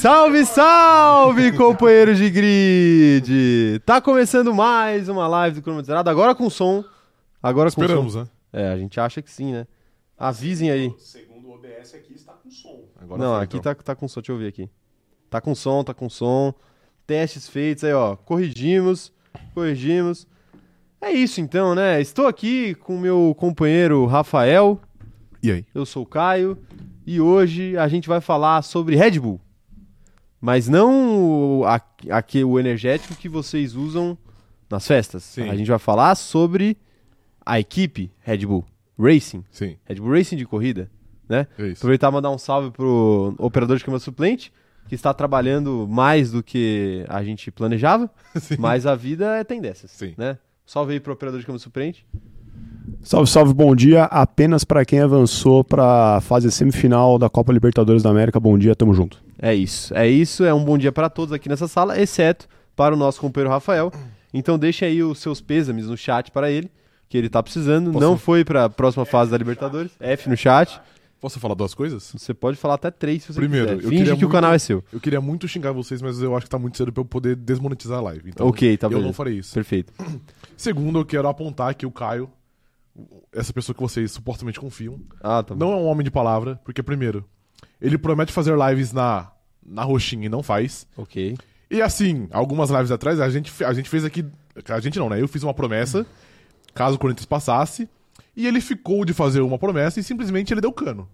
Salve, salve, companheiros de grid! Tá começando mais uma live do Cronômetro Zerado, agora com som. Agora com Esperamos, som. né? É, a gente acha que sim, né? Avisem aí. Segundo o OBS aqui está com som. Agora Não, foi, aqui então. tá, tá com som, deixa eu ver aqui. Tá com som, tá com som. Testes feitos aí, ó. Corrigimos, corrigimos. É isso então, né? Estou aqui com meu companheiro Rafael. E aí? Eu sou o Caio e hoje a gente vai falar sobre Red Bull. Mas não o, a- o energético que vocês usam nas festas. Sim. A gente vai falar sobre a equipe Red Bull Racing. Sim, Red Bull Racing de corrida, né? isso. Aproveitar e mandar um salve pro operador de câmera suplente, que está trabalhando mais do que a gente planejava, Sim. mas a vida é, tem dessas, Sim. né? Salve aí pro operador de câmera suplente. Salve, salve, bom dia. Apenas para quem avançou para a fase semifinal da Copa Libertadores da América. Bom dia, tamo junto. É isso, é isso, é um bom dia para todos aqui nessa sala, exceto para o nosso companheiro Rafael. Então deixem aí os seus pêsames no chat para ele, que ele tá precisando. Posso- Não foi para a próxima fase da Libertadores. F no chat. Posso falar duas coisas? Você pode falar até três se você Primeiro, quiser. eu Finge queria que o muito- canal é seu. Eu queria muito xingar vocês, mas eu acho que tá muito cedo pra eu poder desmonetizar a live. Então, ok, tá eu beleza. não farei isso. Perfeito. Segundo, eu quero apontar que o Caio, essa pessoa que vocês supostamente confiam, Ah, tá bom. não é um homem de palavra, porque, primeiro, ele promete fazer lives na, na roxinha e não faz. Ok. E assim, algumas lives atrás, a gente, a gente fez aqui. A gente não, né? Eu fiz uma promessa, caso o Corinthians passasse, e ele ficou de fazer uma promessa e simplesmente ele deu cano.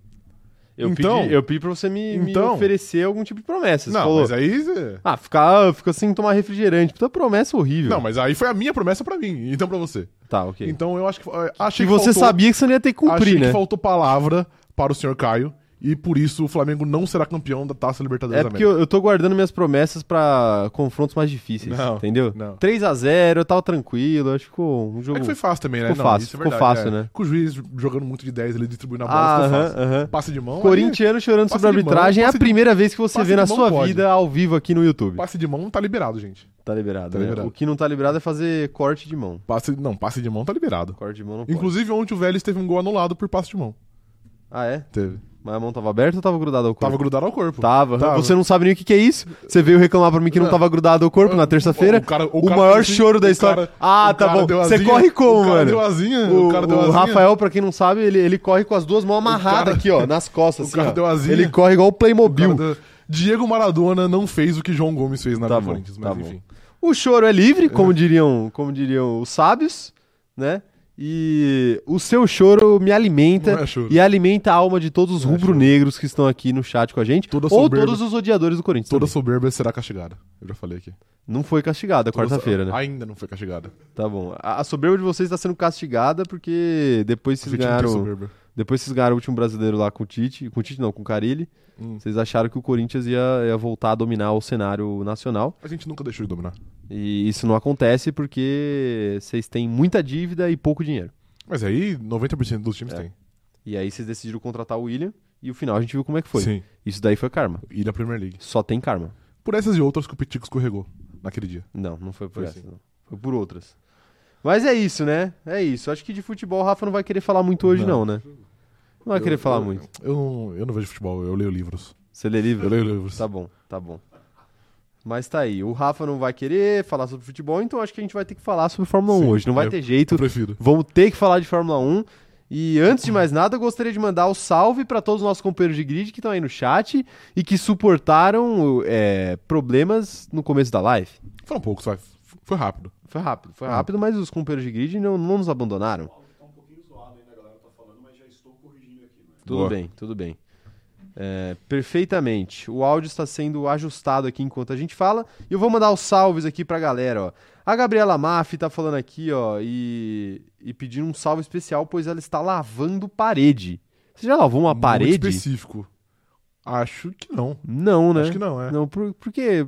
Eu, Então- pedi, eu pedi pra você me, me Então- oferecer algum tipo de promessa. Você não, falou, mas aí. cê- ah, ficar, fica sem tomar refrigerante. Puta promessa horrível. Não, mas aí foi a minha promessa pra mim, então pra você. Tá, ok. Então eu acho que. eh, e Achei que você faltou, sabia que você não ia ter que cumprir, achei né? que faltou palavra para o senhor Caio, e por isso o Flamengo não será campeão da Taça Libertadores É porque eu, eu tô guardando minhas promessas pra confrontos mais difíceis, Não, entendeu? não. 3x0, eu tava tranquilo, acho que ficou um jogo... É que foi fácil também, né? Ficou Não, fácil, é ficou verdade, fácil, é. né? Com o juiz jogando muito de 10, ele distribuindo a bola, Ah, ficou fácil. aham. Passe de mão. Corintiano chorando passe sobre a de mão, arbitragem é a passe de- primeira vez que você passe vê na sua pode. vida ao vivo aqui no YouTube. Passe de mão tá liberado, gente. Tá liberado, Tá né? liberado. O que não tá liberado é fazer corte de mão. Passe, não, passe de mão tá liberado. Corte de mão não pode. Inclusive, ontem o Vélez teve um gol anulado por passe de mão. Ah, é? Teve. Mas a mão tava aberta ou tava grudada ao corpo? Tava grudado ao corpo. Tava. Tava. Você não sabe nem o que, que é isso? Você veio reclamar pra mim que não Não. tava grudado ao corpo na terça-feira? O, cara- O, cara maior fez assim, choro da o história. cara- ah, o tá cara bom. deu Você asinha, corre como, o cara mano? Deu asinha, O, cara deu asinha. Rafael, pra quem não sabe, ele, ele corre com as duas mãos amarradas cara- aqui, ó, nas costas. o assim, cara ó. deu asinha. Ele corre igual o Playmobil. cara Diego Maradona não fez o que João Gomes fez na Tá tá bom, Corinthians, mas tá bom. enfim. O choro é livre, como diriam, como diriam os sábios, né? E o seu choro me alimenta é choro. e alimenta a alma de todos os é rubro-negros que estão aqui no chat com a gente. Toda ou soberba- todos os odiadores do Corinthians. Toda também. soberba será castigada. Eu já falei aqui. Não foi castigada quarta-feira, né? Ainda não foi castigada. Tá bom. A, a soberba de vocês está sendo castigada porque depois vocês ganharam. Depois vocês ganharam o último brasileiro lá com o Tite. Com o Tite não, com o Carilli. Hum. Vocês acharam que o Corinthians ia, ia voltar a dominar o cenário nacional. A gente nunca deixou de dominar. E isso não acontece porque vocês têm muita dívida e pouco dinheiro. Mas aí, 90% dos times É. tem. E aí vocês decidiram contratar o William. E o final a gente viu como é que foi. Sim. Isso daí foi karma. E na Premier League. Só tem karma. Por essas e outras que o Petico escorregou naquele dia. Não, não foi por Foi essa. sim. Não. Foi por outras. Mas é isso, né? É isso. Acho que de futebol o Rafa não vai querer falar muito hoje, não, Não. né? Não vai querer Eu- falar eu- muito. Eu não, eu não vejo futebol, eu leio livros. Você lê livro? Eu leio livros. Tá bom, tá bom. Mas tá aí. O Rafa não vai querer falar sobre futebol, então acho que a gente vai ter que falar sobre Fórmula 1 Sim, hoje. Não vai eu- ter jeito. Eu prefiro. Vamos ter que falar de Fórmula 1. E antes de mais nada, eu gostaria de mandar o salve para todos os nossos companheiros de grid que estão aí no chat e que suportaram é, problemas no começo da live. Foram poucos, vai. Foi rápido. Foi rápido, foi Ah. rápido, mas os companheiros de grid não, não nos abandonaram. Tá um pouquinho zoado ainda, a galera tá falando, mas já estou corrigindo aqui, né? Tudo Boa. bem, tudo bem. É, perfeitamente. O áudio está sendo ajustado aqui enquanto a gente fala. E eu vou mandar os salves aqui pra galera, ó. A Gabriela Maff tá falando aqui, ó, e, e pedindo um salve especial, pois ela está lavando parede. Você já lavou uma Muito parede? específico. Acho que não. Não, né? Acho que não, é. Não, por, por quê?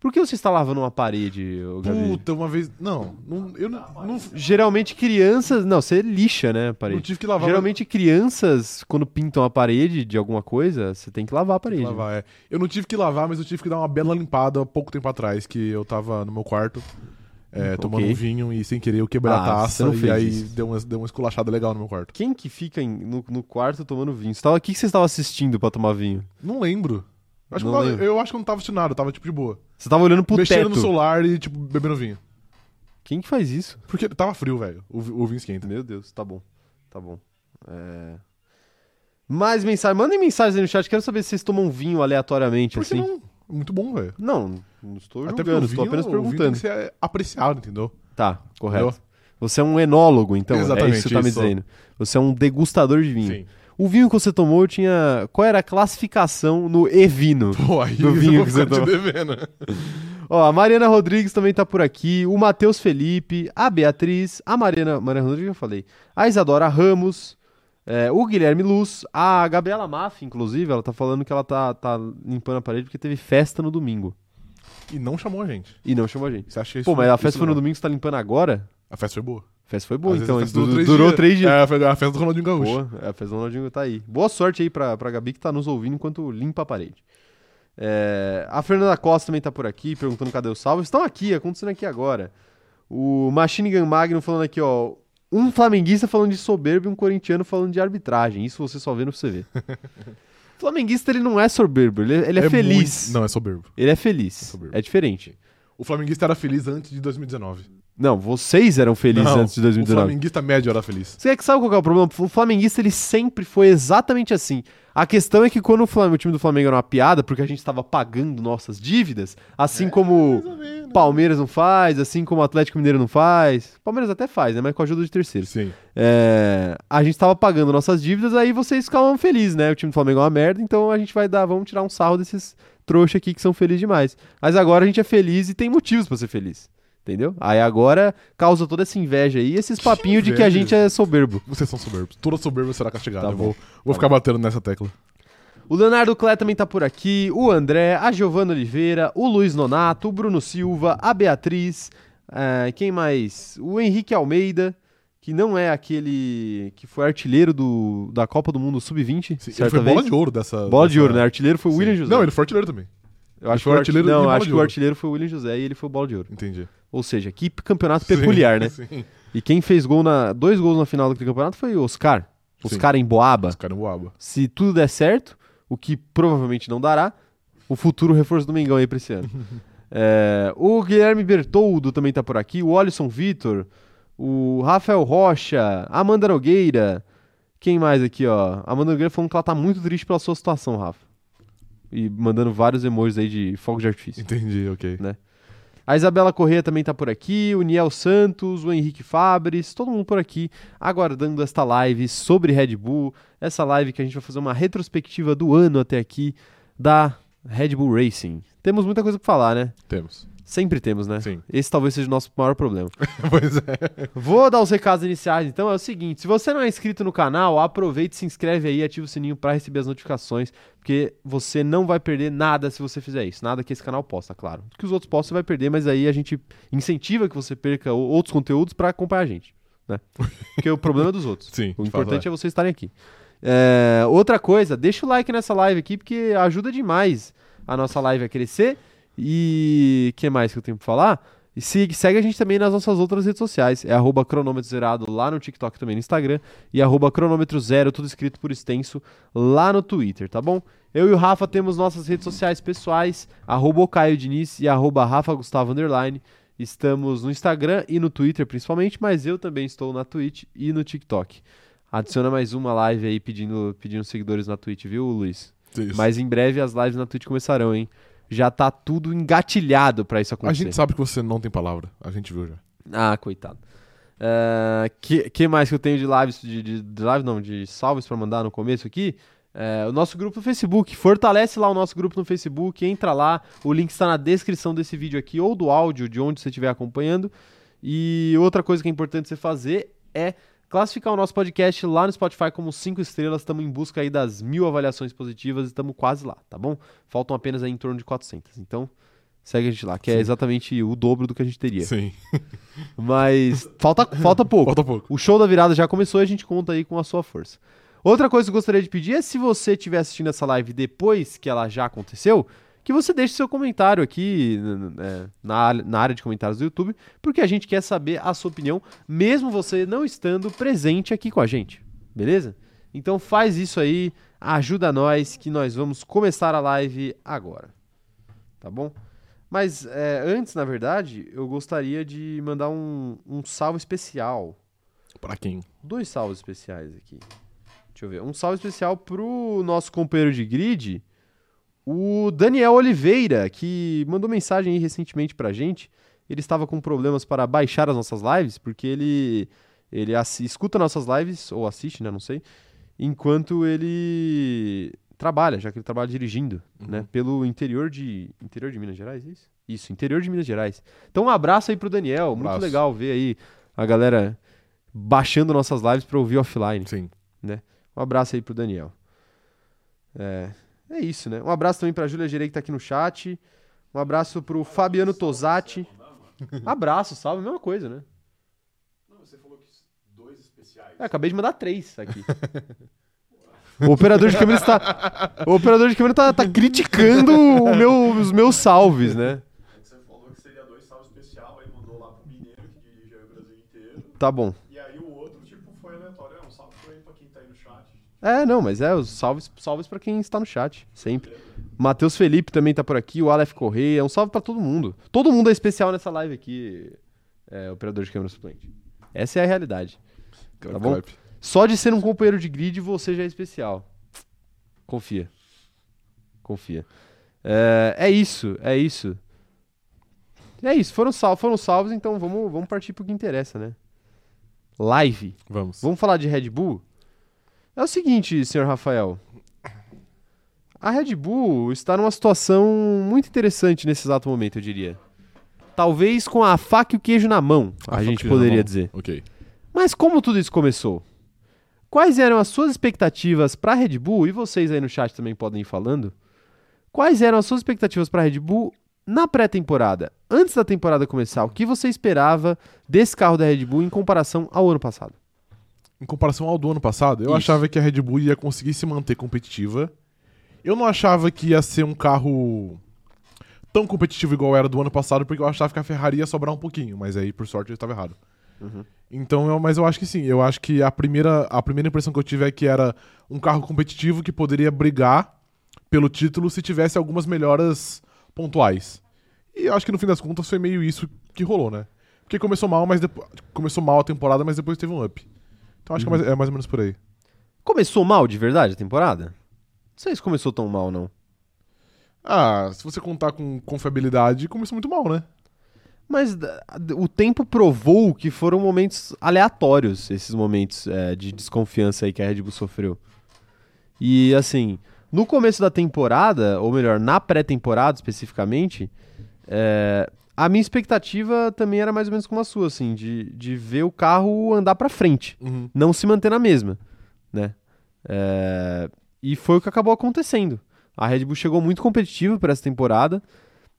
Por que você está lavando uma parede, ô, Gabi? Puta, uma vez. Não, não eu não, não, Geralmente crianças. Não, você lixa, né, a não parede. tive que lavar. Geralmente crianças, quando pintam a parede de alguma coisa, você tem que lavar a parede. lavar, é. Eu não tive que lavar, mas eu tive que dar uma bela limpada há pouco tempo atrás, que eu tava no meu quarto, é, tomando um vinho e sem querer eu quebrei Ah, a taça não e aí isso. deu uma, deu uma esculachada legal no meu quarto. Quem que fica em- no, no quarto tomando vinho? O que, que você estava assistindo pra tomar vinho? Não lembro. Eu acho, Não que eu, tava- eu acho que eu não tava assistindo nada, eu tava tipo de boa. Você tava olhando pro Mexendo teto. no celular e, tipo, bebendo vinho. Quem que faz isso? Porque tava frio, velho. O, o vinho esquenta. Meu Deus, tá bom. Tá bom. É... Mais mensagem. Mandem mensagens aí no chat. Quero saber se vocês tomam vinho aleatoriamente, Por que assim. não? Muito bom, velho. Não, não estou Até julgando, o estou apenas o vinho tem perguntando. que ser apreciado, entendeu? Tá, correto. Entendeu? Você é um enólogo, então. é Exatamente, isso que você tá me isso. dizendo. Você é um degustador de vinho. Sim. O vinho que você tomou tinha. Qual era a classificação no E-Vino? Pô, aí Do eu vinho vou que você tomou. devendo. Ó, a Mariana Rodrigues também tá por aqui, o Matheus Felipe, a Beatriz, a Mariana, Mariana Rodrigues eu falei, a Isadora Ramos, é, o Guilherme Luz, a Gabriela Maff, inclusive, ela tá falando que ela tá, tá limpando a parede porque teve festa no domingo. E não chamou a gente. E não chamou a gente. Você acha isso Pô, mas a festa foi no não? domingo, você tá limpando agora? A festa foi boa. A festa foi boa, Às então. festa du- durou durou, três dias. três dias. É, a festa do Ronaldinho Gaúcho. Boa, é, a festa do Ronaldinho tá aí. Boa sorte aí pra, pra Gabi que tá nos ouvindo enquanto limpa a parede. É, a Fernanda Costa também tá por aqui, perguntando cadê o salve. Estão aqui, acontecendo aqui agora. O Machine Gun Magno falando aqui, ó. Um flamenguista falando de soberbo e um corintiano falando de arbitragem. Isso você só vê no CV. flamenguista, ele não é soberbo, ele, ele é, feliz. muito- Não, é soberbo. Ele é feliz. soberbo. É diferente. O flamenguista era feliz antes de 2019. Não, vocês eram felizes Não, antes de O 2019. flamenguista médio era feliz. Você que sabe qual é o problema? O flamenguista ele sempre foi exatamente assim. A questão é que quando o, Flam- o time do Flamengo era uma piada, porque a gente estava pagando nossas dívidas, assim como Palmeiras não faz, assim como o Atlético Mineiro não faz. Palmeiras até faz, né? Mas com a ajuda de terceiros. Sim. É, a gente estava pagando nossas dívidas, aí vocês ficavam felizes, né? O time do Flamengo é uma merda, então a gente vai dar, vamos tirar um sarro desses trouxa aqui que são felizes demais. Mas agora a gente é feliz e tem motivos pra ser feliz. Entendeu? Aí agora causa toda essa inveja aí, esses papinhos de que a gente é soberbo. Vocês são soberbos. Toda soberba será castigada. Tá Eu bom. vou, vou ficar batendo nessa tecla. O Leonardo Clé também tá por aqui, o André, a Giovana Oliveira, o Luiz Nonato, o Bruno Silva, a Beatriz, eh, quem mais? O Henrique Almeida, que não é aquele que foi artilheiro do, da Copa do Mundo Sub-20, Sim, ele foi vez. bola de ouro dessa. Bola de dessa- ouro, né? Artilheiro foi o. William José. Não, ele foi artilheiro também. eu acho foi que o artilheiro Não, acho de que o artilheiro foi o William José e ele foi o bola de ouro. Entendi. Ou seja, que campeonato peculiar, né? Sim. E quem fez gol na, dois gols na final daquele campeonato foi o Oscar. Sim. Oscar em Boaba. Os caras boaba. se tudo der certo, o que provavelmente não dará, o futuro reforço do Mengão aí pra esse ano. É, o Guilherme Bertoldo também tá por aqui, o Alisson Vitor, o Rafael Rocha, Amanda Nogueira. Quem mais aqui, ó? Amanda Nogueira falando que ela tá muito triste pela sua situação, Rafa. E mandando vários emojis aí de fogo de artifício. Entendi, ok. A Isabela Corrêa também tá por aqui, o Niel Santos, o Henrique Fabres, todo mundo por aqui, aguardando esta live sobre Red Bull, essa live que a gente vai fazer uma retrospectiva do ano até aqui da Red Bull Racing. Temos muita coisa pra falar, né? Temos. Sempre temos, né? Sim. Esse talvez seja o nosso maior problema. pois é. Vou dar os recados iniciais, então é o seguinte: se você não é inscrito no canal, aproveite, se inscreve aí, ativa o sininho para receber as notificações, porque você não vai perder nada se você fizer isso. Nada que esse canal posta, claro. O que os outros postam você vai perder, mas aí a gente incentiva que você perca outros conteúdos para acompanhar a gente, né? Porque o problema é dos outros. Sim. O importante fato é vocês estarem aqui. É, outra coisa, deixa o like nessa live aqui, porque ajuda demais a nossa live a crescer. E o que mais que eu tenho pra falar? E se- segue a gente também nas nossas outras redes sociais. É arroba cronômetro zerado lá no TikTok também no Instagram. E arroba cronômetro zero, tudo escrito por extenso, lá no Twitter, tá bom? Eu e o Rafa temos nossas redes sociais pessoais, arroba o Caio Diniz e arroba Rafa Gustavo Underline. Estamos no Instagram e no Twitter principalmente, mas eu também estou na Twitch e no TikTok. Adiciona mais uma live aí pedindo, pedindo seguidores na Twitch, viu, Luiz? Isso. Mas em breve as lives na Twitch começarão, hein? Já tá tudo engatilhado pra isso A acontecer. gente sabe que você não tem palavra. A gente viu já. Ah, coitado. É, que, que mais que eu tenho de lives, de, de, de live não, de salves pra mandar no começo aqui? É, o nosso grupo no Facebook, fortalece lá o nosso grupo no Facebook, entra lá, o link está na descrição desse vídeo aqui ou do áudio de onde você estiver acompanhando. E outra coisa que é importante você fazer é classificar o nosso podcast lá no Spotify como 5 estrelas. Estamos em busca aí das mil avaliações positivas e estamos quase lá, tá bom? Faltam apenas aí em torno de 400. Então, segue a gente lá, que é Sim. exatamente o dobro do que a gente teria. Sim. Mas falta, falta pouco. Falta pouco. O show da virada já começou e a gente conta aí com a sua força. Outra coisa que eu gostaria de pedir é se você estiver assistindo essa live depois que ela já aconteceu, que você deixe seu comentário aqui é, na, na área de comentários do YouTube, porque a gente quer saber a sua opinião, mesmo você não estando presente aqui com a gente, beleza? Então faz isso aí, ajuda nós que nós vamos começar a live agora. Tá bom? Mas é, antes, na verdade, eu gostaria de mandar um, um salve especial. Pra quem? Dois salves especiais aqui. Deixa eu ver. Um salve especial pro nosso companheiro de grid, o Daniel Oliveira, que mandou mensagem aí recentemente pra gente. Ele estava com problemas para baixar as nossas lives, porque ele, ele escuta nossas lives, ou assiste, né? Não sei. Enquanto ele trabalha, já que ele trabalha dirigindo, né? Pelo interior de. Interior de Minas Gerais, é isso? Isso, interior de Minas Gerais. Então, um abraço aí pro Daniel. Muito Abraço. legal ver aí a galera baixando nossas lives para ouvir offline. Sim. Um abraço aí pro Daniel. É, é isso, né? Um abraço também pra Júlia Gerei que tá aqui no chat. Um abraço pro Fabiano Tosati. Abraço, salve, mesma coisa, né? Não, você falou que dois especiais. É, acabei de mandar três aqui. O operador de câmera está. O operador de câmera tá, tá criticando meu- os meus salves, né? Você falou que seria dois salvos especial, aí mandou lá pro Mineiro, que dirige o Brasil inteiro. Tá bom. E aí o outro, tipo, foi aleatório. É um salve foi pra quem tá aí no chat. É, não, mas é, os salves, salves pra quem está no chat, sempre. Matheus Felipe também tá por aqui, o Aleph Correia, um salve pra todo mundo. Todo mundo é especial nessa live aqui, é, operador de câmera suplente. Essa é a realidade. Tá bom? Só de ser um companheiro de grid você já é especial. Confia. Confia. É, é isso, é isso. É isso, foram, sal foram salvos, então vamos, vamos partir pro que interessa, né? Live. Vamos. Vamos falar de Red Bull? É o seguinte, senhor Rafael. A Red Bull está numa situação muito interessante nesse exato momento, eu diria. Talvez com a faca e o queijo na mão, a, e gente poderia dizer. Ok. Mas como tudo isso começou? Quais eram as suas expectativas para a Red Bull? E vocês aí no chat também podem ir falando. Quais eram as suas expectativas para a Red Bull na pré-temporada? Antes da temporada começar, o que você esperava desse carro da Red Bull em comparação ao ano passado? Em comparação ao do ano passado, eu Isso. achava que a Red Bull ia conseguir se manter competitiva. Eu não achava que ia ser um carro tão competitivo igual era do ano passado, porque eu achava que a Ferrari ia sobrar um pouquinho, mas aí, por sorte, eu estava errado. Uhum. Então, eu- mas eu acho que sim. Eu acho que a primeira, a primeira impressão que eu tive é que era um carro competitivo que poderia brigar pelo título se tivesse algumas melhoras pontuais. E eu acho que no fim das contas foi meio isso que rolou, né? Porque começou mal, mas depois começou mal a temporada, mas depois teve um up. Então acho que é mais, é mais ou menos por aí. Começou mal de verdade a temporada? Não sei se começou tão mal, não. Ah, se você contar com confiabilidade, começou muito mal, né? Mas o tempo provou que foram momentos aleatórios, esses momentos é, de desconfiança aí que a Red Bull sofreu. E assim, no começo da temporada, ou melhor, na pré-temporada especificamente, é, a minha expectativa também era mais ou menos como a sua, assim, de, de ver o carro andar pra frente, Uhum. não se manter na mesma, né? É, e foi o que acabou acontecendo. A Red Bull chegou muito competitiva para essa temporada.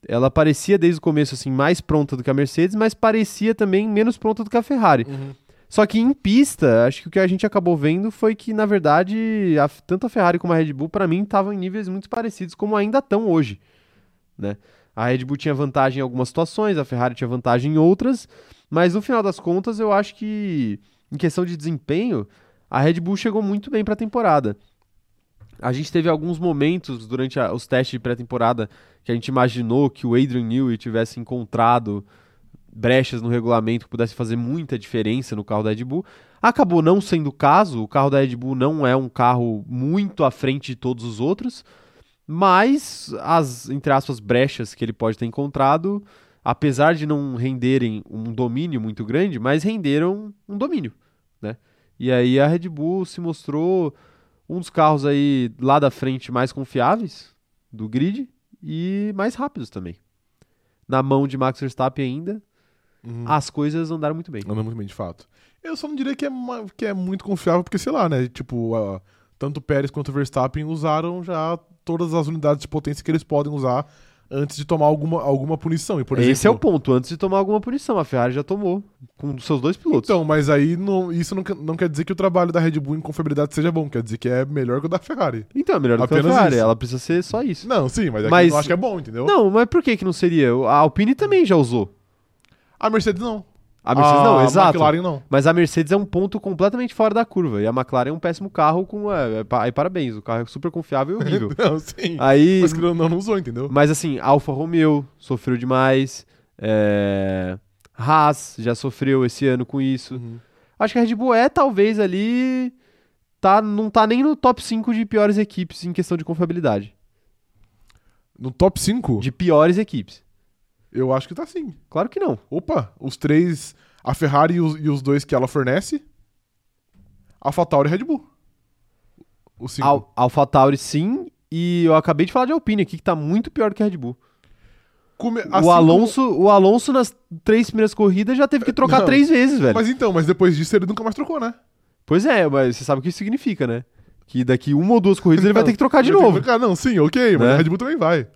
Ela parecia desde o começo assim mais pronta do que a Mercedes, mas parecia também menos pronta do que a Ferrari. Uhum. Só que em pista, acho que o que a gente acabou vendo foi que na verdade a- tanto a Ferrari como a Red Bull para mim estavam em níveis muito parecidos como ainda estão hoje, né? A Red Bull tinha vantagem em algumas situações, a Ferrari tinha vantagem em outras, mas no final das contas eu acho que em questão de desempenho a Red Bull chegou muito bem para a temporada. A gente teve alguns momentos durante a- os testes de pré-temporada que a gente imaginou que o Adrian Newey tivesse encontrado brechas no regulamento que pudesse fazer muita diferença no carro da Red Bull. Acabou não sendo o caso, o carro da Red Bull não é um carro muito à frente de todos os outros, mas as, entre aspas, brechas que ele pode ter encontrado, apesar de não renderem um domínio muito grande, mas renderam um domínio, né? E aí a Red Bull se mostrou um dos carros aí lá da frente mais confiáveis do grid e mais rápidos também. Na mão de Max Verstappen ainda, Uhum. as coisas andaram muito bem. Anda muito bem, de fato. Eu só não diria que é, que é muito confiável, porque, sei lá, né? Tipo, ah, tanto o Pérez quanto o Verstappen usaram já todas as unidades de potência que eles podem usar antes de tomar alguma, alguma punição. E, por Esse é o exemplo, ponto. Antes de tomar alguma punição, a Ferrari já tomou com os seus dois pilotos. Então, mas aí não- isso não, quer- não quer dizer que o trabalho da Red Bull em confiabilidade seja bom, quer dizer que é melhor que o da Ferrari. Então, é melhor do que a Apenas Ferrari. isso. Ela precisa ser só isso. Não, sim, mas, Mas- eu acho que é bom, entendeu? Não, mas por que que não seria? A Alpine também já usou. A Mercedes não. A Mercedes não, a exato. McLaren não. Mas a Mercedes é um ponto completamente fora da curva. E a McLaren é um péssimo carro com. é, é, aí parabéns, o carro é super confiável e horrível. Não, sim. aí. Mas que não, não usou, entendeu? Mas assim, Alfa Romeo sofreu demais. É... Haas já sofreu esse ano com isso. Uhum. Acho que a Red Bull é talvez ali. Tá, não tá nem no top 5 de piores equipes em questão de confiabilidade. No top 5, De piores equipes. Eu acho que tá sim. Claro que não. Opa, os três, a Ferrari e os, e os dois que ela fornece, a AlphaTauri e Red Bull. Os cinco. Al AlphaTauri sim. E eu acabei de falar de Alpine aqui, que tá muito pior que a Red Bull. Come- assim o, como- Alonso, o Alonso nas três primeiras corridas já teve que trocar Não. três vezes, velho. Mas então, mas depois disso ele nunca mais trocou, né? Pois é, mas você sabe o que isso significa, né? Que daqui uma ou duas corridas ele vai ter que trocar de novo. trocar. Não, sim, ok, mas Né? a Red Bull também vai.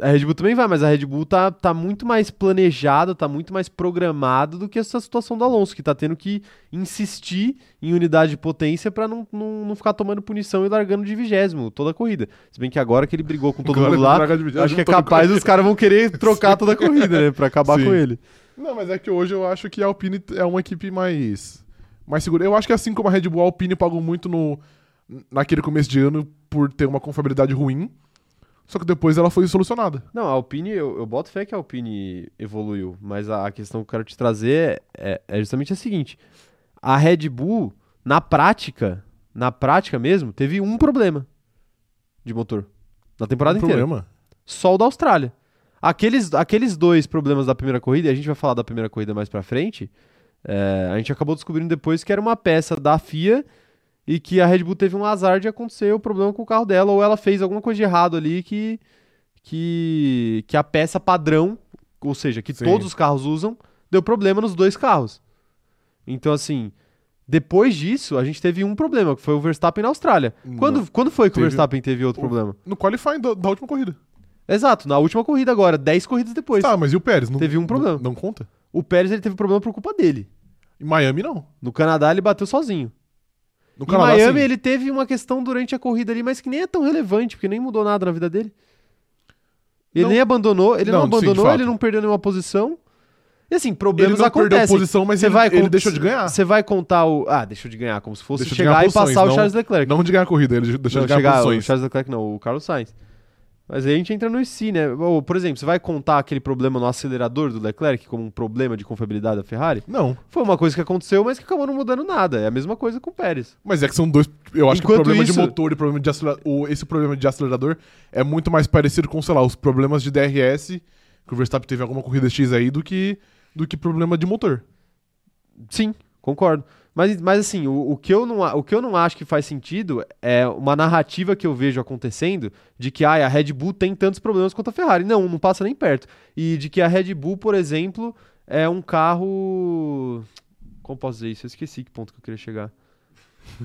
A Red Bull também vai, mas a Red Bull tá, tá muito mais planejado, tá muito mais programado do que essa situação do Alonso, que tá tendo que insistir em unidade de potência pra não, não, não ficar tomando punição e largando de vigésimo toda a corrida. Se bem que agora que ele brigou com todo Agora mundo lá, larga de vigésimo acho que é toda a capaz os caras vão querer trocar toda a corrida, né? Pra acabar Sim. com ele. Não, mas é que hoje eu acho que a Alpine é uma equipe mais, mais segura. Eu acho que assim como a Red Bull, a Alpine pagou muito no, naquele começo de ano por ter uma confiabilidade ruim. Só que depois ela foi solucionada. Não, a Alpine, eu, eu boto fé que a Alpine evoluiu, mas a, a questão que eu quero te trazer é, é justamente a seguinte: a Red Bull, na prática, na prática mesmo, teve um problema de motor na temporada tem inteira. problema. Só o da Austrália. Aqueles, aqueles dois problemas da primeira corrida, e a gente vai falar da primeira corrida mais pra frente, é, a gente acabou descobrindo depois que era uma peça da FIA e que a Red Bull teve um azar de acontecer o problema com o carro dela, ou ela fez alguma coisa de errado ali que, que, que a peça padrão, ou seja, que Sim. todos os carros usam, deu problema nos dois carros. Então, assim, depois disso, a gente teve um problema, que foi o Verstappen na Austrália. Quando, quando foi que o Teve- Verstappen teve outro o- problema? No qualifying da, da última corrida. Exato, na última corrida agora, 10 corridas depois. Tá, mas e o Pérez? Não, Teve um problema. Não, não conta? O Pérez ele teve problema por culpa dele. Em Miami, não. No Canadá ele bateu sozinho. No Canadá, Miami sim. ele teve uma questão durante a corrida ali, mas que nem é tão relevante, porque nem mudou nada na vida dele. Ele Não. nem abandonou, ele não, Não, sim, abandonou, fato. ele não perdeu nenhuma posição. E assim, Ele problemas não perdeu acontecem. posição, mas Você ele, vai ele deixou de ganhar. Você vai contar o. Ah, deixou de ganhar, como se fosse Deixou de chegar e posições, passar o não- Charles Leclerc. Não de ganhar a corrida, ele deixou Não, de ganhar chegar, o posições. Charles Leclerc não, o Carlos Sainz. Mas aí a gente entra no IC, né? Ou, por exemplo, você vai contar aquele problema no acelerador do Leclerc como um problema de confiabilidade da Ferrari? Não, Foi uma coisa que aconteceu, mas que acabou não mudando nada. É a mesma coisa com o Pérez. mas é que são dois. Eu acho que Enquanto o problema isso- de motor e o problema de acelerador. Esse problema de acelerador é muito mais parecido com, sei lá, os problemas de DRS que o Verstappen teve alguma corrida X aí do que, do que problema de motor. Sim, concordo. Mas, mas assim, o, o, que eu não, o que eu não acho que faz sentido é uma narrativa que eu vejo acontecendo de que ah, a Red Bull tem tantos problemas quanto a Ferrari. Não, não passa nem perto. E de que a Red Bull, por exemplo, é um carro. Como posso dizer isso? Eu esqueci que ponto que eu queria chegar.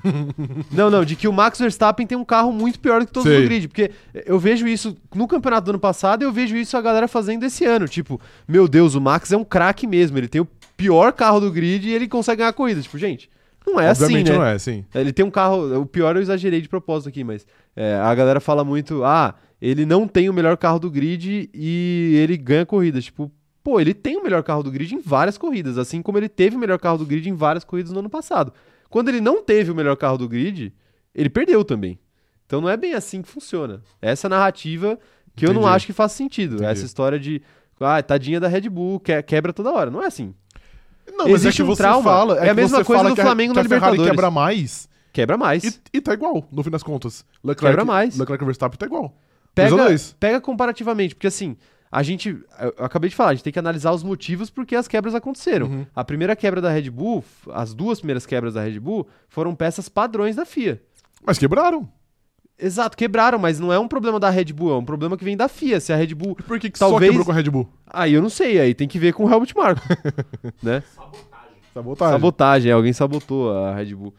não, não, de que o Max Verstappen tem um carro muito pior do que todos Sei. do grid. Porque eu vejo isso no campeonato do ano passado e eu vejo isso a galera fazendo esse ano. Tipo, meu Deus, o Max é um craque mesmo. Ele tem o pior carro do grid e ele consegue ganhar a corrida. Tipo, gente, não é Obviamente assim, né? não é, sim. Ele tem um carro. O pior eu exagerei de propósito aqui, mas é, a galera fala muito: ah, ele não tem o melhor carro do grid e ele ganha corridas. Tipo, pô, ele tem o melhor carro do grid em várias corridas, assim como ele teve o melhor carro do grid em várias corridas no ano passado. Quando ele não teve o melhor carro do grid, ele perdeu também. Então não é bem assim que funciona. Essa narrativa que eu não Entendi. acho que faz sentido. Entendi. Essa história de. Ah, tadinha da Red Bull, que- quebra toda hora. Não é assim. Não, Existe um trauma. É a que mesma você coisa fala do que a- Flamengo que na a Ferrari Libertadores. quebra mais Quebra mais. e, e tá igual, no fim das contas. Leclerc, Quebra mais. Leclerc e Verstappen tá igual. Pega, pega comparativamente, porque assim, a gente. Eu acabei de falar, a gente tem que analisar os motivos porque as quebras aconteceram. Uhum. A primeira quebra da Red Bull, as duas primeiras quebras da Red Bull, foram peças padrões da FIA. Mas quebraram. Exato, quebraram, mas não é um problema da Red Bull, é um problema que vem da FIA. Se a Red Bull. E por que, que Talvez- só quebrou com a Red Bull? Aí eu não sei, aí tem que ver com o Helmut Marko. né? Sabotagem. Sabotagem, alguém sabotou a Red Bull.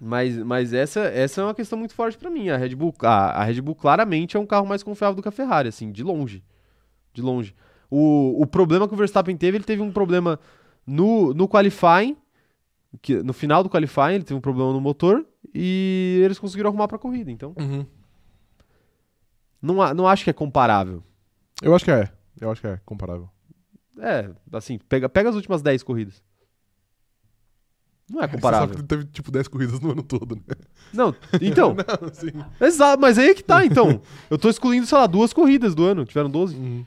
Mas, mas essa, essa é uma questão muito forte pra mim. A Red, Bull, a, a Red Bull claramente é um carro mais confiável do que a Ferrari, assim, de longe. De longe. O, o problema que o Verstappen teve, ele teve um problema no, no qualifying, que, no final do qualifying, ele teve um problema no motor e eles conseguiram arrumar pra corrida. Então, Uhum. não, a- não acho que é comparável. Eu acho que é. Eu acho que é comparável. É, assim, pega, pega as últimas 10 corridas. Não é Você sabe comparável. que teve tipo 10 corridas no ano todo, né? Não, então, Não, sim. exato, mas aí é que tá, então. Eu tô excluindo, sei lá, duas corridas do ano, tiveram 12. Uhum.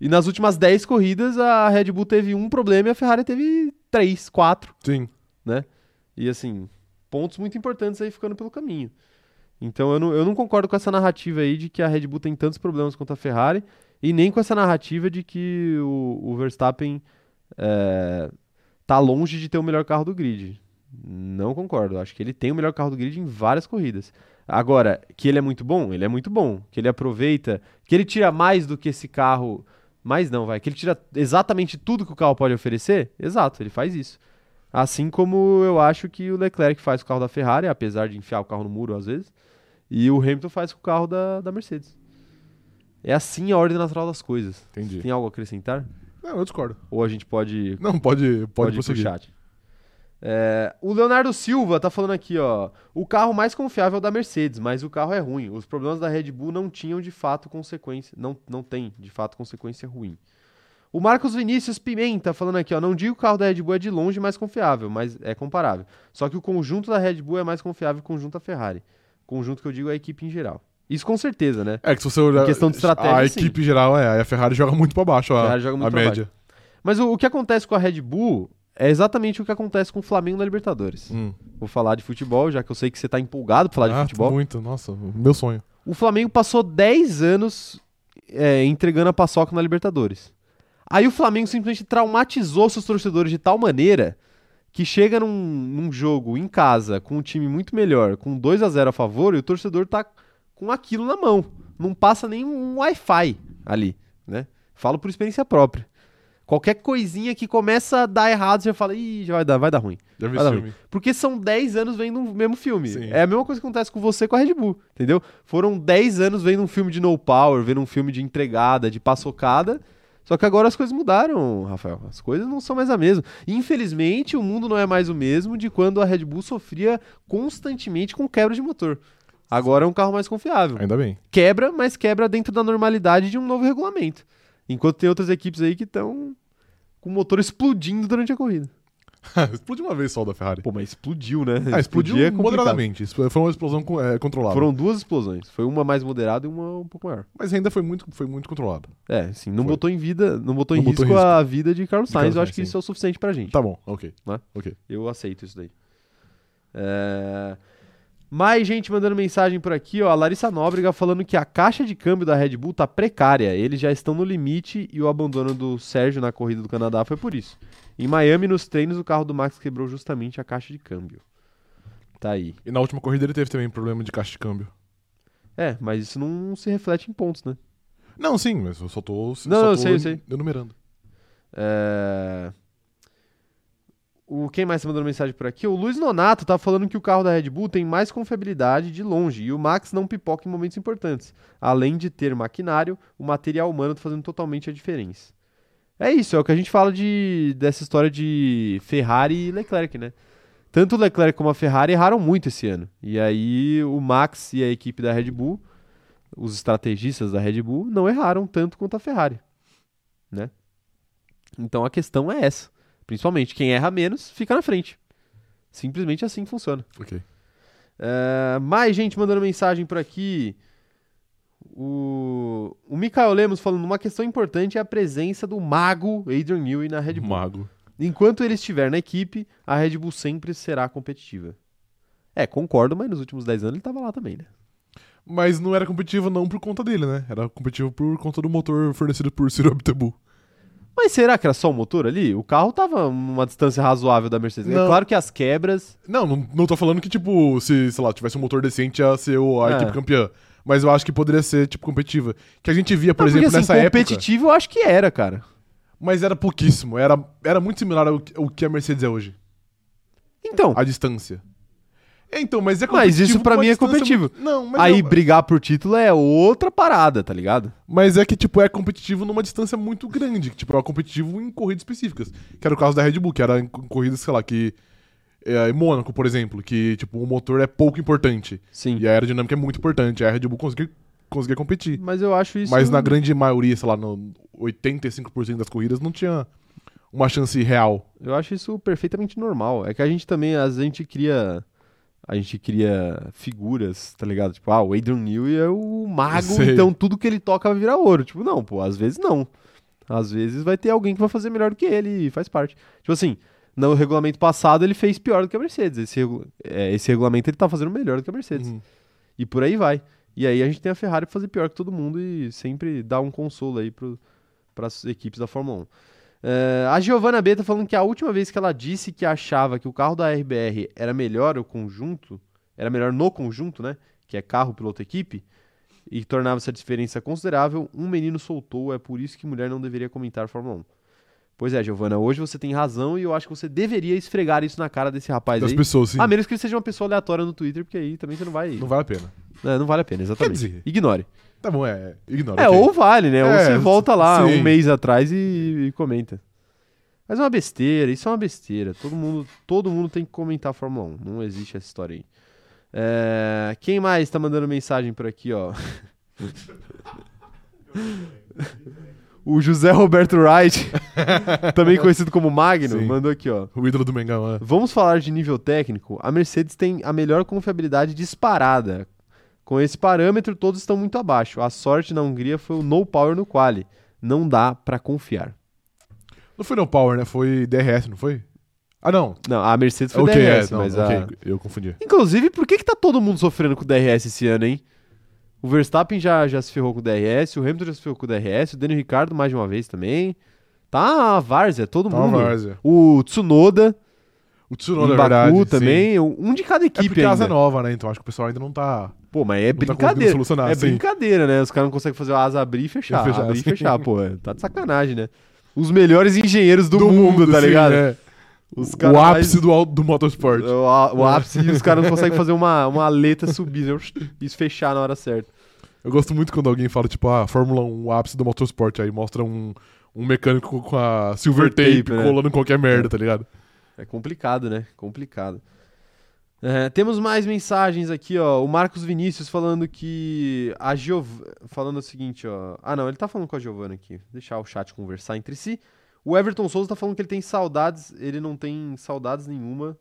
E nas últimas 10 corridas, a Red Bull teve um problema e a Ferrari teve 3, 4. Sim. E assim, pontos muito importantes aí ficando pelo caminho. Então eu não, eu não concordo com essa narrativa aí de que a Red Bull tem tantos problemas quanto a Ferrari, e nem com essa narrativa de que o, o Verstappen é, tá longe de ter o melhor carro do grid. Não concordo. Acho que ele tem o melhor carro do grid em várias corridas. Agora, que ele é muito bom, ele é muito bom. Que ele aproveita, que ele tira mais do que esse carro. Mais não, vai. Que ele tira exatamente tudo que o carro pode oferecer. Exato, ele faz isso. Assim como eu acho que o Leclerc faz com o carro da Ferrari, apesar de enfiar o carro no muro às vezes, e o Hamilton faz com o carro da, da Mercedes. É assim a ordem natural das coisas. Entendi. Tem algo a acrescentar? Não, eu discordo. Ou a gente pode, Não, pode, pode, pode ir pro chat? É, o Leonardo Silva tá falando aqui, ó. O carro mais confiável é o da Mercedes, mas o carro é ruim. Os problemas da Red Bull não tinham de fato consequência. Não, não tem de fato consequência ruim. O Marcos Vinícius Pimenta falando aqui, ó. Não digo que o carro da Red Bull é de longe mais confiável, mas é comparável. Só que o conjunto da Red Bull é mais confiável que o conjunto da Ferrari. Conjunto que eu digo é a equipe em geral. Isso com certeza, né? É que se você olhar. Questão de estratégia, A sim. equipe geral é. A Ferrari joga muito pra baixo, A a, Ferrari joga muito a pra média. Mas o, o que acontece com a Red Bull é exatamente o que acontece com o Flamengo na Libertadores. Hum. Vou falar de futebol, já que eu sei que você tá empolgado pra falar de Ah, futebol. Muito, nossa, meu sonho. O Flamengo passou 10 anos é, entregando a paçoca na Libertadores. Aí o Flamengo simplesmente traumatizou seus torcedores de tal maneira que chega num, num jogo em casa com um time muito melhor, com 2 a 0 a favor, e o torcedor tá com aquilo na mão. Não passa nem um Wi-Fi ali, né? Falo por experiência própria. Qualquer coisinha que começa a dar errado, você já fala, ih, já vai dar, vai dar ruim. Já vi filme. Porque são 10 anos vendo o mesmo filme. Sim. É a mesma coisa que acontece com você com a Red Bull, entendeu? Foram 10 anos vendo um filme de no power, vendo um filme de entregada, de paçocada. Só que agora as coisas mudaram, Rafael. As coisas não são mais a mesma. Infelizmente, o mundo não é mais o mesmo de quando a Red Bull sofria constantemente com quebra de motor. Agora é um carro mais confiável. Ainda bem. Quebra, mas quebra dentro da normalidade de um novo regulamento. Enquanto tem outras equipes aí que estão com o motor explodindo durante a corrida. explodiu uma vez só o da Ferrari. Pô, mas explodiu, né? Ah, explodiu é moderadamente. Foi uma explosão é, controlada. Foram duas explosões. Foi uma mais moderada e uma um pouco maior. Mas ainda foi muito, foi muito controlada. É, assim, não Foi. botou em vida, não botou em Não botou risco, em risco. a vida de Carlos De Sainz. Carlos Eu acho Sainz, que sim. isso é o suficiente pra gente. Tá bom, ok. Né? Ok. Eu aceito isso daí. É... Mais gente mandando mensagem por aqui, ó. A Larissa Nóbrega falando que a caixa de câmbio da Red Bull tá precária. Eles já estão no limite e o abandono do Sérgio na corrida do Canadá foi por isso. Em Miami, nos treinos, o carro do Max quebrou justamente a caixa de câmbio. Tá aí. E na última corrida ele teve também problema de caixa de câmbio. É, mas isso não se reflete em pontos, né? Não, sim, mas eu só tô, só Não, eu tô sei, eu sei. enumerando. É... O, quem mais tá mandando mensagem por aqui? O Luiz Nonato tá falando que o carro da Red Bull tem mais confiabilidade de longe e o Max não pipoca em momentos importantes. Além de ter maquinário, o material humano tá fazendo totalmente a diferença. É isso, é o que a gente fala de, dessa história de Ferrari e Leclerc, né? Tanto o Leclerc como a Ferrari erraram muito esse ano. E aí o Max e a equipe da Red Bull, os estrategistas da Red Bull, não erraram tanto quanto a Ferrari, né? Então a questão é essa. Principalmente, quem erra menos fica na frente. Simplesmente assim funciona. Ok. É, mais gente mandando mensagem por aqui. O, o Mikael Lemos falando uma questão importante é a presença do mago Adrian Newey na Red Bull. Mago. Enquanto ele estiver na equipe, a Red Bull sempre será competitiva. É, concordo, mas nos últimos 10 anos ele tava lá também, né? Mas não era competitivo não por conta dele, né? Era competitivo por conta do motor fornecido por Ciro Abtebu. Mas será que era só o motor ali? O carro tava numa distância razoável da Mercedes. É Não. claro que as quebras. Não, não, não tô falando que, tipo, se, sei lá, tivesse um motor decente ia ser o- a É. equipe campeã. Mas eu acho que poderia ser, tipo, competitiva. Que a gente via, por Não, exemplo, porque, assim, nessa época. competitivo eu acho que era, cara. Mas era pouquíssimo. Era, era muito similar ao, ao que a Mercedes é hoje. Então, A distância. É, então, mas é Mas competitivo isso pra mim é competitivo. muito- Não, mas aí é, brigar por título é outra parada, tá ligado? Mas é que, tipo, é competitivo numa distância muito grande. Tipo, é competitivo em corridas específicas. Que era o caso da Red Bull, que era em co- corridas, sei lá, que. É, em Mônaco, por exemplo, que, tipo, o motor é pouco importante. Sim. E a aerodinâmica é muito importante. Aí a Red Bull conseguia, conseguia competir. Mas eu acho isso. Mas na grande maioria, sei lá, no 85% das corridas não tinha uma chance real. Eu acho isso perfeitamente normal. É que a gente também, às vezes, a gente cria. A gente cria figuras, tá ligado? Tipo, ah, o Adrian Newey é o mago, Sei. então tudo que ele toca vai virar ouro. Tipo, não, pô, às vezes não. Às vezes vai ter alguém que vai fazer melhor do que ele e faz parte. Tipo assim, no regulamento passado ele fez pior do que a Mercedes. Esse, é, esse regulamento ele tá fazendo melhor do que a Mercedes. Uhum. E por aí vai. E aí a gente tem a Ferrari pra fazer pior que todo mundo e sempre dá um consolo aí para as equipes da Fórmula 1. É, a Giovanna B tá falando que a última vez que ela disse que achava que o carro da RBR era melhor o conjunto, era melhor no conjunto, né? Que é carro, piloto, equipe, e tornava essa diferença considerável, um menino soltou, é por isso que mulher não deveria comentar Fórmula 1. Pois é, Giovanna, hoje você tem razão e eu acho que você deveria esfregar isso na cara desse rapaz Das aí. pessoas, sim. A menos que ele seja uma pessoa aleatória no Twitter, porque aí também você não vai. Não vale a pena. É, não vale a pena, exatamente. dizer- Ignore. Tá bom, é. Ignora. É, ok. ou vale, né? ou É, você volta lá sim. um mês atrás e, e comenta. Mas é uma besteira, isso é uma besteira. Todo mundo, todo mundo tem que comentar a Fórmula 1. Não existe essa história aí. É, quem mais tá mandando mensagem por aqui, ó? o José Roberto Wright, também conhecido como Magno, Sim. mandou aqui, ó. O ídolo do Mengão, é. Vamos falar de nível técnico. A Mercedes tem a melhor confiabilidade disparada. Com esse parâmetro, todos estão muito abaixo. A sorte na Hungria foi o no power no quali. Não dá pra confiar. Não foi no Power, né? Foi DRS, não foi? Ah, não. Não, a Mercedes foi ok, DRS, é. Não, mas ok, a... eu confundi. Inclusive, por que que tá todo mundo sofrendo com o DRS esse ano, hein? O Verstappen já, já se ferrou com o DRS, o Hamilton já se ferrou com o DRS, o Daniel Ricciardo mais de uma vez também. Tá a várzea, todo Tá mundo. várzea. O Tsunoda, O Tsunoda, é Baku verdade. sim. também. Um de cada É equipe porque a asa é ainda. nova, né? Então acho que o pessoal ainda não tá. Pô, mas é tá brincadeira. é sim. brincadeira, né? Os caras não conseguem fazer a asa abrir e fechar. Fechar, abrir e fechar, pô. é, Tá de sacanagem, né? Os melhores engenheiros do, mundo, tá sim, ligado? é. Os O ápice mais- do, do motorsport. O, o ápice e os caras não conseguem fazer uma, uma aleta subir né? e fechar na hora certa. Eu gosto muito quando alguém fala, tipo, ah, Fórmula 1, o ápice do motorsport. Aí mostra um, um mecânico com a silver Silver tape, tape, né? colando em qualquer merda, tá ligado? É complicado, né? Complicado. É, temos mais mensagens aqui, ó. O Marcos Vinícius falando que a Giov... Falando o seguinte, ó. Ah, não, ele tá falando com a Giovana aqui. Deixar o chat conversar entre si. O Everton Souza tá falando que ele tem saudades. Ele não tem saudades nenhuma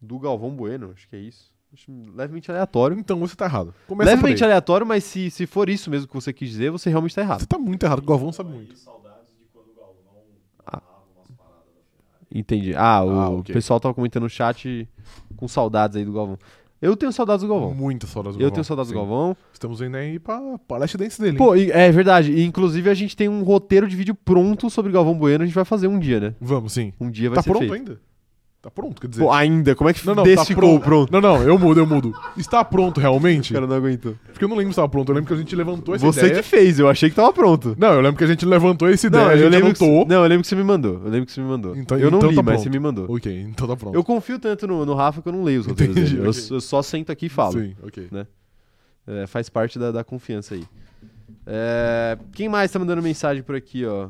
do Galvão Bueno. Acho que é isso. Acho levemente aleatório. Então você tá errado. Começa levemente aleatório, mas se, se for isso mesmo que você quis dizer, você realmente tá errado. Você tá muito errado. O Galvão sabe muito. Entendi. Ah, o Ah, ok. pessoal tava comentando no chat com saudades aí do Galvão. Eu tenho saudades do Galvão. Muita saudade do Eu Galvão. tenho saudades do. Galvão. Estamos indo aí pra, leste dance dele. hein? Pô, e- é verdade. E, inclusive a gente tem um roteiro de vídeo pronto sobre Galvão Bueno. A gente vai fazer um dia, né? Vamos, sim. Um dia vai Tá ser pronto feito. ainda? Tá pronto, quer dizer. Pô, ainda? Como é que não, não, desse tá ficou pronto? Não, não, eu mudo, eu mudo. Está pronto realmente? O cara não aguentou. Porque eu não lembro se estava pronto. Eu lembro que a gente levantou essa Você ideia. que fez, eu achei que tava pronto. Não, eu lembro que a gente levantou essa ideia, Não, eu lembro que, não, eu lembro que você me mandou. Eu lembro que você me mandou. Então- eu não então li, tá mas pronto. você me mandou. Ok, então tá pronto. Eu confio tanto no, no Rafa que eu não leio os roteiros Entendi, dele. Eu, ok. eu só sento aqui e falo. Sim, ok. É, faz parte da, da confiança aí. É, quem mais tá mandando mensagem por aqui, ó?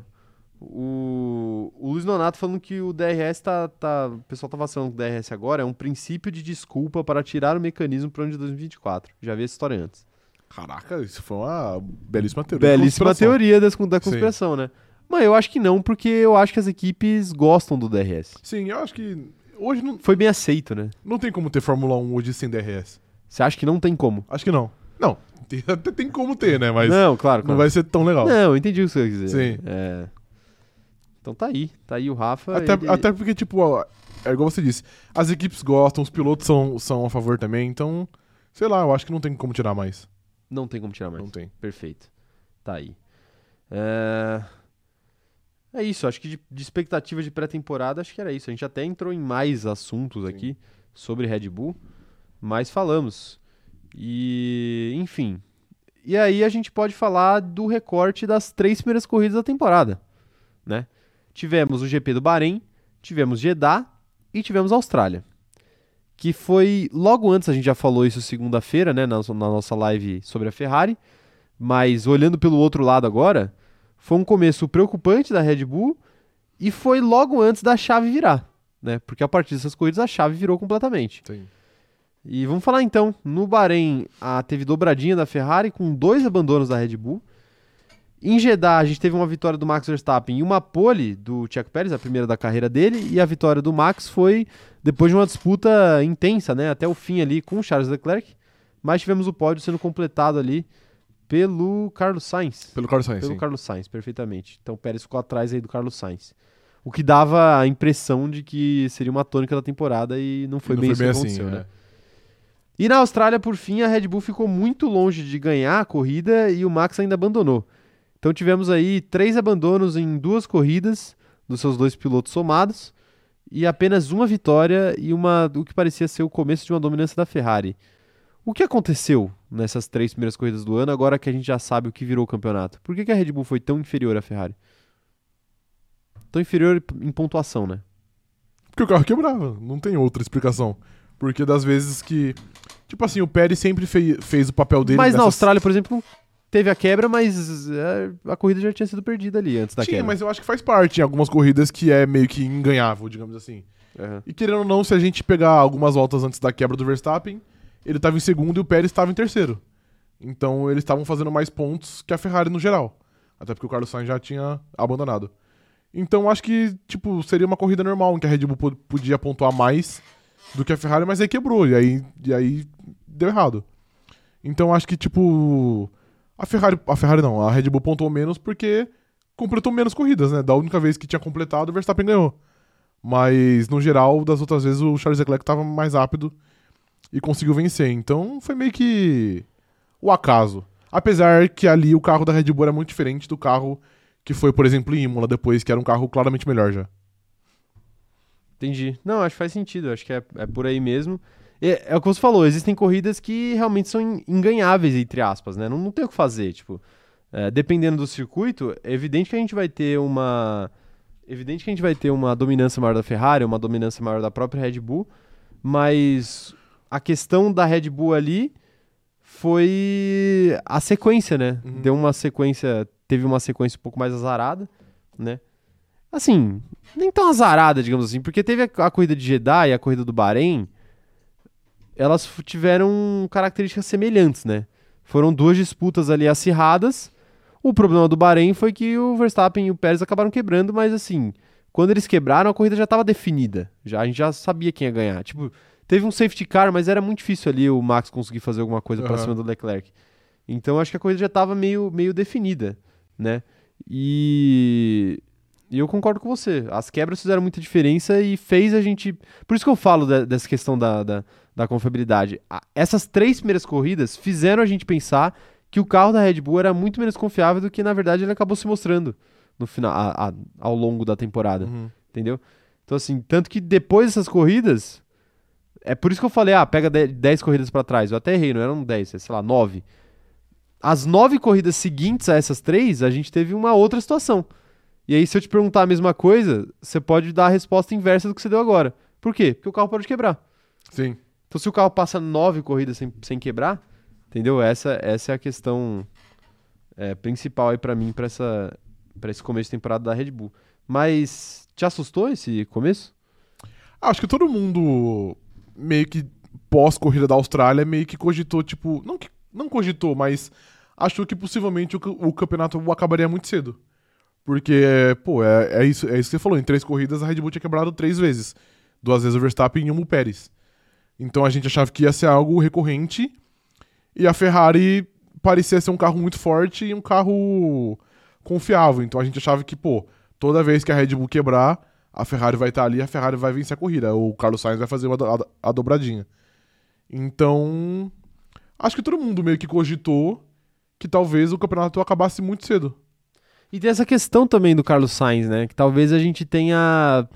O, o Luiz Nonato falando que o DRS tá, tá. O pessoal tá vacilando com o DRS agora, é um princípio de desculpa para tirar o mecanismo pro ano de 2024. Já vi essa história antes. Caraca, isso foi uma belíssima teoria. Belíssima teoria das, da conspiração, né? Mas eu acho que não, porque eu acho que as equipes gostam do DRS. Sim, eu acho que hoje não, Foi bem aceito, né? não tem como ter Fórmula 1 hoje sem DRS. Você acha que não tem como? Acho que não. Não, tem- até tem como ter, né? Mas não, claro, não claro. vai ser tão legal. Não, eu entendi o que você quer dizer. Sim. É. Então tá aí. Tá aí o Rafa. Até, ele- até porque, tipo, ó, é igual você disse, as equipes gostam, os pilotos são, são a favor também, então, sei lá, eu acho que não tem como tirar mais. Não tem como tirar mais. Não tem. Perfeito. Tá aí. É... é isso, acho que de, de expectativa de pré-temporada, acho que era isso. A gente até entrou em mais assuntos Sim. aqui sobre Red Bull, mas falamos. E, enfim. E aí a gente pode falar do recorte das três primeiras corridas da temporada, né? Tivemos o GP do Bahrein, tivemos Jeddah e tivemos Austrália. Que foi logo antes, a gente já falou isso segunda-feira, né, na, na nossa live sobre a Ferrari, mas olhando pelo outro lado agora, foi um começo preocupante da Red Bull e foi logo antes da chave virar, né? Porque a partir dessas corridas a chave virou completamente. Sim. E vamos falar então, no Bahrein a, teve dobradinha da Ferrari com dois abandonos da Red Bull. Em Jeddah, a gente teve uma vitória do Max Verstappen e uma pole do Checo Pérez, a primeira da carreira dele, e a vitória do Max foi depois de uma disputa intensa, né, até o fim ali com o Charles Leclerc, mas tivemos o pódio sendo completado ali pelo Carlos Sainz. Pelo Carlos Sainz, Pelo sim. Carlos Sainz, perfeitamente. Então o Pérez ficou atrás aí do Carlos Sainz. O que dava a impressão de que seria uma tônica da temporada e não foi Não bem foi isso bem que assim, aconteceu, é. né? E na Austrália, por fim, a Red Bull ficou muito longe de ganhar a corrida e o Max ainda abandonou. Então tivemos aí três abandonos em duas corridas dos seus dois pilotos somados e apenas uma vitória e uma o que parecia ser o começo de uma dominância da Ferrari. O que aconteceu nessas três primeiras corridas do ano, agora que a gente já sabe o que virou o campeonato? Por que, que a Red Bull foi tão inferior à Ferrari? Tão inferior em pontuação, né? Porque o carro quebrava, não tem outra explicação. Porque das vezes que. Tipo assim, o Pérez sempre fei- fez o papel dele. mas na nessas- Austrália, por exemplo, teve a quebra, mas é, a corrida já tinha sido perdida ali antes da Tinha, quebra. mas eu acho que faz parte em algumas corridas que é meio que inganhável, digamos assim. Aham. E querendo ou não, se a gente pegar algumas voltas antes da quebra do Verstappen, ele tava em segundo e o Pérez estava em terceiro. Então eles estavam fazendo mais pontos que a Ferrari no geral. Até porque o Carlos Sainz já tinha abandonado. Então acho que, tipo, seria uma corrida normal em que a Red Bull po- podia pontuar mais do que a Ferrari, mas aí quebrou. E aí, e aí deu errado. Então acho que, tipo. A Ferrari. A Ferrari não, a Red Bull pontuou menos porque completou menos corridas, né? Da única vez que tinha completado, o Verstappen ganhou. Mas, no geral, das outras vezes, o Charles Leclerc estava mais rápido e conseguiu vencer. Então, foi meio que o acaso. Apesar que ali o carro da Red Bull era muito diferente do carro que foi, por exemplo, em Imola depois, que era um carro claramente melhor já. Entendi. Não, acho que faz sentido. Acho que é, é por aí mesmo. É, é o que você falou, existem corridas que realmente são inganháveis, entre aspas, né? Não, não tem o que fazer, tipo... é, dependendo do circuito, é evidente que a gente vai ter uma... Evidente que a gente vai ter uma dominância maior da Ferrari, uma dominância maior da própria Red Bull, mas a questão da Red Bull ali foi a sequência, né? Uhum. Deu uma sequência, teve uma sequência um pouco mais azarada, né? Assim, nem tão azarada, digamos assim, porque teve a, a corrida de Jeddah e a corrida do Bahrein, elas tiveram características semelhantes, né? Foram duas disputas ali acirradas. O problema do Bahrein foi que o Verstappen e o Pérez acabaram quebrando, mas assim, quando eles quebraram, a corrida já estava definida. Já, a gente já sabia quem ia ganhar. Tipo, teve um safety car, mas era muito difícil ali o Max conseguir fazer alguma coisa pra Aham. cima do Leclerc. Então acho que a corrida já estava meio, meio definida, né? E, e eu concordo com você. As quebras fizeram muita diferença e fez a gente. Por isso que eu falo da- dessa questão da, da, da confiabilidade. Essas três primeiras corridas fizeram a gente pensar que o carro da Red Bull era muito menos confiável do que na verdade ele acabou se mostrando no final, a- a- ao longo da temporada Uhum. entendeu? Então, assim, tanto que depois dessas corridas, é por isso que eu falei, ah, pega 10 corridas pra trás. Eu até errei, não eram 10, é, sei lá, 9. As nove corridas seguintes a essas três, a gente teve uma outra situação. E aí, se eu te perguntar a mesma coisa, você pode dar a resposta inversa do que você deu agora. Por quê? Porque o carro pode quebrar. Sim. Então, se o carro passa nove corridas sem, sem quebrar, entendeu? Essa, essa é a questão é, principal aí pra mim, pra esse começo de temporada da Red Bull. Mas te assustou esse começo? Acho que todo mundo, meio que pós-corrida da Austrália, meio que cogitou, tipo. Não, que, não cogitou, mas achou que possivelmente o, o campeonato acabaria muito cedo. Porque, pô, é, é, isso, é isso que você falou. Em três corridas, a Red Bull tinha quebrado três vezes. Duas vezes o Verstappen e uma o Pérez. Então a gente achava que ia ser algo recorrente. E a Ferrari parecia ser um carro muito forte e um carro confiável. Então a gente achava que, pô, toda vez que a Red Bull quebrar, a Ferrari vai estar ali, a Ferrari vai vencer a corrida. O Carlos Sainz vai fazer do- a dobradinha. Então, acho que todo mundo meio que cogitou que talvez o campeonato acabasse muito cedo. E tem essa questão também do Carlos Sainz, né? Que talvez a gente tenha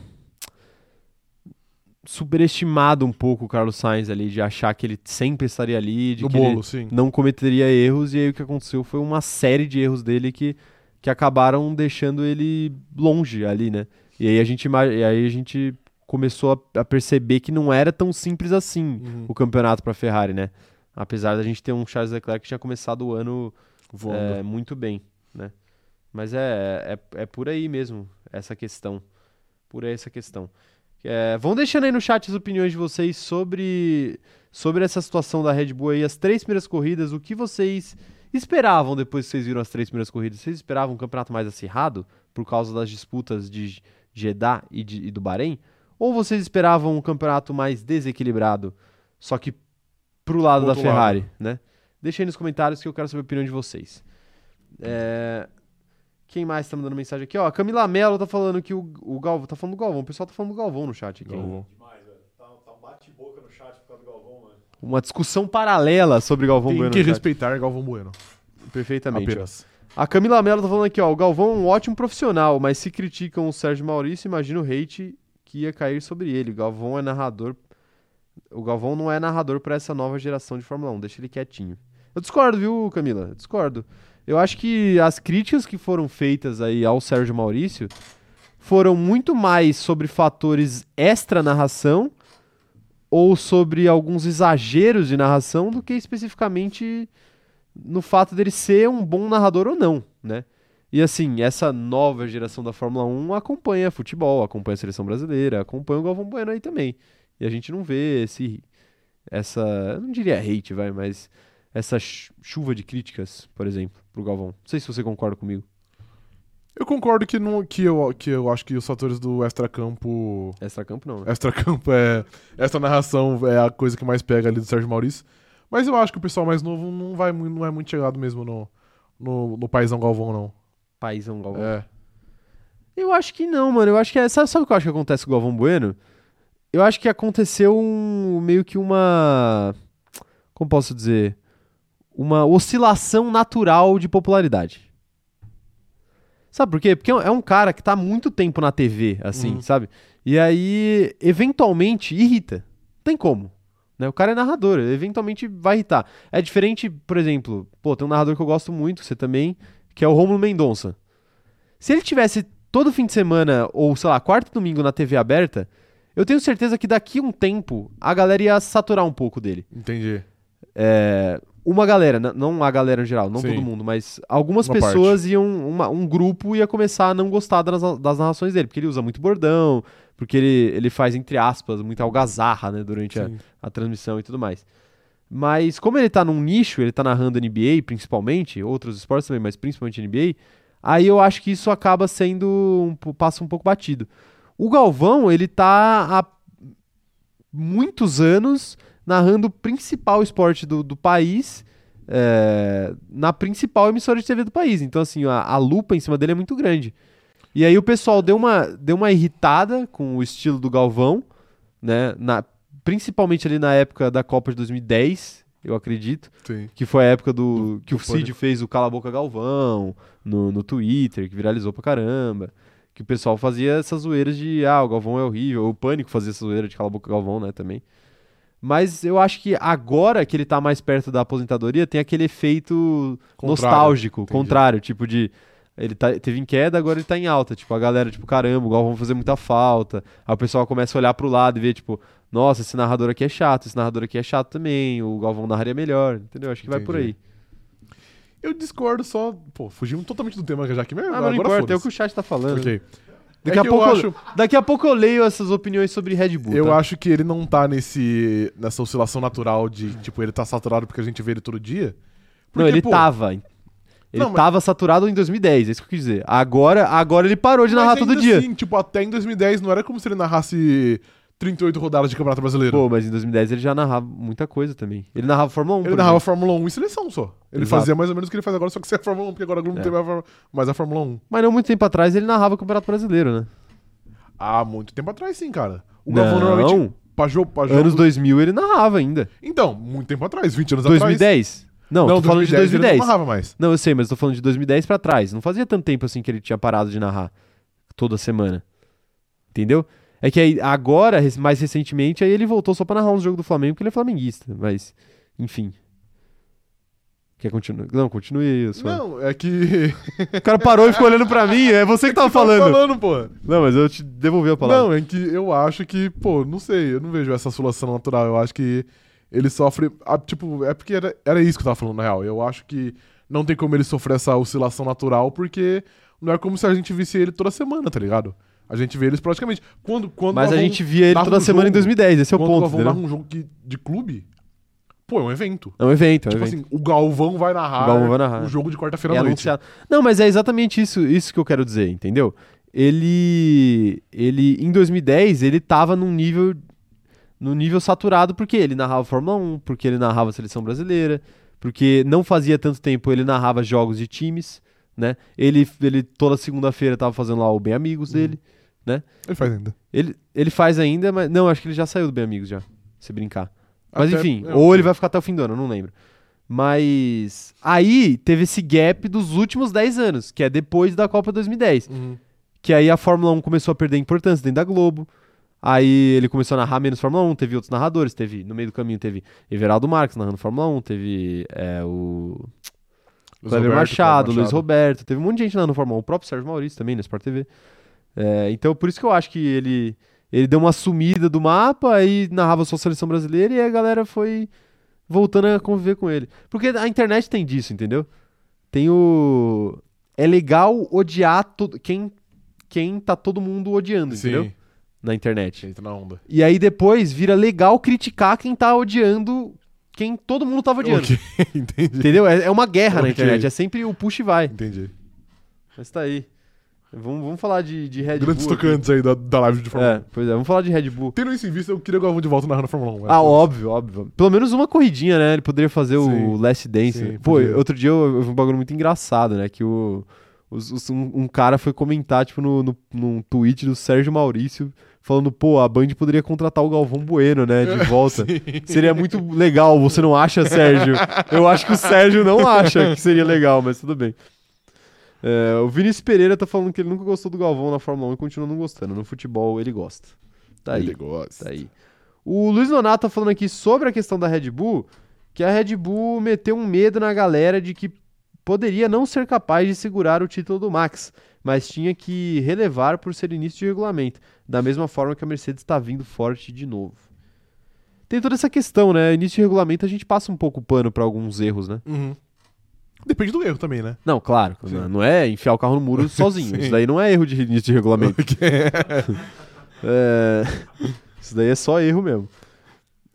superestimado um pouco o Carlos Sainz ali, de achar que ele sempre estaria ali, de no que bolo, não cometeria erros, e aí o que aconteceu foi uma série de erros dele que, que acabaram deixando ele longe ali, né? E aí a gente, e aí a gente começou a, a perceber que não era tão simples assim Uhum. o campeonato para Ferrari, né? Apesar da gente ter um Charles Leclerc que tinha começado o ano é, muito bem, né? Mas é, é, é por aí mesmo, essa questão. Por aí essa questão. É, vão deixando aí no chat as opiniões de vocês sobre, sobre essa situação da Red Bull aí, as três primeiras corridas, o que vocês esperavam, depois que vocês viram as três primeiras corridas, vocês esperavam um campeonato mais acirrado por causa das disputas de Jeddah e, de, e do Bahrein? Ou vocês esperavam um campeonato mais desequilibrado, só que pro lado da Outro Ferrari, lado. né? Deixa aí nos comentários que eu quero saber a opinião de vocês. É, Quem mais tá mandando mensagem aqui? Ó, a Camila Mello tá falando que o, o Galvão. Tá falando do Galvão. O pessoal tá falando do Galvão no chat aqui. Galvão. Demais, velho. Tá, tá um bate-boca no chat por causa do Galvão, mano. Uma discussão paralela sobre Galvão Tem Bueno. que no chat. respeitar Galvão Bueno. Perfeitamente. ó. Apenas. A Camila Mello tá falando aqui, ó. O Galvão é um ótimo profissional, mas se criticam o Sérgio Maurício, imagina o hate que ia cair sobre ele. O Galvão é narrador. O Galvão não é narrador pra essa nova geração de Fórmula 1. Deixa ele quietinho. Eu discordo, viu, Camila? Eu discordo. Eu acho que as críticas que foram feitas aí ao Sérgio Maurício foram muito mais sobre fatores extra narração ou sobre alguns exageros de narração do que especificamente no fato dele ser um bom narrador ou não, né? E assim, essa nova geração da Fórmula 1 acompanha futebol, acompanha a seleção brasileira, acompanha o Galvão Bueno aí também. E a gente não vê esse essa, eu não diria hate, vai, mas essa ch- chuva de críticas, por exemplo, pro Galvão. Não sei se você concorda comigo. Eu concordo que, não, que, eu, que eu acho que os fatores do extracampo. Extra-campo não, né? Extracampo é. Essa narração é a coisa que mais pega ali do Sérgio Maurício. Mas eu acho que o pessoal mais novo não, vai, não é muito chegado mesmo no, no, no paizão Galvão, não. Paizão Galvão. É. Eu acho que não, mano. Eu acho que é. Sabe, sabe o que eu acho que acontece com o Galvão Bueno? Eu acho que aconteceu um, meio que uma. Como posso dizer? Uma oscilação natural de popularidade. Sabe por quê? Porque é um cara que tá muito tempo na TV, assim, Uhum. sabe? E aí, eventualmente, irrita. Tem como. Né? O cara é narrador, eventualmente vai irritar. É diferente, por exemplo, pô, tem um narrador que eu gosto muito, você também, que é o Romulo Mendonça. Se ele tivesse todo fim de semana, ou sei lá, quarto domingo na TV aberta, eu tenho certeza que daqui a um tempo a galera ia saturar um pouco dele. Entendi. É, uma galera, não a galera em geral, não Sim. todo mundo, mas algumas Uma pessoas iam, uma- um grupo ia começar a não gostar das, das narrações dele, porque ele usa muito bordão, porque ele, ele faz, entre aspas, muita algazarra, né, durante a, a transmissão e tudo mais. Mas como ele tá num nicho, ele tá narrando NBA principalmente, outros esportes também, mas principalmente NBA, aí eu acho que isso acaba sendo um, passa um pouco batido. O Galvão, ele tá há muitos anos narrando o principal esporte do, do país, é, na principal emissora de TV do país. Então, assim, a, a lupa em cima dele é muito grande. E aí o pessoal deu uma, deu uma irritada com o estilo do Galvão, né? Na, principalmente ali na época da Copa de 2010, eu acredito. Sim. Que foi a época do, que do o Cid Pânico. fez o Cala a Boca Galvão no, no Twitter, que viralizou pra caramba. Que o pessoal fazia essas zoeiras de, ah, o Galvão é horrível. O Pânico fazia essa zoeira de Cala a Boca Galvão, né, também. Mas eu acho que agora que ele tá mais perto da aposentadoria, tem aquele efeito Contrário, nostálgico, entendi. contrário, tipo de. Ele tá, teve em queda, agora ele tá em alta. Tipo, a galera, tipo, caramba, o Galvão vai fazer muita falta. Aí o pessoal começa a olhar pro lado e ver, tipo, nossa, esse narrador aqui é chato, esse narrador aqui é chato também, o Galvão narraria melhor, entendeu? Acho que vai por aí. Entendi. Eu discordo só. Pô, fugimos totalmente do tema já aqui mesmo. Ah, mas não agora importa, é o que o chat tá falando. Ok. Daqui, É a pouco eu acho- daqui a pouco eu leio essas opiniões sobre Red Bull. Eu tá? acho que ele não tá nesse, nessa oscilação natural de, tipo, ele tá saturado porque a gente vê ele todo dia. Não, Porque, ele pô, tava. Ele Não, mas- tava saturado em 2010, é isso que eu quis dizer. Agora, agora ele parou de mas narrar todo ainda dia. Assim, tipo, até em 2010 não era como se ele narrasse 38 rodadas de Campeonato Brasileiro. Pô, mas em 2010 ele já narrava muita coisa também. Ele narrava Fórmula 1. ele narrava exemplo. Fórmula 1 em seleção só. Ele Exato. fazia mais ou menos o que ele faz agora, só que sem a Fórmula 1, porque agora Globo É. não tem mais a Fórmula- mais a Fórmula 1. Mas não muito tempo atrás ele narrava o Campeonato Brasileiro, né? Há muito tempo atrás, sim, cara. O Não. Galvão normalmente. Pra jogo... Anos 2000 ele narrava ainda. Então, muito tempo atrás, 20 anos atrás. 2010? Não, tô falando de 2010. Ele não narrava mais. Não, eu sei, mas tô falando de 2010 pra trás. Não fazia tanto tempo assim que ele tinha parado de narrar toda semana. Entendeu? É que aí, agora, mais recentemente, aí ele voltou só pra narrar uns jogos do Flamengo, porque ele é flamenguista. Mas, enfim. Quer continuar? Não, continue só- Não, é que. O cara parou e ficou olhando pra mim. É você que tava Tava falando. falando, pô. Não, mas eu te devolvi a palavra. Não, é que eu acho que, pô, não sei, eu não vejo essa oscilação natural. Eu acho que ele sofre. ah, tipo, é porque era, era isso que eu tava falando, na real. Eu acho que não tem como ele sofrer essa oscilação natural, porque não é como se a gente visse ele toda semana, tá ligado? A gente vê eles praticamente. Quando, quando mas a gente via ele narra toda um semana em jogo, 2010. Esse é o quando o ponto, Galvão entendeu? narra um jogo que- de clube, pô, é um evento. É um evento, é um Tipo evento. assim, o Galvão vai narrar, O Galvão vai narrar. o jogo de quarta-feira É à noite. anunciado. Não, mas é exatamente isso, isso que eu quero dizer, entendeu? Ele, ele em 2010, ele tava num nível no nível saturado porque ele narrava Fórmula 1, porque ele narrava a seleção brasileira, porque não fazia tanto tempo ele narrava jogos de times, né? Ele, ele toda segunda-feira tava fazendo lá o Bem Amigos dele. Ele faz ainda. Ele, ele faz ainda, mas não, acho que ele já saiu do Bem Amigos já, se brincar. Mas Até- enfim, é, ou ele vai ficar até o fim do ano, não lembro. Mas aí teve esse gap dos últimos 10 anos, que é depois da Copa 2010. Uhum. Que aí a Fórmula 1 começou a perder importância dentro da Globo. Aí ele começou a narrar menos Fórmula 1, teve outros narradores, teve no meio do caminho teve Everaldo Marques narrando Fórmula 1, teve é, o Luiz Roberto, Machado, Kleber Luiz Roberto, teve um monte de gente narrando Fórmula 1, o próprio Sérgio Maurício também no Sport TV. É, então por isso que eu acho que ele ele deu uma sumida do mapa, aí narrava só a seleção brasileira e a galera foi voltando a conviver com ele. Porque a internet tem disso, entendeu? Tem o é legal odiar to... quem quem tá todo mundo odiando, entendeu? Sim, Na internet. entra na onda. E aí depois vira legal criticar quem tá odiando quem todo mundo tava odiando. Ok, entendi. Entendeu? É, é uma guerra na Ok. internet, é sempre o push e vai. Entendi. Mas tá aí. Vamos, vamos falar de, de Red Grandes Bull. aqui. tocantes aí da, da live de Fórmula É, pois é, vamos falar de Red Bull. 1. Tendo isso em vista, eu queria o Galvão de volta narrando Fórmula 1. Ah, óbvio, óbvio. Pelo menos uma corridinha, né? Ele poderia fazer o Sim. Last Dance. Sim? Pô, podia. outro dia eu, eu vi um bagulho muito engraçado, né? Que o, os- os- um, um cara foi comentar, tipo, no, no, num tweet do Sérgio Maurício, falando, pô, a Band poderia contratar o Galvão Bueno, né? De volta. Seria muito legal, você não acha, Sérgio? Eu acho que o Sérgio não acha que seria legal, mas tudo bem. É, o Vinícius Pereira tá falando que ele nunca gostou do Galvão na Fórmula 1 e continua não gostando. No futebol ele gosta. Tá aí. Ele gosta. Tá aí. O Luiz Nonato tá falando aqui sobre a questão da Red Bull, que a Red Bull meteu um medo na galera de que poderia não ser capaz de segurar o título do Max, mas tinha que relevar por ser início de regulamento, da mesma forma que a Mercedes está vindo forte de novo. Tem toda essa questão, né? Início de regulamento a gente passa um pouco o pano para alguns erros, né? Uhum. Depende do erro também, né? Não, claro, Sim. não é enfiar o carro no muro sozinho. Isso daí não é erro de de regulamento. É, Isso daí é só erro mesmo.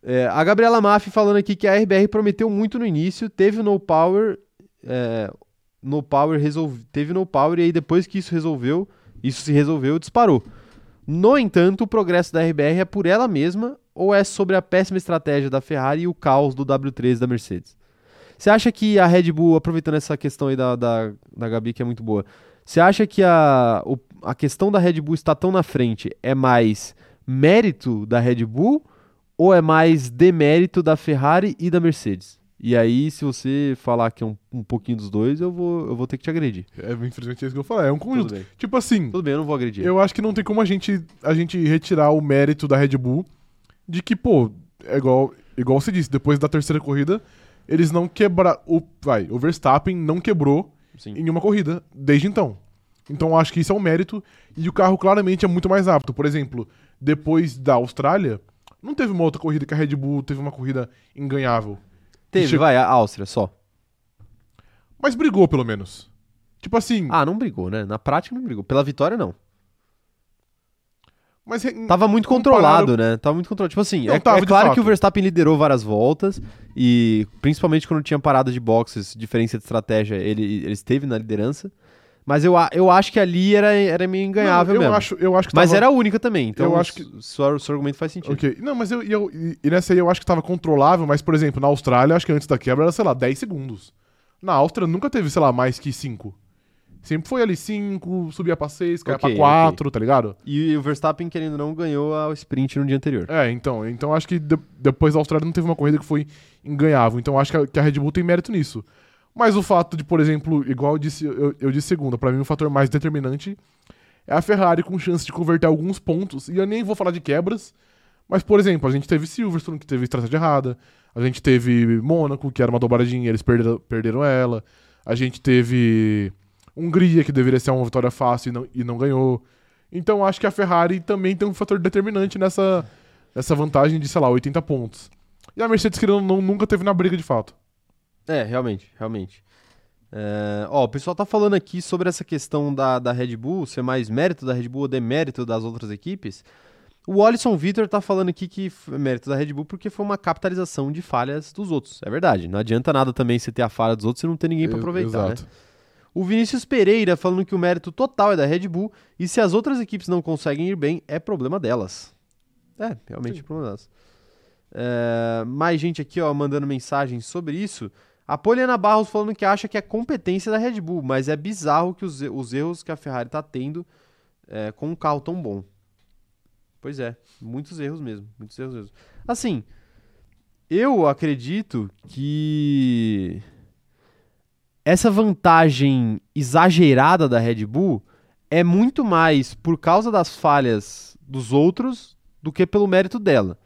É, a Gabriela Maffi falando aqui que a RBR prometeu muito no início, teve no power, é, no power resolve, teve no power e aí depois que isso resolveu, isso se resolveu, disparou. No entanto, o progresso da RBR é por ela mesma ou é sobre a péssima estratégia da Ferrari e o caos do W13 da Mercedes? Você acha que a Red Bull, aproveitando essa questão aí da, da, da Gabi, que é muito boa, você acha que a, o- a questão da Red Bull estar tão na frente é mais mérito da Red Bull ou é mais demérito da Ferrari e da Mercedes? E aí, se você falar que é um, um pouquinho dos dois, eu vou, eu vou ter que te agredir. É, infelizmente é isso que eu falei. É um conjunto. Tipo assim, Tudo bem, eu não vou agredir. eu acho que não tem como a gente, a gente retirar o mérito da Red Bull de que, pô, é igual, igual você disse, depois da terceira corrida, eles não quebraram. O, vai, o Verstappen não quebrou Sim. em uma corrida desde então. Então eu acho que isso é um mérito e o carro claramente é muito mais apto. Por exemplo, depois da Austrália, não teve uma outra corrida que a Red Bull teve uma corrida inganhável. Teve, Che- vai, a Áustria só. Mas brigou, pelo menos. Tipo assim. Ah, não brigou, né? Na prática não brigou. Pela vitória, não. Mas Tava muito comparado- controlado, né? Tava muito controlado. Tipo assim, Não, é, é claro fato. que o Verstappen liderou várias voltas e principalmente quando tinha parada de boxes, diferença de estratégia, ele, ele esteve na liderança. Mas eu, eu acho que ali era, era meio enganhável Não, eu mesmo. Acho, eu acho que Mas tava- era a única também, então Eu acho que... seu, seu argumento faz sentido. Ok. Não, mas eu, eu- e nessa aí eu acho que tava controlável, mas, por exemplo, na Austrália, acho que antes da quebra era, sei lá, 10 segundos. Na Áustria nunca teve, sei lá, mais que 5. Sempre foi ali 5, subia pra 6, caia Ok, pra 4, tá ligado? E o Verstappen, querendo ou não, ganhou a sprint no dia anterior. É, então, então acho que de- depois da Austrália não teve uma corrida que foi inganhável. Então acho que a, que a Red Bull tem mérito nisso. Mas o fato de, por exemplo, igual eu disse, eu, eu disse segunda, pra mim o fator mais determinante é a Ferrari com chance de converter alguns pontos. E eu nem vou falar de quebras, mas, por exemplo, a gente teve Silverstone, que teve estratégia errada. A gente teve Mônaco, que era uma dobradinha, eles perderam, perderam ela. A gente teve Hungria, que deveria ser uma vitória fácil e não, e não ganhou. Então acho que a Ferrari também tem um fator determinante nessa, nessa vantagem de, sei lá, 80 pontos. E a Mercedes, querendo ou não, nunca teve na briga de fato. É, realmente, realmente. É, ó, o pessoal tá falando aqui sobre essa questão da, da Red Bull, ser mais mérito da Red Bull ou demérito das outras equipes. O Alisson Vitor tá falando aqui que é mérito da Red Bull porque foi uma capitalização de falhas dos outros. É verdade. Não adianta nada também você ter a falha dos outros e não ter ninguém para aproveitar, Exato. né? O Vinícius Pereira falando que o mérito total é da Red Bull e se as outras equipes não conseguem ir bem, é problema delas. É, realmente Sim. é problema delas. É, mais gente aqui, ó, mandando mensagens sobre isso. A Poliana Barros falando que acha que é competência da Red Bull, mas é bizarro que os, os erros que a Ferrari tá tendo é, com um carro tão bom. Pois é, muitos erros mesmo, muitos erros mesmo. Assim, eu acredito que essa vantagem exagerada da Red Bull é muito mais por causa das falhas dos outros do que pelo mérito dela.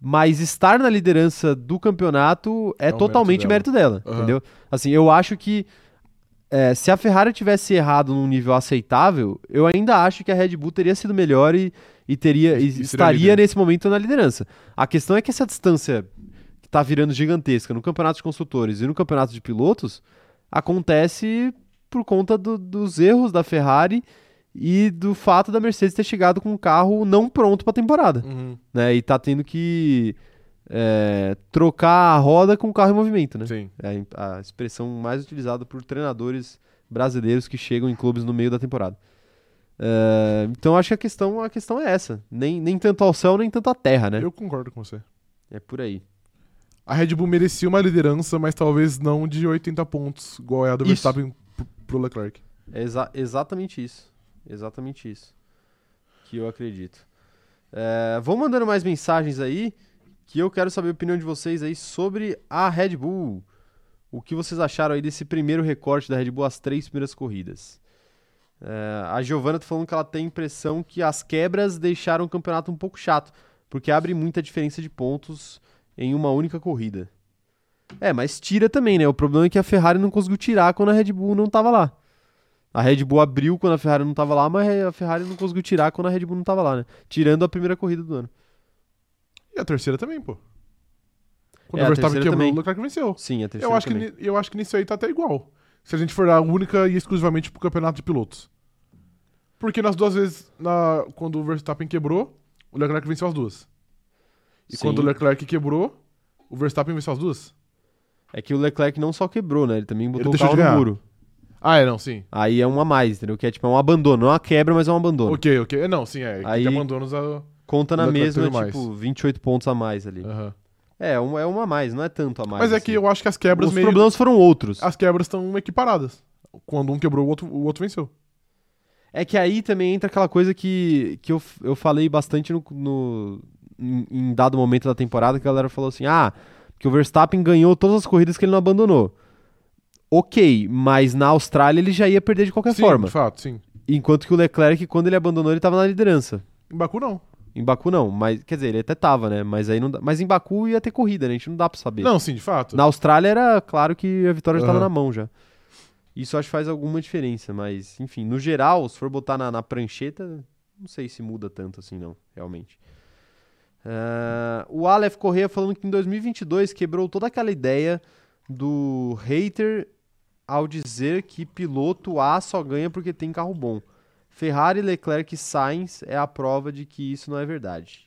Mas estar na liderança do campeonato é, É totalmente mérito mérito dela, Aham. entendeu? Assim, eu acho que é, se a Ferrari tivesse errado num nível aceitável, eu ainda acho que a Red Bull teria sido melhor e, e teria e estaria nesse momento na liderança. A questão é que essa distância que tá virando gigantesca no campeonato de construtores e no campeonato de pilotos acontece por conta do- dos erros da Ferrari e do fato da Mercedes ter chegado com um carro não pronto para a temporada, Uhum. né? E tá tendo que é, trocar a roda com o carro em movimento, né? Sim. É a expressão mais utilizada por treinadores brasileiros que chegam em clubes no meio da temporada. É, então acho que a questão, a questão é essa. Nem, nem tanto ao céu, nem tanto à terra, né? Eu concordo com você. É por aí. A Red Bull merecia uma liderança, mas talvez não de 80 pontos, igual é a do Isso. Verstappen pro- Leclerc. É exa- exatamente isso. Exatamente isso. Que eu acredito. É, vão mandando mais mensagens aí, que eu quero saber a opinião de vocês aí sobre a Red Bull. O que vocês acharam aí desse primeiro recorte da Red Bull às três primeiras corridas? É, a Giovana tá falando que ela tem a impressão que as quebras deixaram o campeonato um pouco chato, porque abre muita diferença de pontos em uma única corrida. É, mas tira também, né? O problema é que a Ferrari não conseguiu tirar quando a Red Bull não tava lá. A Red Bull abriu quando a Ferrari não tava lá, mas a Ferrari não conseguiu tirar quando a Red Bull não tava lá, né? Tirando a primeira corrida do ano. E a terceira também, pô. Quando É, o a Verstappen quebrou, também. o Leclerc venceu. Sim, a terceira Eu acho, que, também. ni- eu acho que nisso aí tá até igual. Se a gente for a única e exclusivamente pro campeonato de pilotos. Porque nas duas vezes, na, quando o Verstappen quebrou, o Leclerc venceu as duas. E Sim. quando o Leclerc quebrou, o Verstappen venceu as duas. É que o Leclerc não só quebrou, né? Ele também botou o deixou carro de no muro. Ah, é, não, sim. Aí é um a mais, entendeu? Que é tipo é um abandono. Não é uma quebra, mas é um abandono. Ok, ok. É, Não, sim, é. Aí- abandonos a. Conta na O mesma, tipo, 28 pontos a mais ali. Aham. É, um, é uma a mais, não é tanto a mais. Mas é assim. que eu acho que as quebras Os meio. problemas foram outros. As quebras estão equiparadas. Quando um quebrou, o outro, o outro venceu. É que aí também entra aquela coisa que, que eu, eu falei bastante no, no- em, em dado momento da temporada, que a galera falou assim: ah, que o Verstappen ganhou todas as corridas que ele não abandonou. Ok, mas na Austrália ele já ia perder de qualquer sim, forma. de fato, sim. Enquanto que o Leclerc, quando ele abandonou, ele tava na liderança. Em Baku, não. Em Baku não, mas quer dizer, ele até tava, né? Mas aí não dá- Mas em Baku ia ter corrida, né? A gente não dá pra saber. Não, sim, de fato. Na Austrália era claro que a vitória já estava Aham. na mão já. Isso acho que faz alguma diferença, mas enfim, no geral, se for botar na, na prancheta, não sei se muda tanto assim não, realmente. Ah, o Aleph Correia falando que em 2022 quebrou toda aquela ideia do hater ao dizer que piloto A só ganha porque tem carro bom. Ferrari, Leclerc e Sainz é a prova de que isso não é verdade.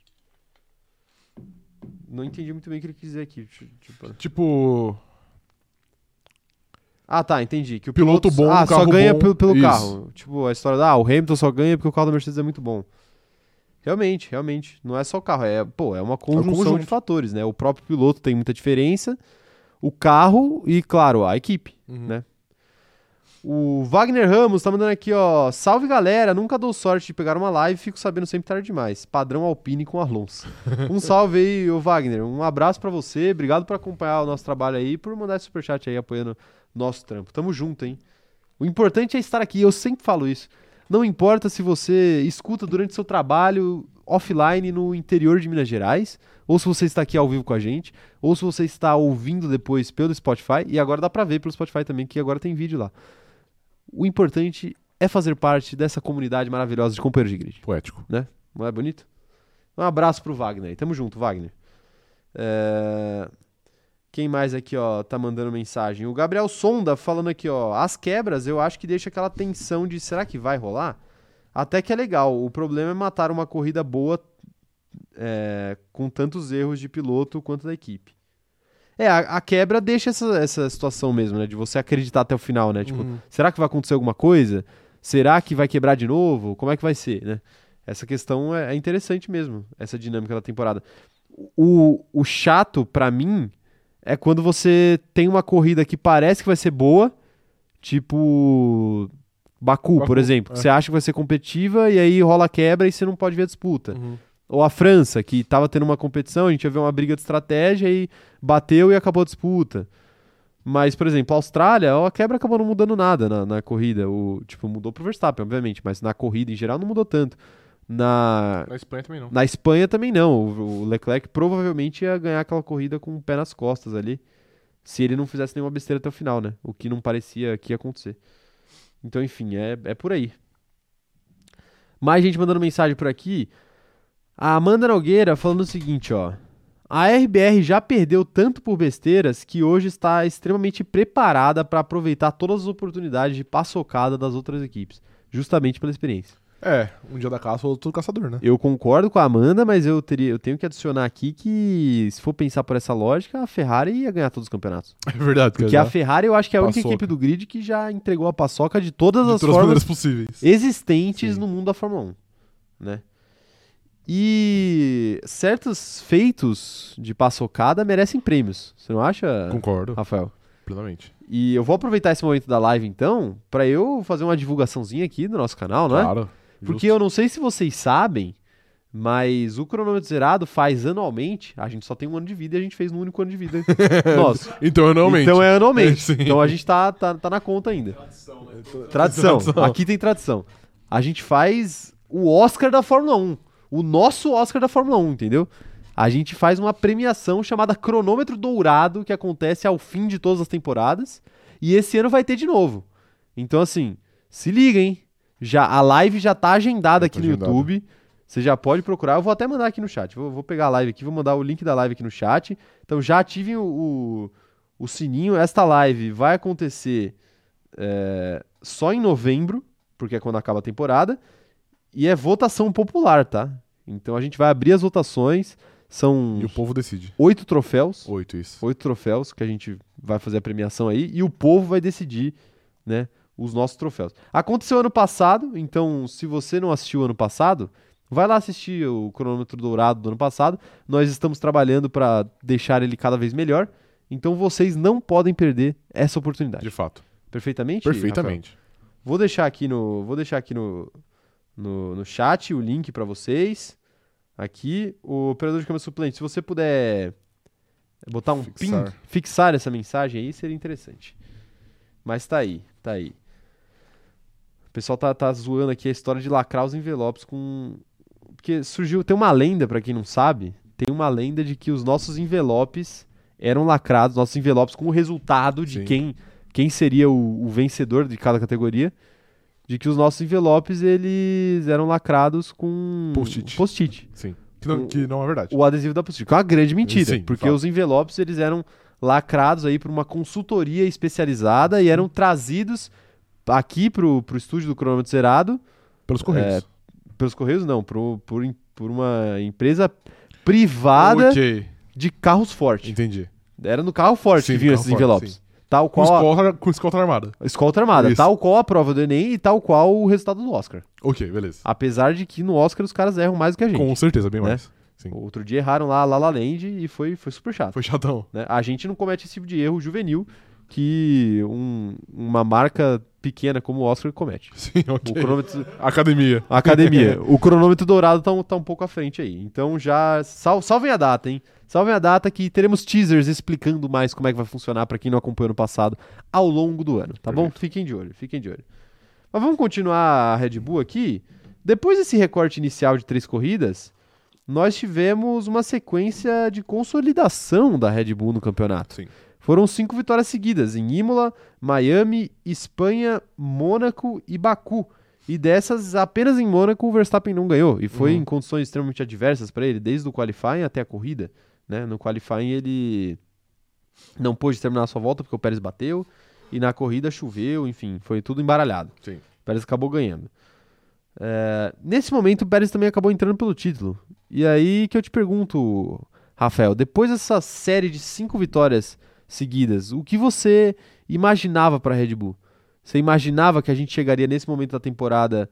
Não entendi muito bem o que ele quis dizer aqui. Tipo, Tipo. ah, tá, entendi. Que o Piloto piloto bom, ah, só ganha bom, pelo, pelo carro. Tipo, a história da, ah, o Hamilton só ganha porque o carro da Mercedes é muito bom. Realmente, realmente. Não é só o carro, é, pô, é uma conjunção conjunto. de fatores, né? O próprio piloto tem muita diferença, o carro e, claro, a equipe, Uhum. né? O Wagner Ramos tá mandando aqui, ó. Salve galera, nunca dou sorte de pegar uma live, fico sabendo sempre tarde demais. Padrão Alpine com Alonso. Um salve aí, ô Wagner. Um abraço pra você, obrigado por acompanhar o nosso trabalho aí, por mandar esse superchat aí apoiando nosso trampo. Tamo junto, hein? O importante é estar aqui, eu sempre falo isso. Não importa se você escuta durante seu trabalho offline no interior de Minas Gerais, ou se você está aqui ao vivo com a gente, ou se você está ouvindo depois pelo Spotify, e agora dá pra ver pelo Spotify também, que agora tem vídeo lá. O importante é fazer parte dessa comunidade maravilhosa de companheiros de grid. Poético. Não é bonito? Um abraço pro Wagner. Tamo junto, Wagner. É, Quem mais aqui, ó, tá mandando mensagem? O Gabriel Sonda falando aqui, ó. As quebras eu acho que deixa aquela tensão de será que vai rolar? Até que é legal. O problema é matar uma corrida boa é, com tantos erros de piloto quanto da equipe. É, a, a quebra deixa essa, essa situação mesmo, né? De você acreditar até o final, né? Tipo, Uhum. será que vai acontecer alguma coisa? Será que vai quebrar de novo? Como é que vai ser, né? Essa questão é, é interessante mesmo, essa dinâmica da temporada. O, o chato, pra mim, é quando você tem uma corrida que parece que vai ser boa, tipo Baku, por Baku, exemplo. é. Você acha que vai ser competitiva e aí rola a quebra e você não pode ver a disputa. Uhum. Ou a França, que tava tendo uma competição, a gente ia ver uma briga de estratégia e bateu e acabou a disputa. Mas, por exemplo, a Austrália, a quebra acabou não mudando nada na, na corrida. O, tipo, mudou pro Verstappen, obviamente, mas na corrida em geral não mudou tanto. Na, Na Espanha também não. na Espanha também não. O, o Leclerc provavelmente ia ganhar aquela corrida com o pé nas costas ali. Se ele não fizesse nenhuma besteira até o final, né? O que não parecia que ia acontecer. Então, enfim, é, é por aí. Mais gente mandando mensagem por aqui. A Amanda Nogueira falando o seguinte, ó. A RBR já perdeu tanto por besteiras que hoje está extremamente preparada para aproveitar todas as oportunidades de paçocada das outras equipes, justamente pela experiência. É, um dia da caça, outro caçador, né? Eu concordo com a Amanda, mas eu, teria, eu tenho que adicionar aqui que, se for pensar por essa lógica, a Ferrari ia ganhar todos os campeonatos. É verdade. Porque a Ferrari eu acho que é a única Paçoca. equipe do grid que já entregou a paçoca de todas de as todas as formas maneiras possíveis. existentes Sim. no mundo da Fórmula 1, né? E certos feitos de paçocada merecem prêmios, você não acha, Concordo, Rafael? plenamente. E eu vou aproveitar esse momento da live então, pra eu fazer uma divulgaçãozinha aqui do nosso canal, não é? Porque justo. eu não sei se vocês sabem, mas o cronômetro zerado faz anualmente. A gente só tem um ano de vida e a gente fez no único ano de vida. Nossa. Então, anualmente. Então é anualmente. Sim. Então a gente tá, tá, tá na conta ainda. Tradição. Tradição. Aqui tem tradição. A gente faz o Oscar da Fórmula 1. O nosso Oscar da Fórmula 1, entendeu? A gente faz uma premiação chamada Cronômetro Dourado, que acontece ao fim de todas as temporadas. E esse ano vai ter de novo. Então, assim, se liga, hein? Já, a live já tá agendada aqui tá no. YouTube. Você já pode procurar. Eu vou até mandar aqui no chat. Vou, vou pegar a live aqui, vou mandar o link da live aqui no chat. Então já ativem o, o, o sininho. Esta live vai acontecer é, só em novembro, porque é quando acaba a temporada. E é votação popular, tá? Então a gente vai abrir as votações. São E o povo decide. oito troféus. Oito, isso. Oito troféus que a gente vai fazer a premiação aí. E o povo vai decidir, né? Os nossos troféus. Aconteceu ano passado, então se você não assistiu ano passado, vai lá assistir o cronômetro dourado do ano passado. Nós estamos trabalhando para deixar ele cada vez melhor. Então vocês não podem perder essa oportunidade. De fato. Perfeitamente? Rafael? Perfeitamente. Vou deixar aqui no, vou deixar aqui no, no, no chat o link para vocês. Aqui, o operador de câmera suplente, se você puder botar um Fixar. pin, fixar essa mensagem aí, seria interessante. Mas tá aí, tá aí. O pessoal tá, tá zoando aqui a história de lacrar os envelopes com. Porque surgiu. Tem uma lenda, pra quem não sabe, tem uma lenda de que os nossos envelopes eram lacrados, nossos envelopes com o resultado de Sim. quem, quem seria o, o vencedor de cada categoria. De que os nossos envelopes eles eram lacrados com Post-it. post-it Sim. Que não, que não é verdade. o adesivo da post-it, que é uma grande mentira, Sim, porque fato. os envelopes eles eram lacrados aí por uma consultoria especializada e eram trazidos aqui pro, pro estúdio do cronômetro zerado Pelos Correios. pelos correios não, pro, por, por uma empresa privada Ok, de carros forte. entendi. Era no carro forte Sim, que vinham esses forte, envelopes. sim. Tal Com qual a, escolta, com escolta armada. escolta armada, Isso. tal qual a prova do Enem e tal qual o resultado do Oscar. Ok, beleza. Apesar de que no Oscar os caras erram mais do que a gente. Com certeza, bem né? mais. Sim. Outro dia erraram lá a La La Land e foi, foi super chato. Foi chatão. né? A gente não comete esse tipo de erro juvenil que um- uma marca pequena como o Oscar comete. Sim, O ok. cronômetro, Academia. academia, o cronômetro dourado tá um, tá um pouco à frente aí. Então já sal, salvem a data, hein? Salvem a data que teremos teasers explicando mais como é que vai funcionar pra quem não acompanhou no passado ao longo do ano, tá bom? Perfeito. Fiquem de olho, fiquem de olho. Mas vamos continuar a Red Bull aqui. Depois desse recorte inicial de três corridas, nós tivemos uma sequência de consolidação da Red Bull no campeonato. Sim. Foram cinco vitórias seguidas em Imola, Miami, Espanha, Mônaco e Baku. E dessas, apenas em Mônaco o Verstappen não ganhou. E foi Uhum. em condições extremamente adversas para ele, desde o qualifying até a corrida. Né? No qualifying ele não pôde terminar a sua volta porque o Pérez bateu. E na corrida choveu, enfim, foi tudo embaralhado. Sim. O Pérez acabou ganhando. É, nesse momento, o Pérez também acabou entrando pelo título. E aí que eu te pergunto, Rafael, depois dessa série de cinco vitórias seguidas, o que você imaginava para a Red Bull? Você imaginava que a gente chegaria nesse momento da temporada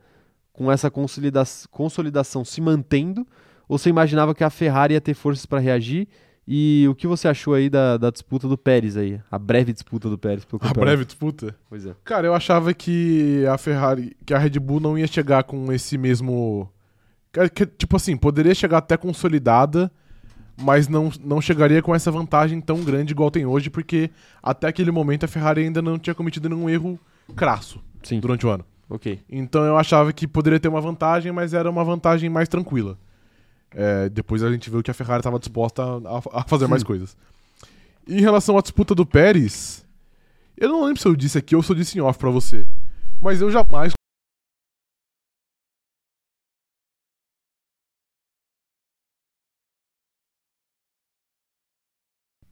com essa consolida consolidação se mantendo? Ou você imaginava que a Ferrari ia ter forças para reagir? E o que você achou aí da, da, disputa do Pérez aí? A breve disputa do Pérez pelo A breve disputa? Pois é. Cara, eu achava que a Ferrari, que a Red Bull não ia chegar com esse mesmo. Que, que, tipo assim, poderia chegar até consolidada, mas não, não chegaria com essa vantagem tão grande igual tem hoje, porque até aquele momento a Ferrari ainda não tinha cometido nenhum erro crasso Sim. durante o ano. Ok. Então eu achava que poderia ter uma vantagem, mas era uma vantagem mais tranquila. É, depois a gente viu que a Ferrari estava disposta a, a fazer mais coisas. em relação à disputa do Pérez, eu não lembro se eu disse aqui ou se eu disse em off pra você. Mas eu jamais.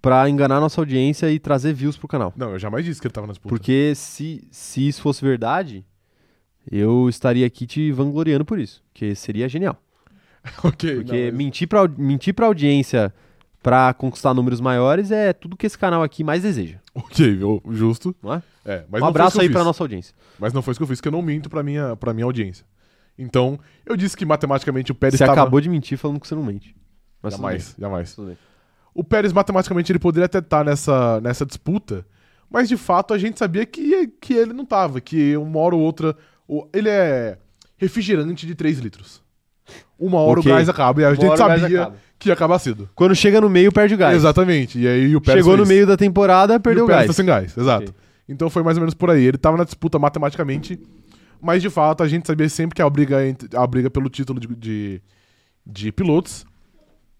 Pra enganar nossa audiência e trazer views pro canal. Não, eu jamais disse que ele tava na disputa. Porque se, se isso fosse verdade, eu estaria aqui te vangloriando por isso. Que seria genial. ok. Porque não, mentir, pra, mentir pra audiência pra conquistar números maiores é tudo que esse canal aqui mais deseja. Ok, eu- justo. Não é? É, mas um não abraço aí pra nossa audiência. Mas não foi isso que eu fiz, que eu não minto pra minha, pra minha audiência. Então, eu disse que matematicamente o Pérez Você estava... acabou de mentir falando que você não mente. Mas Jamais, jamais. tudo bem. O Pérez, matematicamente, ele poderia até estar nessa, nessa disputa, mas de fato a gente sabia que, que ele não tava, que uma hora ou outra. ele é refrigerante de 3 litros. Uma hora Ok. o gás acaba, e a Uma gente sabia que ia acabar cedo. Quando chega no meio, perde o gás. Exatamente. E aí o Pérez Chegou no meio da temporada, E perdeu o o gás. tá sem gás, exato. Ok. Então foi mais ou menos por aí. Ele tava na disputa matematicamente, mas de fato a gente sabia sempre que a briga, a briga pelo título de, de, de pilotos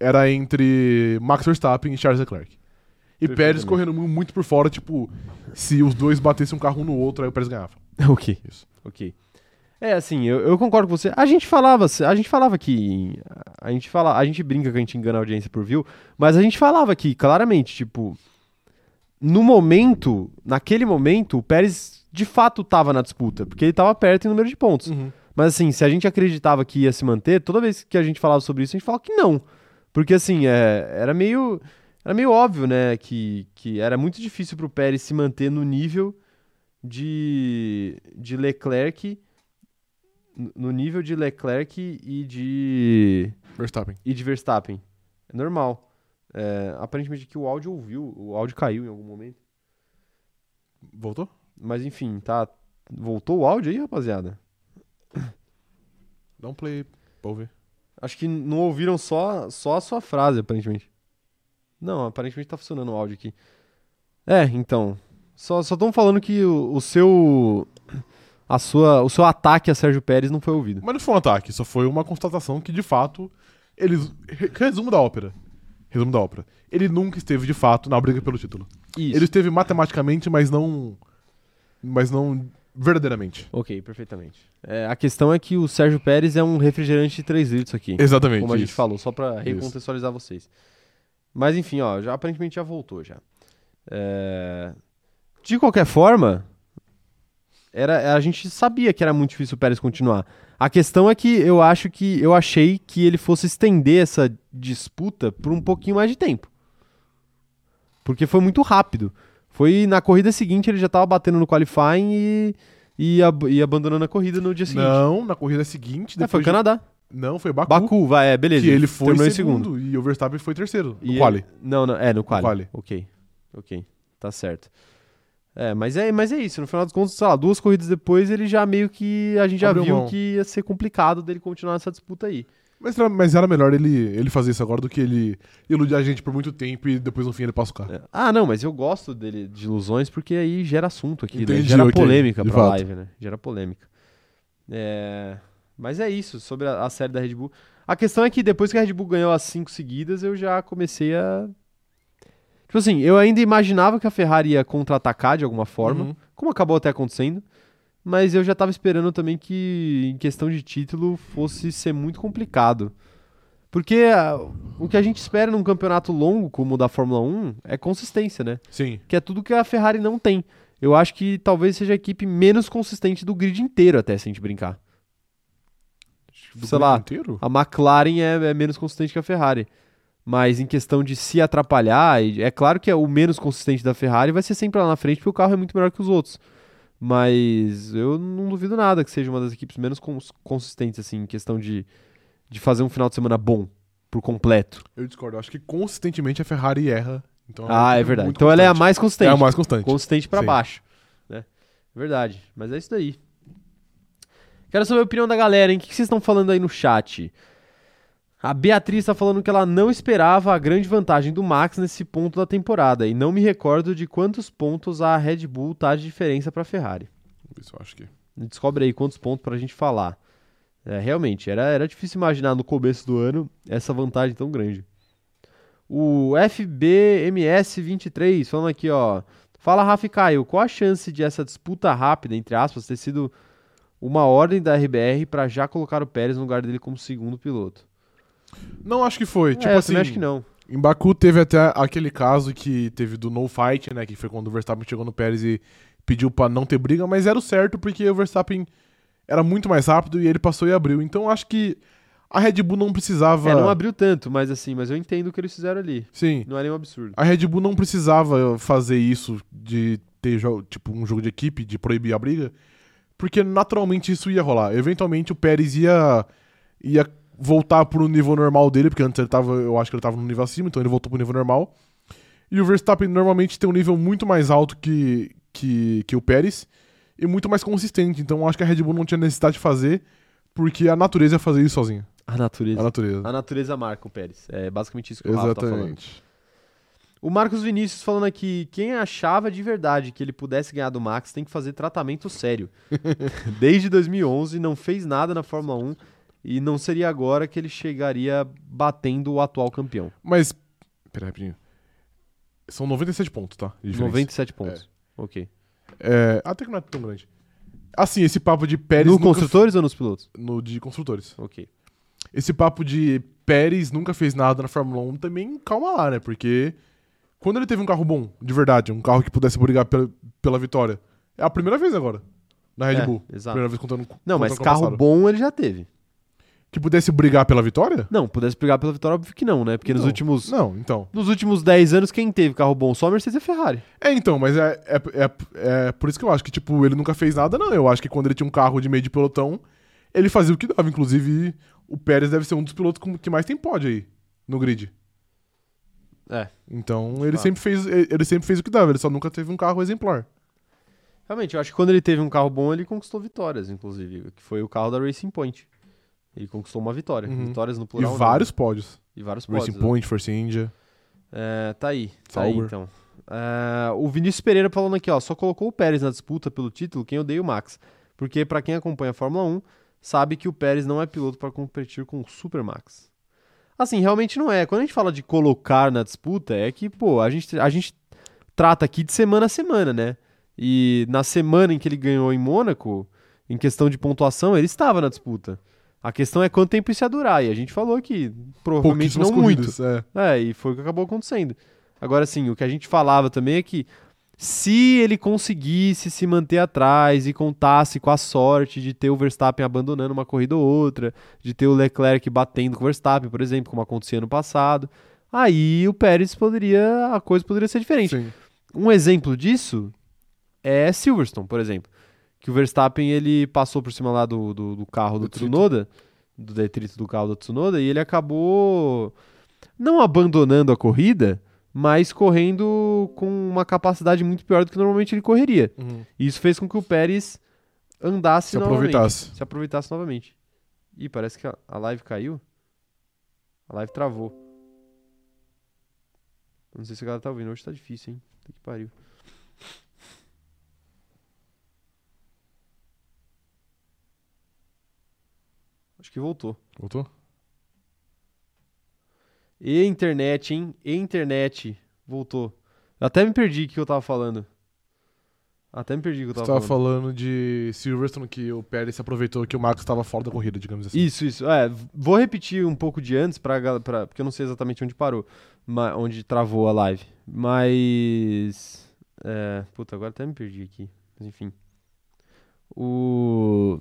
era entre Max Verstappen e Charles Leclerc. E Pérez correndo mu- muito por fora, tipo, se os dois batessem um carro um no outro, aí o Pérez ganhava. ok. Isso. Ok. É, assim, eu, eu concordo com você. A gente falava, a gente falava que. A gente, fala, a gente brinca que a gente engana a audiência por view, mas a gente falava aqui, claramente, tipo. No momento, naquele momento, o Pérez de fato tava na disputa, porque ele tava perto em número de pontos. Mas assim, se a gente acreditava que ia se manter, toda vez que a gente falava sobre isso, a gente falava que não. Porque assim, é, era meio. Era meio óbvio, né? Que, que era muito difícil pro Pérez se manter no nível de, de Leclerc. No nível de Leclerc e de. Verstappen. e de Verstappen. É normal. É, aparentemente aqui o áudio ouviu, o áudio caiu em algum momento. Voltou? Mas enfim, tá. Voltou o áudio aí, rapaziada? Dá um play pra ouvir. Acho que não ouviram só, só a sua frase, aparentemente. Não, aparentemente tá funcionando o áudio aqui. É, então. Só estão falando que o, o seu. A sua, o seu ataque a Sérgio Pérez não foi ouvido. Mas não foi um ataque, só foi uma constatação que, de fato, eles. re- Resumo da ópera. Resumo da ópera. Ele nunca esteve, de fato, na briga pelo título. Isso. Ele esteve matematicamente, mas não. Mas não verdadeiramente. Ok, perfeitamente. É, a questão é que o Sérgio Pérez é um refrigerante de 3 litros aqui. Exatamente. como a gente isso. falou, só pra recontextualizar vocês. Mas enfim, ó, já aparentemente já voltou já. É, De qualquer forma, era, a gente sabia que era muito difícil o Pérez continuar. A questão é que eu acho que eu achei que ele fosse estender essa disputa por um pouquinho mais de tempo. Porque foi muito rápido. Foi na corrida seguinte ele já tava batendo no qualifying e, e, ab- e abandonando a corrida no dia seguinte. Não, na corrida seguinte, É, foi depois. de- Canadá. Não, foi Baku. Baku, vai, é, beleza. Que ele foi em segundo, e o Verstappen foi terceiro. No E quali. ele- Não, não, é, no quali. quali. Ok, ok, tá certo. É, mas é, mas é isso, no final dos contos, sei lá, duas corridas depois ele já meio que, a gente já Abriu viu mão. que ia ser complicado dele continuar nessa disputa aí. Mas, era, mas era melhor ele, ele fazer isso agora do que ele iludir a gente por muito tempo e depois no fim ele passa o carro. É. Ah, não, mas eu gosto dele de ilusões porque aí gera assunto aqui, né? Entendi, gera ok, polêmica pra fato. live, né? Gera polêmica. É... Mas é isso, sobre a, a série da Red Bull. A questão é que depois que a Red Bull ganhou as cinco seguidas, eu já comecei a. Tipo assim, eu ainda imaginava que a Ferrari ia contra-atacar de alguma forma, Uhum. como acabou até acontecendo. Mas eu já tava esperando também que, em questão de título, fosse ser muito complicado. Porque ah, o que a gente espera num campeonato longo, como o da Fórmula 1, é consistência, né? Sim. Que é tudo que a Ferrari não tem. Eu acho que talvez seja a equipe menos consistente do grid inteiro, até, se a gente brincar. Do sei lá, inteiro? a McLaren é, é menos consistente que a Ferrari. Mas em questão de se atrapalhar, é claro que é o menos consistente da Ferrari vai ser sempre lá na frente, porque o carro é muito melhor que os outros. Mas eu não duvido nada que seja uma das equipes menos cons- consistentes, assim, em questão de, de fazer um final de semana bom, por completo. Eu discordo. Eu acho que consistentemente a Ferrari erra. Então ah, é verdade. Então ela é a constante. mais consistente. É a mais constante. consistente Sim. baixo, né? Verdade. Mas é isso daí. Quero saber a opinião da galera, hein? O que que vocês estão falando aí no chat? A Beatriz está falando que ela não esperava a grande vantagem do Max nesse ponto da temporada e não me recordo de quantos pontos a Red Bull tá de diferença para a Ferrari. Isso eu acho que. Descobre aí quantos pontos pra gente falar. É, realmente, era, era difícil imaginar no começo do ano essa vantagem tão grande. O FBMS23 falando aqui, ó. Fala, Rafa e Caio, qual a chance de essa disputa rápida, entre aspas, ter sido uma ordem da RBR pra já colocar o Pérez no lugar dele como segundo piloto? Não acho que foi. Tipo é, eu assim. acho que não. Em Baku teve até aquele caso que teve do no fight, né? Que foi quando o Verstappen chegou no Pérez e pediu pra não ter briga, mas era o certo porque o Verstappen era muito mais rápido e ele passou e abriu. Então acho que a Red Bull não precisava. É, não abriu tanto, mas assim, mas eu entendo o que eles fizeram ali. Sim. Não é nenhum absurdo. A Red Bull não precisava fazer isso de ter tipo um jogo de equipe, de proibir a briga, porque naturalmente isso ia rolar. Eventualmente o Pérez ia ia voltar pro nível normal dele, porque antes ele tava, eu acho que ele tava no nível acima, então ele voltou pro nível normal. E o Verstappen normalmente tem um nível muito mais alto que que, que o Pérez e muito mais consistente. Então eu acho que a Red Bull não tinha necessidade de fazer, porque a natureza ia fazer isso sozinha. A natureza. A natureza. A natureza marca o Pérez. É basicamente isso que o Rafa tá falando. O Marcos Vinícius falando aqui, quem achava de verdade que ele pudesse ganhar do Max tem que fazer tratamento sério. Desde 2011 não fez nada na Fórmula 1 e não seria agora que ele chegaria batendo o atual campeão. Mas pera rapidinho. São 97 pontos, tá? de diferença. 97 pontos. Ok. É, até que não é tão grande. Assim, esse papo de Pérez. No construtores ou nos pilotos? f- No de construtores. Ok. Esse papo de Pérez nunca fez nada na Fórmula 1 também, calma lá, né? Porque quando ele teve um carro bom, de verdade, um carro que pudesse brigar pela, pela vitória, é a primeira vez agora. Na Red É, Bull. exato. Primeira vez contando. Não, contando mas carro passado. bom ele já teve. Que pudesse brigar pela vitória? Não, pudesse brigar pela vitória, óbvio que não, né? Porque nos Não. últimos, Não, então. nos últimos 10 anos, quem teve carro bom? Só a Mercedes e a Ferrari. É, então, mas é, é, é, é por isso que eu acho que, tipo, ele nunca fez nada, não. Eu acho que quando ele tinha um carro de meio de pelotão, ele fazia o que dava. Inclusive, o Pérez deve ser um dos pilotos com- que mais tem pódio aí no grid. É. Então, ele Claro. sempre fez ele sempre fez o que dava, ele só nunca teve um carro exemplar. Realmente, eu acho que quando ele teve um carro bom, ele conquistou vitórias, inclusive. Que foi o carro da Racing Point. Ele conquistou uma vitória. Uhum. Vitórias no E plural. né? vários pódios. E vários pódios. Racing Point, Force India. É, tá aí. Tá aí, então. É, o Vinícius Pereira falando aqui, ó. Só colocou o Pérez na disputa pelo título quem odeia o Max. Porque, pra quem acompanha a Fórmula 1, sabe que o Pérez não é piloto para competir com o Super Max. Assim, realmente não é. Quando a gente fala de colocar na disputa, é que, pô, a gente, a gente trata aqui de semana a semana, né? E na semana em que ele ganhou em Mônaco, em questão de pontuação, ele estava na disputa. A questão é quanto tempo isso ia durar. E a gente falou que provavelmente não muito. É. É, e foi o que acabou acontecendo. Agora, sim, o que a gente falava também é que se ele conseguisse se manter atrás e contasse com a sorte de ter o Verstappen abandonando uma corrida ou outra, de ter o Leclerc batendo com o Verstappen, por exemplo, como acontecia no passado, aí o Pérez poderia, a coisa poderia ser diferente. Sim. Um exemplo disso é Silverstone, por exemplo. Que o Verstappen ele passou por cima lá do, do, do carro do. Tsunoda, do detrito do carro do Tsunoda, e ele acabou não abandonando a corrida, mas correndo com uma capacidade muito pior do que normalmente ele correria. Uhum. E isso fez com que o Pérez andasse Se aproveitasse. Se aproveitasse novamente. Ih, parece que a, a live caiu. A live travou. Não sei se a galera tá ouvindo. Hoje tá difícil, hein? Puta que pariu. Acho que voltou. Voltou? E internet, hein? E internet. Voltou. Até me perdi o que eu tava falando. Até me perdi o que eu Você tava tava falando. falando de Silverstone que o Pérez se aproveitou que o Max estava fora da corrida, digamos assim. Isso, isso. É, vou repetir um pouco de antes, pra, pra, porque eu não sei exatamente onde parou, onde travou a live. Mas. É, puta, agora até me perdi aqui. Mas enfim. O,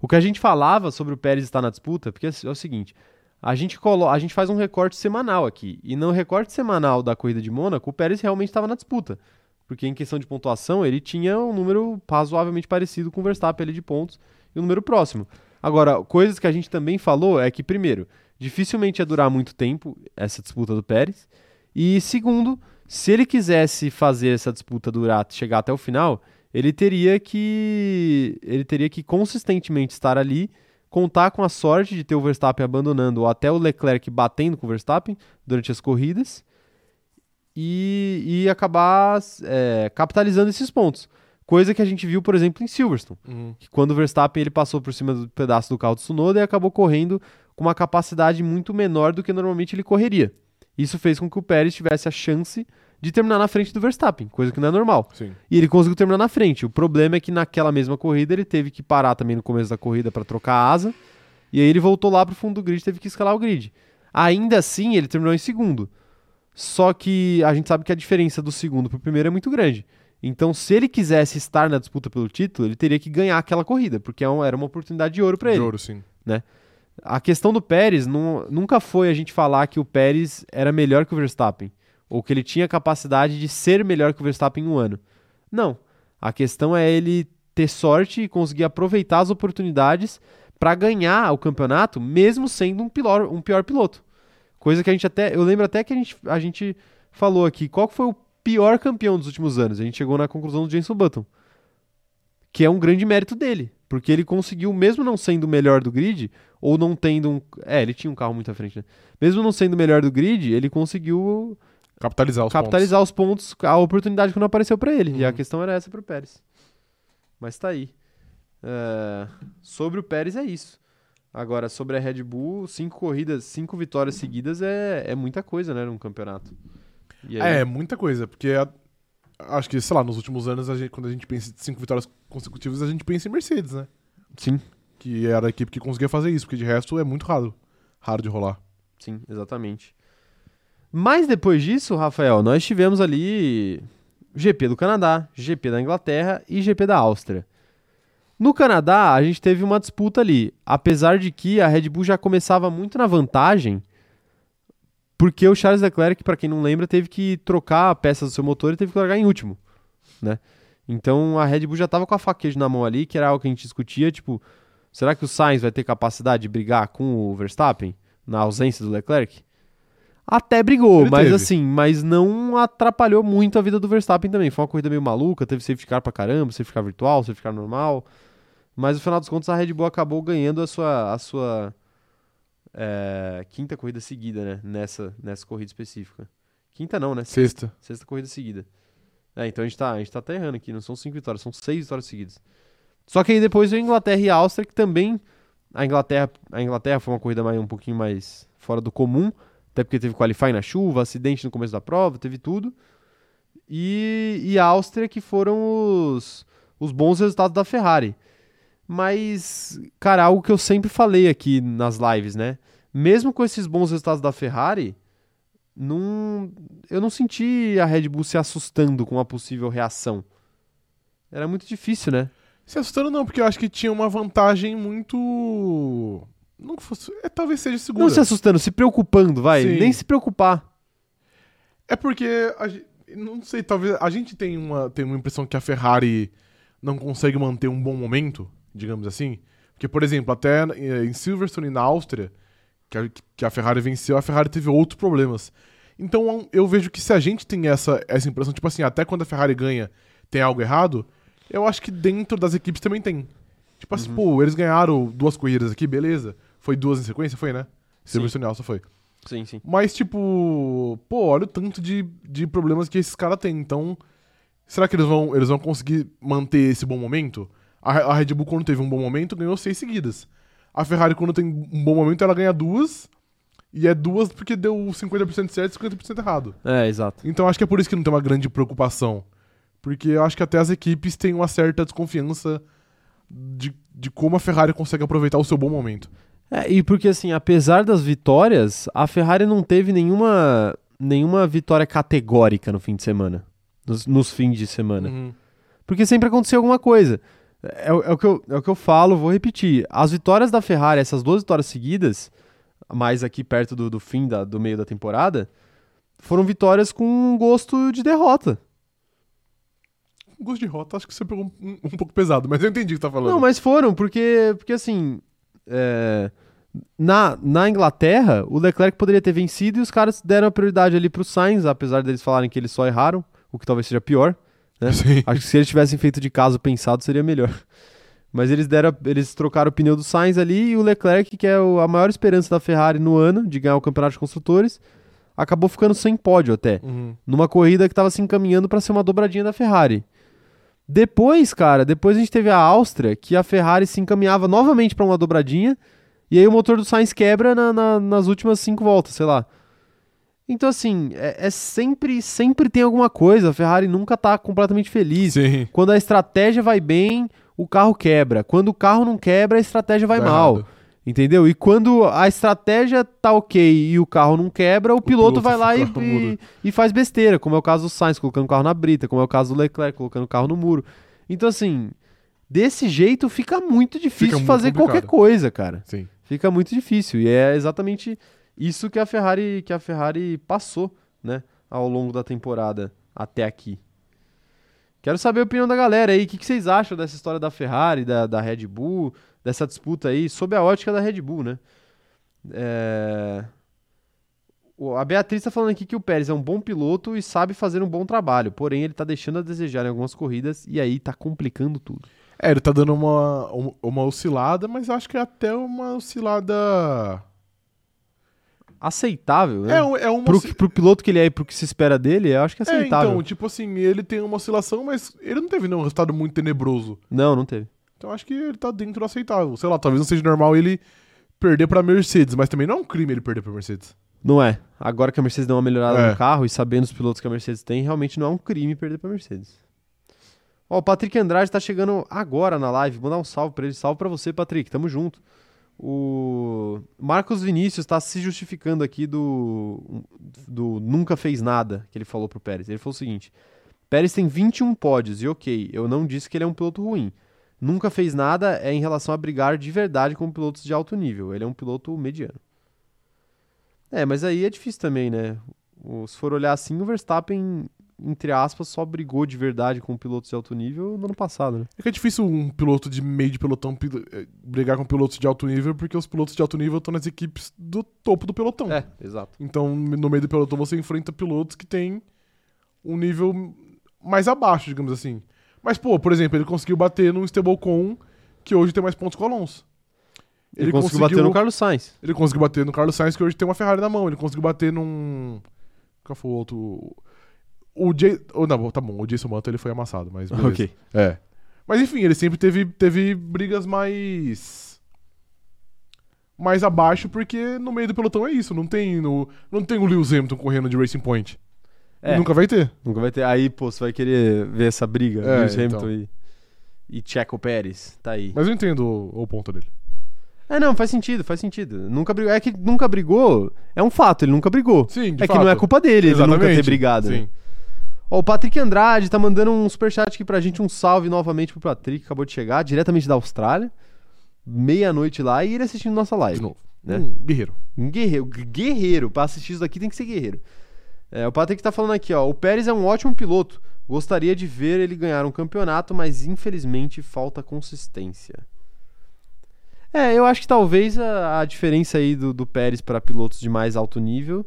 O que a gente falava sobre o Pérez estar na disputa, porque é o seguinte, a gente, colo a gente faz um recorte semanal aqui, e no recorte semanal da corrida de Mônaco, o Pérez realmente estava na disputa. Porque em questão de pontuação, ele tinha um número razoavelmente parecido com o Verstappen ali de pontos e um número próximo. Agora, coisas que a gente também falou é que, primeiro, dificilmente ia durar muito tempo essa disputa do Pérez. E segundo, se ele quisesse fazer essa disputa durar, chegar até o final, ele teria que ele teria que consistentemente estar ali, contar com a sorte de ter o Verstappen abandonando ou até o Leclerc batendo com o Verstappen durante as corridas e, e acabar é, capitalizando esses pontos. Coisa que a gente viu, por exemplo, em Silverstone, Uhum. que quando o Verstappen ele passou por cima do pedaço do carro do Tsunoda e acabou correndo com uma capacidade muito menor do que normalmente ele correria. Isso fez com que o Pérez tivesse a chance de terminar na frente do Verstappen, coisa que não é normal. Sim. E ele conseguiu terminar na frente. O problema é que naquela mesma corrida ele teve que parar também no começo da corrida para trocar a asa. E aí ele voltou lá pro fundo do grid, teve que escalar o grid. Ainda assim, ele terminou em segundo. Só que a gente sabe que a diferença do segundo pro primeiro é muito grande. Então, se ele quisesse estar na disputa pelo título, ele teria que ganhar aquela corrida, porque é era uma oportunidade de ouro para De ele. ouro, sim. A questão do Pérez nu- nunca foi a gente falar que o Pérez era melhor que o Verstappen, ou que ele tinha capacidade de ser melhor que o Verstappen em um ano. Não. A questão é ele ter sorte e conseguir aproveitar as oportunidades para ganhar o campeonato, mesmo sendo um pior, um pior piloto. Coisa que a gente até. Eu lembro até que a gente, a gente falou aqui. Qual foi o pior campeão dos últimos anos? A gente chegou na conclusão do Jenson Button. Que é um grande mérito dele. Porque ele conseguiu, mesmo não sendo o melhor do grid, ou não tendo um. É, ele tinha um carro muito à frente, né? Mesmo não sendo o melhor do grid, ele conseguiu Capitalizar os capitalizar os pontos, a oportunidade que não apareceu pra ele. E a Uhum. questão era essa pro Pérez. Mas tá aí. É, sobre o Pérez é isso. Agora, sobre a Red Bull, cinco corridas, cinco vitórias seguidas é, é muita coisa, né, num campeonato. Pontos. aí- É, muita coisa, porque a- acho que, sei lá, nos últimos anos, a gente- quando a gente pensa em cinco vitórias consecutivas, a gente pensa em Mercedes, né? Sim, Que era a equipe que conseguia fazer isso, porque de resto é muito raro. Raro de rolar. sim, exatamente. Mas depois disso, Rafael, nós tivemos ali GP do Canadá, GP da Inglaterra e GP da Áustria. No Canadá, a gente teve uma disputa ali, apesar de que a Red Bull já começava muito na vantagem, porque o Charles Leclerc, para quem não lembra, teve que trocar peças do seu motor e teve que largar em último, né? Então a Red Bull já estava com a faqueja na mão ali, que era algo que a gente discutia, tipo, será que o Sainz vai ter capacidade de brigar com o Verstappen na ausência do Leclerc? Até brigou, Ele mas teve. assim, mas não atrapalhou muito a vida do Verstappen também. Foi uma corrida meio maluca, teve safety car pra caramba, safety car virtual, safety car normal. Mas no final dos contos a Red Bull acabou ganhando a sua, a sua é, quinta corrida seguida, né? Nessa, nessa corrida específica. Quinta não, né? Sexta. Sexta corrida seguida. É, então a gente, tá, a gente tá até errando aqui, não são cinco vitórias, são seis vitórias seguidas. Só que aí depois veio a Inglaterra e a Áustria, que também. A Inglaterra, a Inglaterra foi uma corrida mais, um pouquinho mais fora do comum, até porque teve qualify na chuva, acidente no começo da prova, teve tudo. E, e a Áustria, que foram os, os bons resultados da Ferrari. Mas, cara, algo que eu sempre falei aqui nas lives, né? Mesmo com esses bons resultados da Ferrari, não, eu não senti a Red Bull se assustando com uma possível reação. Era muito difícil, né? Se assustando não, porque eu acho que tinha uma vantagem muito... Não fosse... É, talvez seja segura. Não se assustando, se preocupando, vai. Sim. Nem se preocupar. É porque, a não sei, talvez a gente tem uma, tem uma impressão que a Ferrari não consegue manter um bom momento, digamos assim. Porque, por exemplo, até eh, em Silverstone e na Áustria, que a, que a Ferrari venceu, a Ferrari teve outros problemas. Então eu vejo que se a gente tem essa, essa impressão, tipo assim, até quando a Ferrari ganha tem algo errado, eu acho que dentro das equipes também tem. Tipo assim, pô, eles ganharam duas corridas aqui, beleza. Foi duas em sequência, foi, né? Silverstone Áustria foi. Sim, sim. Mas, tipo, pô, olha o tanto de, de problemas que esses caras têm. Então, será que eles vão, eles vão conseguir manter esse bom momento? A, a Red Bull, quando teve um bom momento, ganhou seis seguidas. A Ferrari, quando tem um bom momento, ela ganha duas. E é duas porque deu 50% certo e 50% errado. É, exato. Então, acho que é por isso que não tem uma grande preocupação. Porque eu acho que até as equipes têm uma certa desconfiança de, de como a Ferrari consegue aproveitar o seu bom momento. É, e porque assim, apesar das vitórias, a Ferrari não teve nenhuma, nenhuma vitória categórica no fim de semana. Nos, nos fins de semana. Uhum. Porque sempre aconteceu alguma coisa. É, o- é o que eu, é o que eu falo, vou repetir. As vitórias da Ferrari, essas duas vitórias seguidas, mais aqui perto do, do fim da- do meio da temporada, foram vitórias com um gosto de derrota. Gosto de rota, acho que você pegou um, um pouco pesado, mas eu entendi o que tá falando. Não, mas foram, porque, porque assim. É, na, na Inglaterra, o Leclerc poderia ter vencido e os caras deram a prioridade ali pro Sainz, apesar deles falarem que eles só erraram, o que talvez seja pior. né? Acho que se eles tivessem feito de caso pensado, seria melhor. Mas eles deram, eles trocaram o pneu do Sainz ali e o Leclerc, que é o- a maior esperança da Ferrari no ano de ganhar o campeonato de construtores, acabou ficando sem pódio até Uhum. numa corrida que estava se encaminhando para ser uma dobradinha da Ferrari. Depois, cara, depois a gente teve a Áustria, que a Ferrari se encaminhava novamente para uma dobradinha, e aí o motor do Sainz quebra na- na- nas últimas cinco voltas, sei lá. Então, assim, é, é sempre, sempre tem alguma coisa, a Ferrari nunca tá completamente feliz. Sim. Quando a estratégia vai bem, o carro quebra. Quando o carro não quebra, a estratégia vai Tá mal. errado. Entendeu? E quando a estratégia tá ok e o carro não quebra, o, piloto, piloto vai lá e, e, e faz besteira, como é o caso do Sainz colocando o carro na brita, como é o caso do Leclerc colocando o carro no muro. Então, assim, desse jeito fica muito difícil Fica muito fazer qualquer coisa, cara. Sim. Fica muito difícil. E é exatamente isso que a Ferrari, que a Ferrari passou, né, ao longo da temporada até aqui. Quero saber a opinião da galera aí. O que, que vocês acham dessa história da Ferrari, da, da Red Bull, dessa disputa aí, sob a ótica da Red Bull, né? É, A Beatriz tá falando aqui que o Pérez é um bom piloto e sabe fazer um bom trabalho, porém ele tá deixando a desejar em algumas corridas e aí tá complicando tudo. É, ele tá dando uma, uma, oscilada, mas acho que é até uma oscilada. Aceitável, né? É, um- é uma pro, que- pro piloto que ele é e pro que se espera dele, eu acho que é É, aceitável. então, tipo assim, ele tem uma oscilação, mas ele não teve nenhum resultado muito tenebroso. Não, não teve. Então acho que ele tá dentro do aceitável. Sei lá, talvez não seja normal ele perder pra Mercedes, mas também não é um crime ele perder pra Mercedes. Não é. Agora que a Mercedes deu uma melhorada É. no carro e sabendo os pilotos que a Mercedes tem, realmente não é um crime perder pra Mercedes. Ó, o Patrick Andrade tá chegando agora na live. Vou dar um salve pra ele. Salve pra você, Patrick. Tamo junto. O Marcos Vinícius tá se justificando aqui do, do nunca fez nada que ele falou pro Pérez. Ele falou o seguinte: Pérez tem 21 pódios e ok, eu não disse que ele é um piloto ruim. Nunca fez nada é em relação a brigar de verdade com pilotos de alto nível. Ele é um piloto mediano. É, mas aí é difícil também, né? Se for olhar assim, o Verstappen, entre aspas, só brigou de verdade com pilotos de alto nível no ano passado, né? É que é difícil um piloto de meio de pelotão eh, brigar com pilotos de alto nível, porque os pilotos de alto nível estão nas equipes do topo do pelotão. É, exato. Então, no meio do pelotão, você enfrenta pilotos que têm um nível mais abaixo, digamos assim. Mas, pô, por exemplo, ele conseguiu bater num stablecoin que hoje tem mais pontos que o Alonso. Ele, conseguiu, bater no Carlos Sainz. Ele conseguiu bater no Carlos Sainz, que hoje tem uma Ferrari na mão. Ele conseguiu bater num. Qual foi o outro? O Jay. Oh, não, tá bom, o Jason Manto ele foi amassado, mas. beleza. Ok. É. Mas enfim, ele sempre teve, teve brigas mais. Mais abaixo, porque no meio do pelotão é isso. Não tem, no, não tem o Lewis Hamilton correndo de Racing Point. É, nunca... Nunca vai ter. vai ter. Aí, pô, você vai querer ver essa briga, É, Lewis então. Hamilton e, e Checo Pérez. Tá aí. Mas eu entendo o, o ponto dele. É, não, faz sentido, faz sentido. Nunca brigou. É que nunca brigou, é um fato, ele nunca brigou. Sim, de é fato. que não é culpa dele, ele nunca ter Exatamente. brigado. né? Sim. Ó, o Patrick Andrade tá mandando um superchat aqui pra gente, um salve novamente pro Patrick, acabou de chegar, diretamente da Austrália. Meia-noite lá e ele assistindo nossa live. De novo. Né? Um guerreiro. Um guerreiro, guerreiro, pra assistir isso daqui tem que ser guerreiro. É, o Patrick tá falando aqui, ó, o Pérez é um ótimo piloto, gostaria de ver ele ganhar um campeonato, mas infelizmente falta consistência. É, eu acho que talvez a, a diferença aí do, do Pérez para pilotos de mais alto nível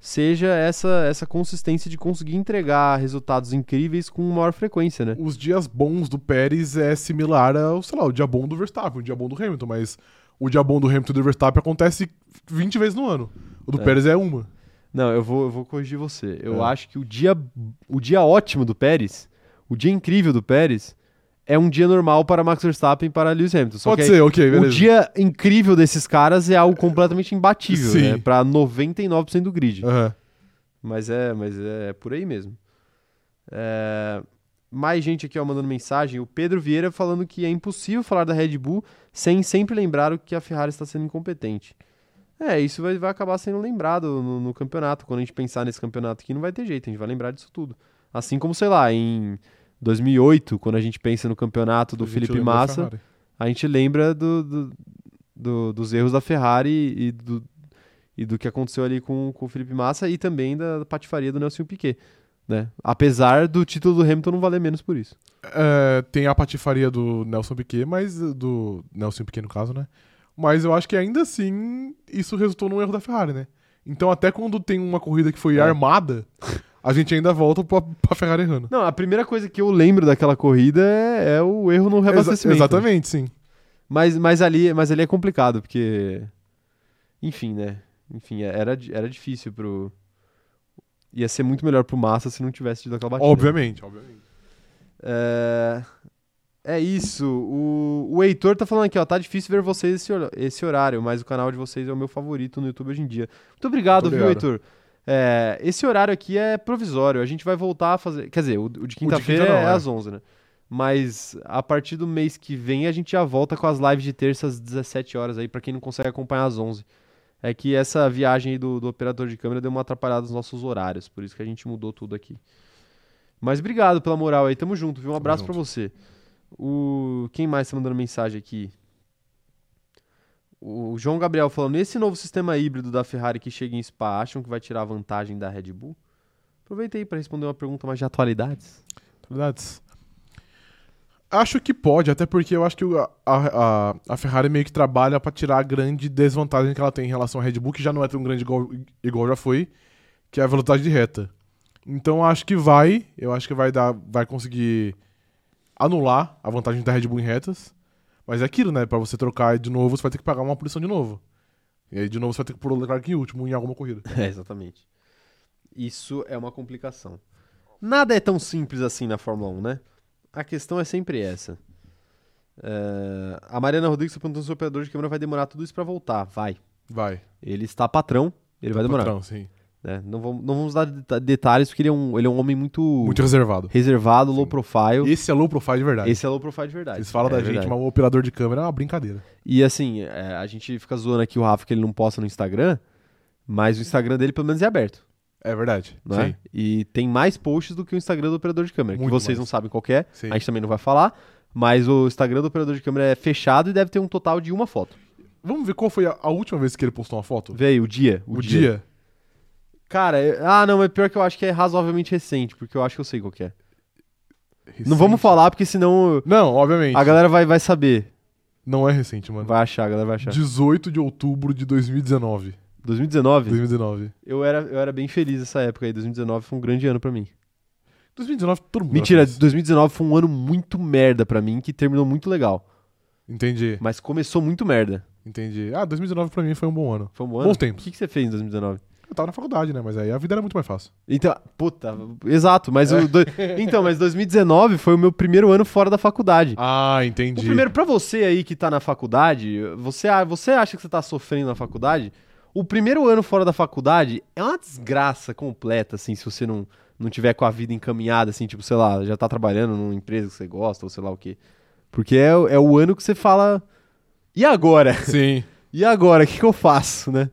seja essa, essa consistência de conseguir entregar resultados incríveis com maior frequência, né? Os dias bons do Pérez é similar ao, sei lá, o dia bom do Verstappen, o dia bom do Hamilton, mas o dia bom do Hamilton e do Verstappen acontece 20 vezes no ano. O do É. Pérez é uma. Não, eu vou, eu vou corrigir você. Eu É. acho que o dia, o dia ótimo do Pérez, o dia incrível do Pérez, é um dia normal para Max Verstappen e para Lewis Hamilton. Só Pode que aí, ser, ok, beleza. o dia incrível desses caras é algo completamente imbatível, Sim. né? Para 99% do grid. Aham. Mas é, mas é por aí mesmo. É, Mais gente aqui ó, mandando mensagem. O Pedro Vieira falando que é impossível falar da Red Bull sem sempre lembrar o que a Ferrari está sendo incompetente. É, isso vai, vai acabar sendo lembrado no, no campeonato. Quando a gente pensar nesse campeonato aqui, não vai ter jeito, a gente vai lembrar disso tudo. Assim como, sei lá, em 2008, quando a gente pensa no campeonato do Felipe Massa, a gente lembra do, do- do- dos erros da Ferrari e do, e do que aconteceu ali com, com o Felipe Massa e também da patifaria do Nelson Piquet. Né? Apesar do título do Hamilton não valer menos por isso. É, tem a patifaria do Nelson Piquet, mas do Nelson Piquet no caso, né? Mas eu acho que ainda assim isso resultou num erro da Ferrari, né? Então até quando tem uma corrida que foi É. armada, a gente ainda volta pra, pra Ferrari errando. Não, a primeira coisa que eu lembro daquela corrida é, é o erro no Exa- reabastecimento. exatamente, sim. Mas, mas, ali, mas ali é complicado, porque. Enfim, né? Enfim, era, era difícil pro. Ia ser muito melhor pro Massa se não tivesse tido aquela batida. Obviamente, obviamente. É, é isso. O, o Heitor tá falando aqui, ó. Tá difícil ver vocês esse, hor- esse horário, mas o canal de vocês é o meu favorito no YouTube hoje em dia. Muito obrigado, Muito viu, obrigado. Heitor? É, esse horário aqui é provisório. A gente vai voltar a fazer. Quer dizer, o, o de quinta-feira quinta é é. às 11, né? Mas a partir do mês que vem a gente já volta com as lives de terça às 17 horas aí, pra quem não consegue acompanhar às 11. É que essa viagem aí do, do operador de câmera deu uma atrapalhada nos nossos horários, por isso que a gente mudou tudo aqui. Mas obrigado pela moral aí, tamo junto, viu? Um Tamo abraço pra junto. você. O quem mais tá mandando mensagem aqui? O João Gabriel falando: esse novo sistema híbrido da Ferrari que chega em Spa, acham que vai tirar vantagem da Red Bull? Aproveitei para responder uma pergunta mais de atualidades. Verdades. Acho que pode, até porque eu acho que a, a, a Ferrari meio que trabalha pra tirar a grande desvantagem que ela tem em relação à Red Bull, que já não é tão grande igual, igual já foi, que é a velocidade de reta. Então acho que vai, eu acho que vai dar, vai conseguir anular a vantagem da Red Bull em retas. Mas é aquilo, né? Pra você trocar de novo, você vai ter que pagar uma punição de novo. E aí de novo você vai ter que pôr o Leclerc em último em alguma corrida. É, exatamente. Isso é uma complicação. Nada é tão simples assim na Fórmula 1, né? A questão é sempre essa. É, A Mariana Rodrigues tá perguntando se o operador de câmera vai demorar tudo isso pra voltar. Vai. Vai. Ele está patrão, ele vai demorar. Patrão, sim. Né? Não, vamos, não vamos dar deta- detalhes, porque ele é um, ele é um homem muito, Muito reservado. reservado, low profile. Esse é low profile de verdade. Esse é low profile de verdade. Vocês falam É da gente, mas o operador de câmera é uma brincadeira. E assim, é, a gente fica zoando aqui o Rafa que ele não posta no Instagram, mas o Instagram dele pelo menos é aberto, É verdade. não é? Sim. E tem mais posts do que o Instagram do operador de câmera, que Muito vocês mais. não sabem qual que é, Sim. a gente também não vai falar, mas o Instagram do operador de câmera é fechado e deve ter um total de uma foto. Vamos ver qual foi a, a última vez que ele postou uma foto? Aí, o dia. O, dia. Cara, é- ah não, mas pior que eu acho que é razoavelmente recente, porque eu acho que eu sei qual que é. Não vamos Recente. falar, porque senão Não, obviamente. a galera vai, vai saber. Não é recente, mano. Vai achar, a galera vai achar. 18 de outubro de 2019. 2019? 2019. Eu era, eu era bem feliz nessa época aí. 2019 foi um grande ano pra mim. 2019, todo mundo. Mentira, era feliz. 2019 foi um ano muito merda pra mim, que terminou muito legal. Entendi, Mas começou muito merda. entendi. Ah, 2019 pra mim foi um bom ano. Foi um bom ano. Bons O tempos. que, que você fez em 2019? Eu tava na faculdade, né? Mas aí a vida era muito mais fácil. Então, puta, exato, mas É. do- então, mas 2019 foi o meu primeiro ano fora da faculdade. Ah, entendi. O primeiro, pra você aí que tá na faculdade, você, você acha que você tá sofrendo na faculdade? O primeiro ano fora da faculdade é uma desgraça completa, assim, se você não, não tiver com a vida encaminhada, assim, tipo, sei lá, já tá trabalhando numa empresa que você gosta, ou sei lá o quê. Porque é, o- é o ano que você fala. E agora? Sim. E agora? O que, que eu faço, né?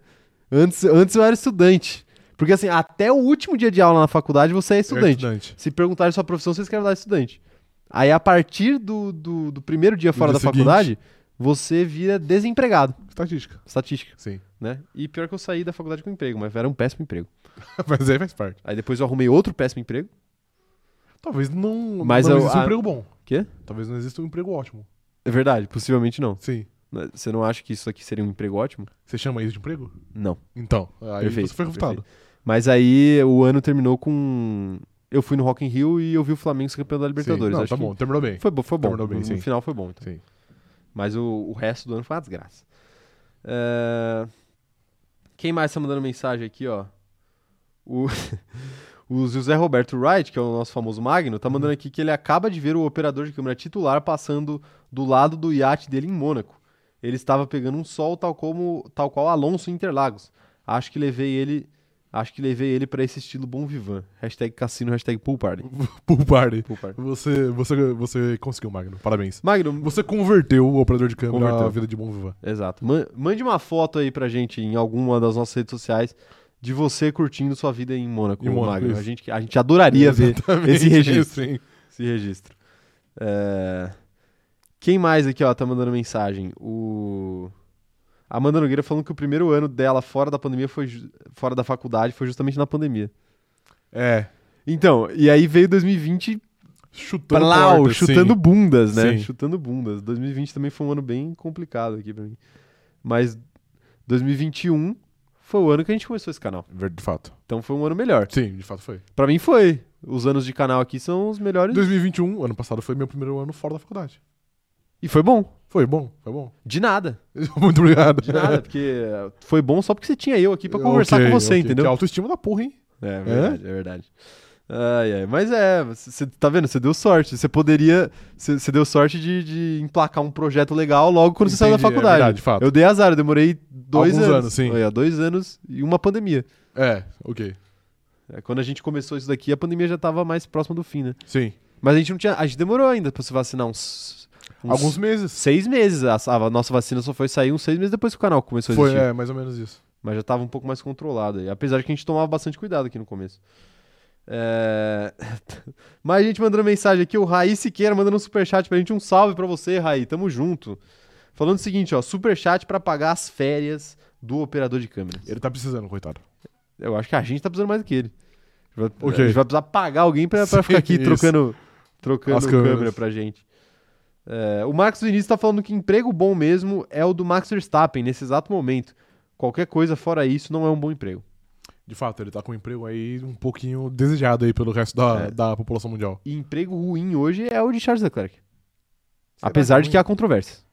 Antes, antes eu era estudante. Porque, assim, até o último dia de aula na faculdade você é É estudante. estudante. Se perguntarem sua profissão, você escreve lá estudante. Aí, a partir do, do, do primeiro dia fora dia da faculdade, você vira desempregado. Estatística. Estatística, Sim. né? E pior que eu saí da faculdade com emprego, mas era um péssimo emprego. Mas aí faz parte. Aí depois eu arrumei outro péssimo emprego. Talvez não, Mas não eu- exista um a- emprego bom. Quê? Talvez não exista um emprego ótimo. É verdade, possivelmente não. Sim. Né? Você não acha que isso aqui seria um emprego ótimo? Você chama isso de emprego? Não. Então, aí Perfeito, você foi refutado. Mas aí o ano terminou com. Eu fui no Rock in Rio e eu vi o Flamengo ser campeão da Libertadores. Sim. Não, Acho tá bom, terminou bem. Foi, foi bom. Terminou bem, no, sim. final foi bom. Então. Sim. Mas o, o resto do ano foi uma desgraça. É, Quem mais tá mandando mensagem aqui, ó? O... o José Roberto Wright, que é o nosso famoso Magno, tá mandando aqui que ele acaba de ver o operador de câmera titular passando do lado do iate dele em Mônaco. Ele estava pegando um sol tal como tal qual Alonso Interlagos. Acho que levei ele, acho que levei ele para esse estilo bom vivan. Hashtag cassino, hashtag pool party. Pool party. Pool party. Você, você, você conseguiu, Magno. Parabéns. Magno, Você converteu o operador de câmera Converteu. à vida de bom vivan. Exato. Man- Mande uma foto aí pra gente em alguma das nossas redes sociais de você curtindo sua vida em Mônaco, Em Mônaco, Magno. isso. A gente, a gente adoraria ver Exatamente, esse registro. Sim. esse registro. É, Quem mais aqui, ó, tá mandando mensagem? O... Amanda Nogueira falando que o primeiro ano dela fora da pandemia foi ju- fora da faculdade foi justamente na pandemia. É. Então, e aí veio 2020 Chutando plau, portas, chutando sim. bundas, né? Sim. Chutando bundas. 2020 também foi um ano bem complicado aqui pra mim. Mas 2021 foi o ano que a gente começou esse canal. De fato. Então foi um ano melhor. Sim, de fato foi. Pra mim foi. Os anos de canal aqui são os melhores. 2021, ano passado, foi meu primeiro ano fora da faculdade. E foi bom. Foi bom, foi bom. De nada. Muito obrigado. De nada, porque foi bom só porque você tinha eu aqui pra conversar Ok, com você, ok. entendeu? Que autoestima da porra, hein? É verdade, é, verdade. Ai, ai. Mas é, você tá vendo? Você deu sorte. Você poderia. Você deu sorte de, de emplacar um projeto legal logo quando você saiu da é faculdade. verdade, de fato. Eu dei azar, eu demorei dois Alguns anos. anos, sim. Olha, dois anos e uma pandemia. É, ok. É, Quando a gente começou isso daqui, a pandemia já tava mais próxima do fim, né? Sim. Mas a gente não tinha. A gente demorou ainda pra se vacinar uns. Uns Alguns meses. Seis meses. A, a nossa vacina só foi sair uns seis meses depois que o canal começou a Foi, existir. é, mais ou menos isso. Mas já tava um pouco mais controlado. aí. Apesar de que a gente tomava bastante cuidado aqui no começo. É... Mais gente mandando mensagem aqui. O Raí Siqueira mandando um superchat pra gente. Um salve pra você, Raí. Tamo junto. Falando o seguinte, ó. Superchat pra pagar as férias do operador de câmeras. Ele tá precisando, coitado. Eu acho que a gente tá precisando mais do que ele. A gente vai, Ok. a gente vai precisar pagar alguém pra, pra ficar aqui isso. trocando, trocando câmera pra gente. É, o Marcos Vinícius tá falando que emprego bom mesmo é o do Max Verstappen nesse exato momento. Qualquer coisa fora isso não é um bom emprego. De fato, ele tá com um emprego aí um pouquinho desejado aí pelo resto da, É. da população mundial. E emprego ruim hoje é o de Charles Leclerc. Será Apesar de ruim? que há controvérsias.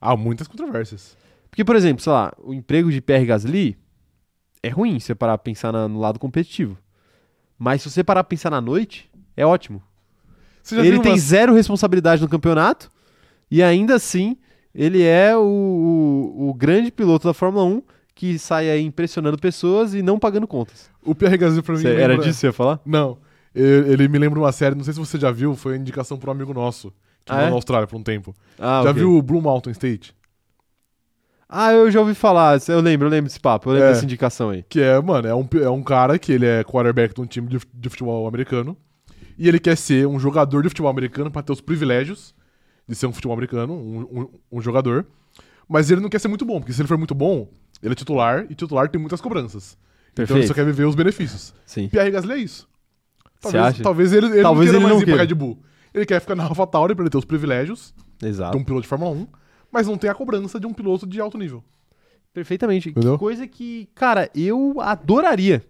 Há muitas controvérsias. Porque, por exemplo, sei lá, o emprego de Pierre Gasly é ruim se você parar pra pensar na- no lado competitivo. Mas se você parar pra pensar na noite, é ótimo. Ele tem zero responsabilidade no campeonato e ainda assim ele é o, o- o grande piloto da Fórmula 1 que sai aí impressionando pessoas e não pagando contas. O Pierre Gasly pra mim Cê- era lembra- disso que você ia falar? Não. Ele, ele me lembra uma série, não sei se você já viu, foi indicação por um amigo nosso, que Ah, morou é? na Austrália por um tempo. Ah, já ok. viu o Blue Mountain State? Ah, eu já ouvi falar. Eu lembro, eu lembro desse papo. Eu lembro É. dessa indicação aí. Que é, mano, é um, é um cara que ele é quarterback de um time de, de futebol americano. E ele quer ser um jogador de futebol americano pra ter os privilégios de ser um futebol americano, um, um, um jogador. Mas ele não quer ser muito bom, porque se ele for muito bom, ele é titular e titular tem muitas cobranças. Então ele Perfeito. só quer viver os benefícios. Sim. Pierre Gasly é isso. Talvez, talvez ele, ele Talvez não queira ele mais não ir pra queira. Red Bull. Ele quer ficar na AlphaTauri pra ele ter os privilégios Exato. de um piloto de Fórmula 1, mas não tem a cobrança de um piloto de alto nível. Perfeitamente. Entendeu? Que coisa que, cara, eu adoraria.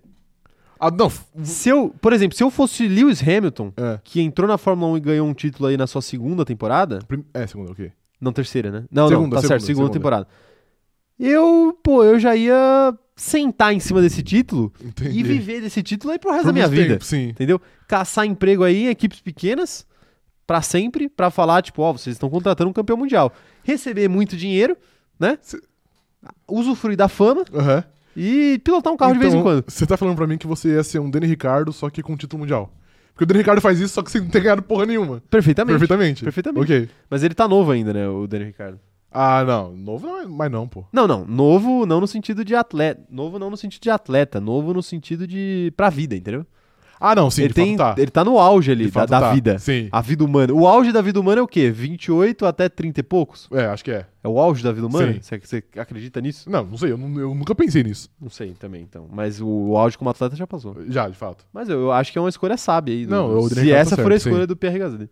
Ah, não. Se eu, por exemplo, se eu fosse Lewis Hamilton, É. que entrou na Fórmula 1 e ganhou um título aí na sua segunda temporada, prim- É, segundo, ok. Não, terceira, né? Não, não, Segunda, tá certo, segunda, segunda segunda. temporada. Eu, pô, eu já ia sentar em cima desse título Entendi. e viver desse título aí pro resto Por da minha vida. tempo, sim. Entendeu? Caçar emprego aí em equipes pequenas pra sempre, pra falar, tipo, ó, vocês estão contratando um campeão mundial. Receber muito dinheiro, né? Se- Usufruir da fama Aham. E pilotar um carro de vez em Então, quando. Você tá falando pra mim que você ia ser um Danny Ricardo, só que com título mundial. Porque o Danny Ricardo faz isso, só que você não tem ganhado porra nenhuma. Perfeitamente. Perfeitamente. Perfeitamente. Ok. Mas ele tá novo ainda, né, o Daniel Ricardo. Ah, não. Novo não é, mas não, pô. Não, não. Novo não no sentido de atleta. Novo não no sentido de atleta. Novo no sentido de. pra vida, entendeu? Ah, não, sim, ele, tem, tá. ele tá no auge ali da, da tá. vida. Sim. A vida humana. O auge da vida humana é o quê? 28 até 30 e poucos? É, acho que é. É o auge da vida humana? Você, você acredita nisso? Não, não sei, eu, eu nunca pensei nisso. Não sei também, então. Mas o, o auge como atleta já passou. Já, de fato. Mas eu, eu acho que é uma escolha sábia aí. Não, Daniel se essa tá for a escolha sim. do Pierre Gasly.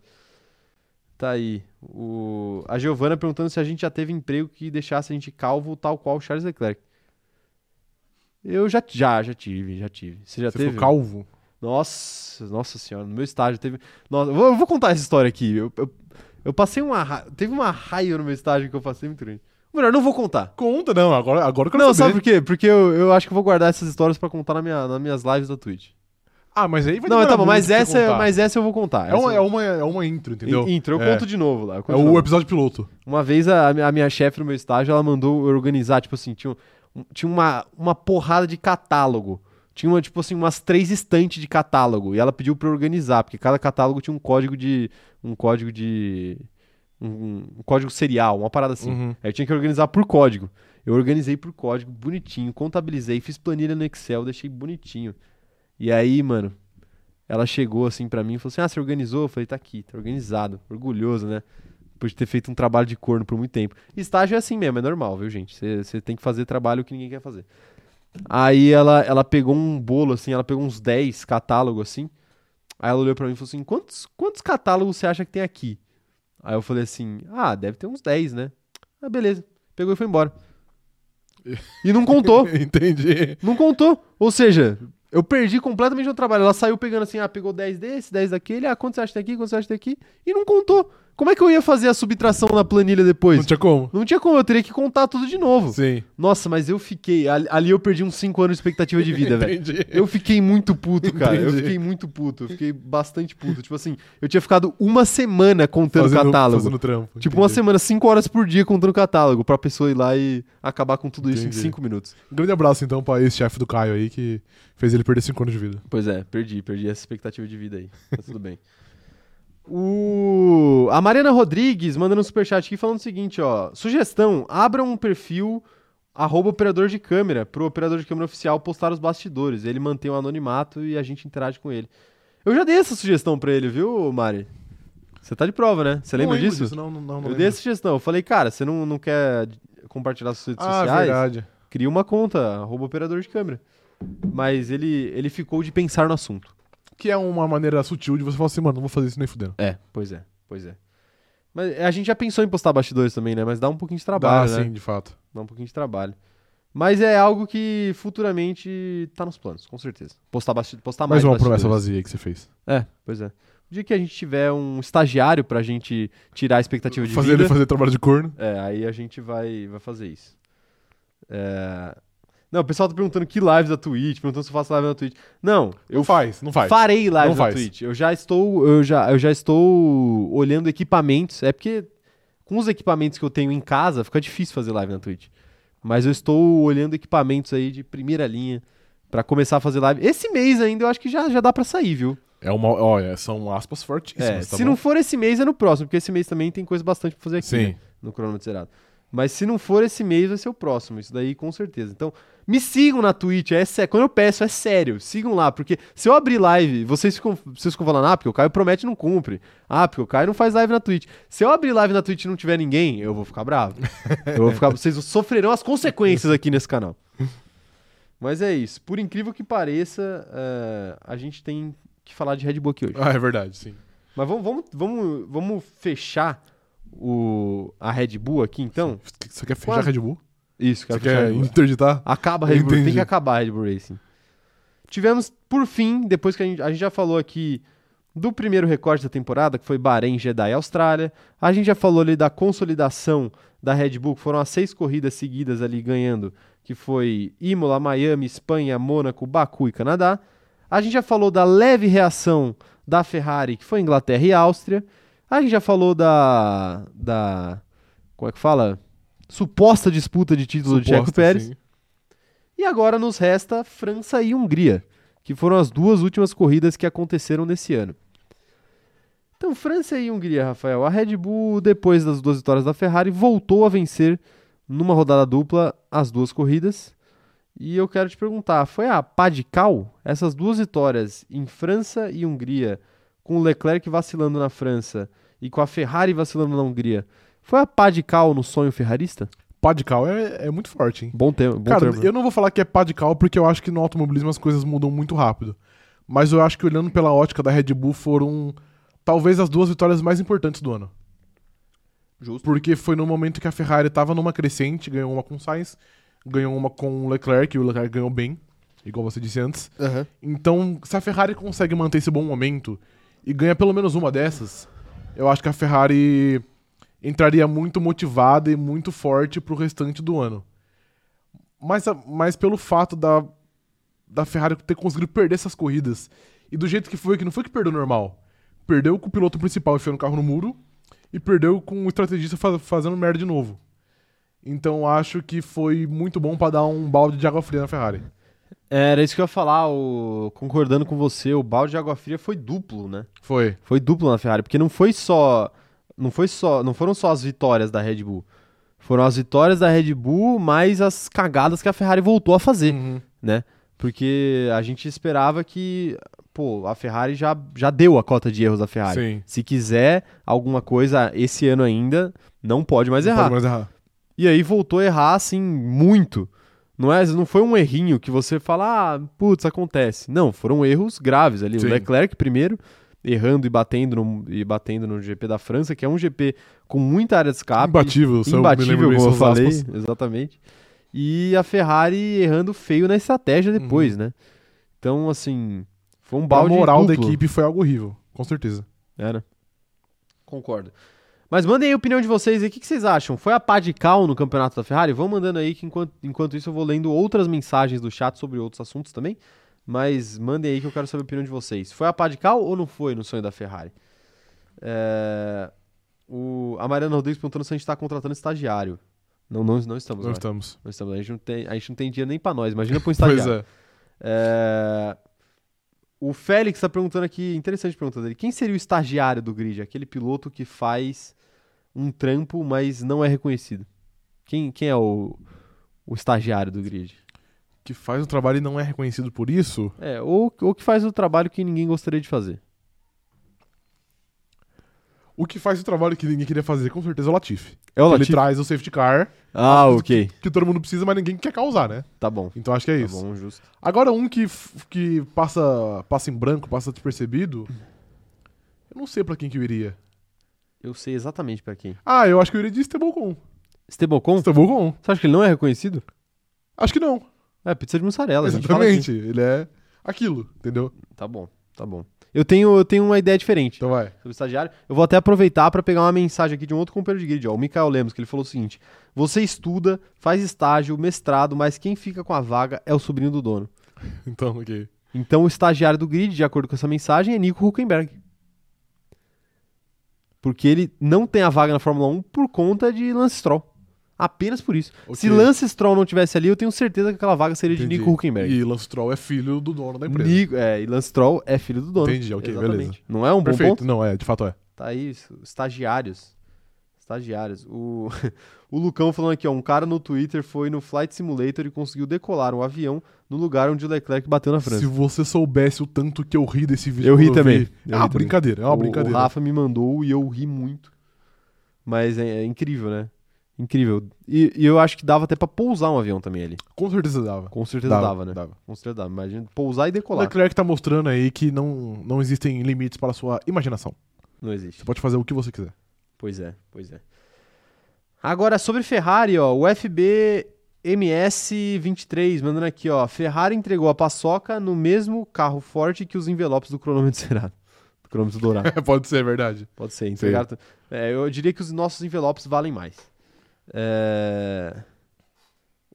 Tá aí. O... A Giovana perguntando se a gente já teve emprego que deixasse a gente calvo, tal qual o Charles Leclerc. Eu já, já, já tive, já tive. Você já Você teve? for calvo. Nossa, nossa senhora, no meu estágio teve. Nossa, eu vou, eu vou contar essa história aqui. Eu, eu, eu passei uma. Teve uma raia no meu estágio que eu passei muito grande. Melhor, não vou contar. Conta, não. Agora, agora eu quero Não, saber. sabe por quê? Porque eu, eu acho que eu vou guardar essas histórias pra contar na minha, nas minhas lives da Twitch. Ah, mas aí vai não, tá bom, mas essa, contar. mas essa eu vou contar. É uma, é, uma, é uma intro, entendeu? In- Intro, eu é. conto de novo lá. eu É o episódio piloto. Uma vez a, a minha- chefe no meu estágio, ela mandou eu organizar, tipo assim, tinha, um- tinha uma, uma porrada de catálogo. Tinha, uma, tipo assim, umas três estantes de catálogo. E ela pediu pra eu organizar, porque cada catálogo tinha um código de. Um código de. Um, um código serial, uma parada assim. Uhum. Aí eu tinha que organizar por código. Eu organizei por código, bonitinho, contabilizei, fiz planilha no Excel, deixei bonitinho. E aí, mano, ela chegou assim pra mim e falou assim: Ah, você organizou? Eu falei: Tá aqui, tá organizado. Orgulhoso, né? Por ter feito um trabalho de corno por muito tempo. Estágio é assim mesmo, é normal, viu, gente? Você tem que fazer trabalho que ninguém quer fazer. Aí ela, ela pegou um bolo, assim, ela pegou uns 10 catálogos, assim. Aí ela olhou pra mim e falou assim: quantos, quantos catálogos você acha que tem aqui? Aí eu falei assim: ah, deve ter uns 10, né? Ah, beleza. Pegou e foi embora. E não contou. Entendi. Não contou. Ou seja, eu perdi completamente o trabalho. Ela saiu pegando assim, ah, pegou 10 desse, 10 daquele, ah, quanto você acha daqui, quanto você acha daqui? E não contou. Como é que eu ia fazer a subtração na planilha depois? Não tinha como. Não tinha como, eu teria que contar tudo de novo. Sim. Nossa, mas eu fiquei. Ali ali eu perdi uns 5 anos de expectativa de vida, velho. Entendi. Eu fiquei muito puto, cara. Eu Entendi. fiquei muito puto. Eu fiquei bastante puto. Tipo assim, eu tinha ficado uma semana contando Fazendo, catálogo. fazendo trampo. Tipo, uma entendi. semana, 5 horas por dia contando catálogo, pra pessoa ir lá e acabar com tudo isso Entendi. em 5 minutos. Um grande abraço, então, pra ex-chefe do Caio aí, que fez ele perder 5 anos de vida. Pois é, perdi, perdi essa expectativa de vida aí. Mas tudo bem. O... A Mariana Rodrigues mandando um superchat aqui falando o seguinte, ó. Sugestão, abra um perfil arroba operador de câmera pro operador de câmera oficial postar os bastidores. Ele mantém o anonimato e a gente interage com ele. Eu já dei essa sugestão pra ele, viu, Mari? Você tá de prova, né? Você lembra disso? Não, não, não, não Eu lembro. dei essa sugestão. Eu falei, cara, você não, não quer compartilhar suas redes Ah, sociais? verdade. Cria uma conta, arroba operador de câmera. Mas ele, ele ficou de pensar no assunto. Que é uma maneira sutil de você falar assim, mano, não vou fazer isso nem fudendo. É, pois é, pois é. Mas a gente já pensou em postar bastidores também, né? Mas dá um pouquinho de trabalho, Dá, né? sim, de fato. Dá um pouquinho de trabalho. Mas é algo que futuramente tá nos planos, com certeza. Postar, basti postar mais Mais uma promessa bastidores. vazia aí que você fez. É, pois é. O dia que a gente tiver um estagiário pra gente tirar a expectativa de Fazer vida, ele fazer trabalho de corno. é, aí a gente vai, vai fazer isso. É... Não, o pessoal tá perguntando que lives da Twitch, perguntando se eu faço live na Twitch. Não, eu Não faz, não faz. Farei live Não na. Twitch. Eu já estou, eu já, eu já estou olhando equipamentos. É porque com os equipamentos que eu tenho em casa fica difícil fazer live na Twitch. Mas eu estou olhando equipamentos aí de primeira linha pra começar a fazer live. Esse mês ainda eu acho que já, já dá pra sair, viu? É uma. Olha, são aspas fortíssimas. É, tá se bom? não for esse mês é no próximo, porque esse mês também tem coisa bastante pra fazer aqui Sim. né, no cronômetro zerado. Mas se não for esse mês vai ser o próximo, isso daí com certeza. Então, me sigam na Twitch, é sé- quando eu peço é sério, sigam lá, porque se eu abrir live, vocês ficam, vocês ficam falando, ah, porque o Caio promete e não cumpre. Ah, porque o Caio não faz live na Twitch. Se eu abrir live na Twitch e não tiver ninguém, eu vou ficar bravo. eu vou ficar, vocês sofrerão as consequências aqui nesse canal. Mas é isso. Por incrível que pareça, eh, a gente tem que falar de Red Bull aqui hoje. Ah, é verdade, sim. Mas vamos, vamos, vamos, vamos fechar o, a Red Bull aqui, então? Você quer fechar Quase. Red Bull? Isso, Você quero fechar a quer interditar? Acaba a Red Bull, tem que acabar a Red Bull Racing. Tivemos, por fim, depois que a gente, a gente já falou aqui do primeiro recorte da temporada, que foi Bahrein, Jeddah e Austrália. A gente já falou ali da consolidação da Red Bull, que foram as seis corridas seguidas ali ganhando, que foi Imola, Miami, Espanha, Mônaco, Baku e Canadá. A gente já falou da leve reação da Ferrari, que foi Inglaterra e Áustria. A gente já falou da. da como é que fala? Suposta disputa de título de Checo Suposta, Pérez. sim. E agora nos resta França e Hungria, que foram as duas últimas corridas que aconteceram nesse ano. Então, França e Hungria, Rafael. A Red Bull, depois das duas vitórias da Ferrari, voltou a vencer numa rodada dupla as duas corridas. E eu quero te perguntar, foi a pá de cal? Essas duas vitórias em França e Hungria, com o Leclerc vacilando na França e com a Ferrari vacilando na Hungria, foi a pá de cal no sonho ferrarista? Pá de cal é, é muito forte, hein? Bom, tempo, bom Cara, termo. eu não vou falar que é pá de cal porque eu acho que no automobilismo as coisas mudam muito rápido. Mas eu acho que olhando pela ótica da Red Bull foram talvez as duas vitórias mais importantes do ano. Justo. Porque foi no momento que a Ferrari estava numa crescente, ganhou uma com o Sainz, ganhou uma com o Leclerc, e o Leclerc ganhou bem, igual você disse antes. Aham. Então, se a Ferrari consegue manter esse bom momento e ganha pelo menos uma dessas, eu acho que a Ferrari entraria muito motivada e muito forte pro restante do ano. Mas, mas pelo fato da, da Ferrari ter conseguido perder essas corridas e do jeito que foi, que não foi que perdeu normal. Perdeu com o piloto principal enfiando o carro no muro e perdeu com o estrategista fa- fazendo merda de novo. Então acho que foi muito bom pra dar um balde de água fria na Ferrari. Era isso que eu ia falar, o- concordando com você, o balde de água fria foi duplo, né? Foi. Foi duplo na Ferrari, porque não foi só, não foi só, não foram só as vitórias da Red Bull. Foram as vitórias da Red Bull mais as cagadas que a Ferrari voltou a fazer, Uhum. né? Porque a gente esperava que pô, a Ferrari já, já deu a cota de erros da Ferrari. Sim. Se quiser alguma coisa esse ano ainda, não pode mais Não errar. pode mais errar. E aí voltou a errar, assim, muito. Não, é, não foi um errinho que você fala, ah, putz, acontece. Não, foram erros graves ali. Sim. O Leclerc primeiro, errando e batendo, no, e batendo no GP da França, que é um GP com muita área de escape. Imbatível, se eu me imbatível, como eu falei. aspas. Exatamente. E a Ferrari errando feio na estratégia depois, né? Então, assim, foi um A balde moral da duplo. equipe foi algo horrível, com certeza. Era. Concordo. Mas mandem aí a opinião de vocês aí. O que, que vocês acham? Foi a pá de cal no campeonato da Ferrari? Vão mandando aí que enquanto, enquanto isso eu vou lendo outras mensagens do chat sobre outros assuntos também. Mas mandem aí que eu quero saber a opinião de vocês. Foi a pá de cal ou não foi no sonho da Ferrari? É, O... A Mariana Rodrigues perguntando se a gente está contratando estagiário. Não, não, não estamos. Não Mari. estamos. Não estamos. A gente não tem, a gente não tem dinheiro nem pra nós. Imagina pra um Pois estagiário. é. É, O Félix tá perguntando aqui, interessante pergunta dele. Quem seria o estagiário do grid? Aquele piloto que faz um trampo, mas não é reconhecido. Quem, quem é o, o estagiário do grid? Que faz um trabalho e não é reconhecido por isso. É, ou, ou que faz o trabalho que ninguém gostaria de fazer. O que faz o trabalho que ninguém queria fazer, com certeza, é o Latifi. É o Ele Latifi? traz o safety car, Ah, ok. que todo mundo precisa, mas ninguém quer causar, né? Tá bom. Então acho que é Tá isso. bom, justo. Agora, um que, que passa, passa em branco, passa despercebido, eu não sei pra quem que eu iria. Eu sei exatamente pra quem. Ah, eu acho que eu iria de Estebocon. Estebocon? Estebocon? Você acha que ele não é reconhecido? Acho que não. É, pizza de mussarela. Exatamente. Ele é aquilo, entendeu? Tá bom, tá bom. Eu tenho, eu tenho uma ideia diferente. Então vai. sobre o estagiário. Eu vou até aproveitar para pegar uma mensagem aqui de um outro companheiro de grid, ó, o Mikael Lemos, que ele falou o seguinte: Você estuda, faz estágio, mestrado, mas quem fica com a vaga é o sobrinho do dono. Então, ok. Então o estagiário do grid, de acordo com essa mensagem, é Nico Huckenberg. Porque ele não tem a vaga na Fórmula 1 por conta de Lance Stroll. Apenas por isso. Ok. Se Lance Stroll não tivesse ali, eu tenho certeza que aquela vaga seria de Entendi. Nico Huckenberg. E Lance Stroll é filho do dono da empresa. Nico, é, e Lance Stroll é filho do dono. Entendi, ok, Exatamente. beleza. Não é um bom Perfeito. ponto? Não, é, de fato é. Tá aí, isso, estagiários. Estagiários. O, o Lucão falando aqui, ó. Um cara no Twitter foi no Flight Simulator e conseguiu decolar um avião no lugar onde o Leclerc bateu na Se França. você soubesse o tanto que eu ri desse vídeo. Eu ri quando também. Eu É uma também. brincadeira, é uma O- brincadeira. O Rafa me mandou e eu ri muito. Mas é, é incrível, né? Incrível. E, e eu acho que dava até pra pousar um avião também ali. Com certeza dava. Com certeza dava, né? Dava. Com certeza dava. Imagina pousar e O decolar. Leclerc tá mostrando aí que não, não existem limites para a sua imaginação. Não existe. Você pode fazer o que você quiser. Pois é, pois é. Agora, sobre Ferrari, ó, o FB MS23 mandando aqui, ó. Ferrari entregou a paçoca no mesmo carro forte que os envelopes do cronômetro cerado. Do cronômetro dourado. pode ser, é verdade. Pode ser, entregaram. É, eu diria que os nossos envelopes valem mais. É,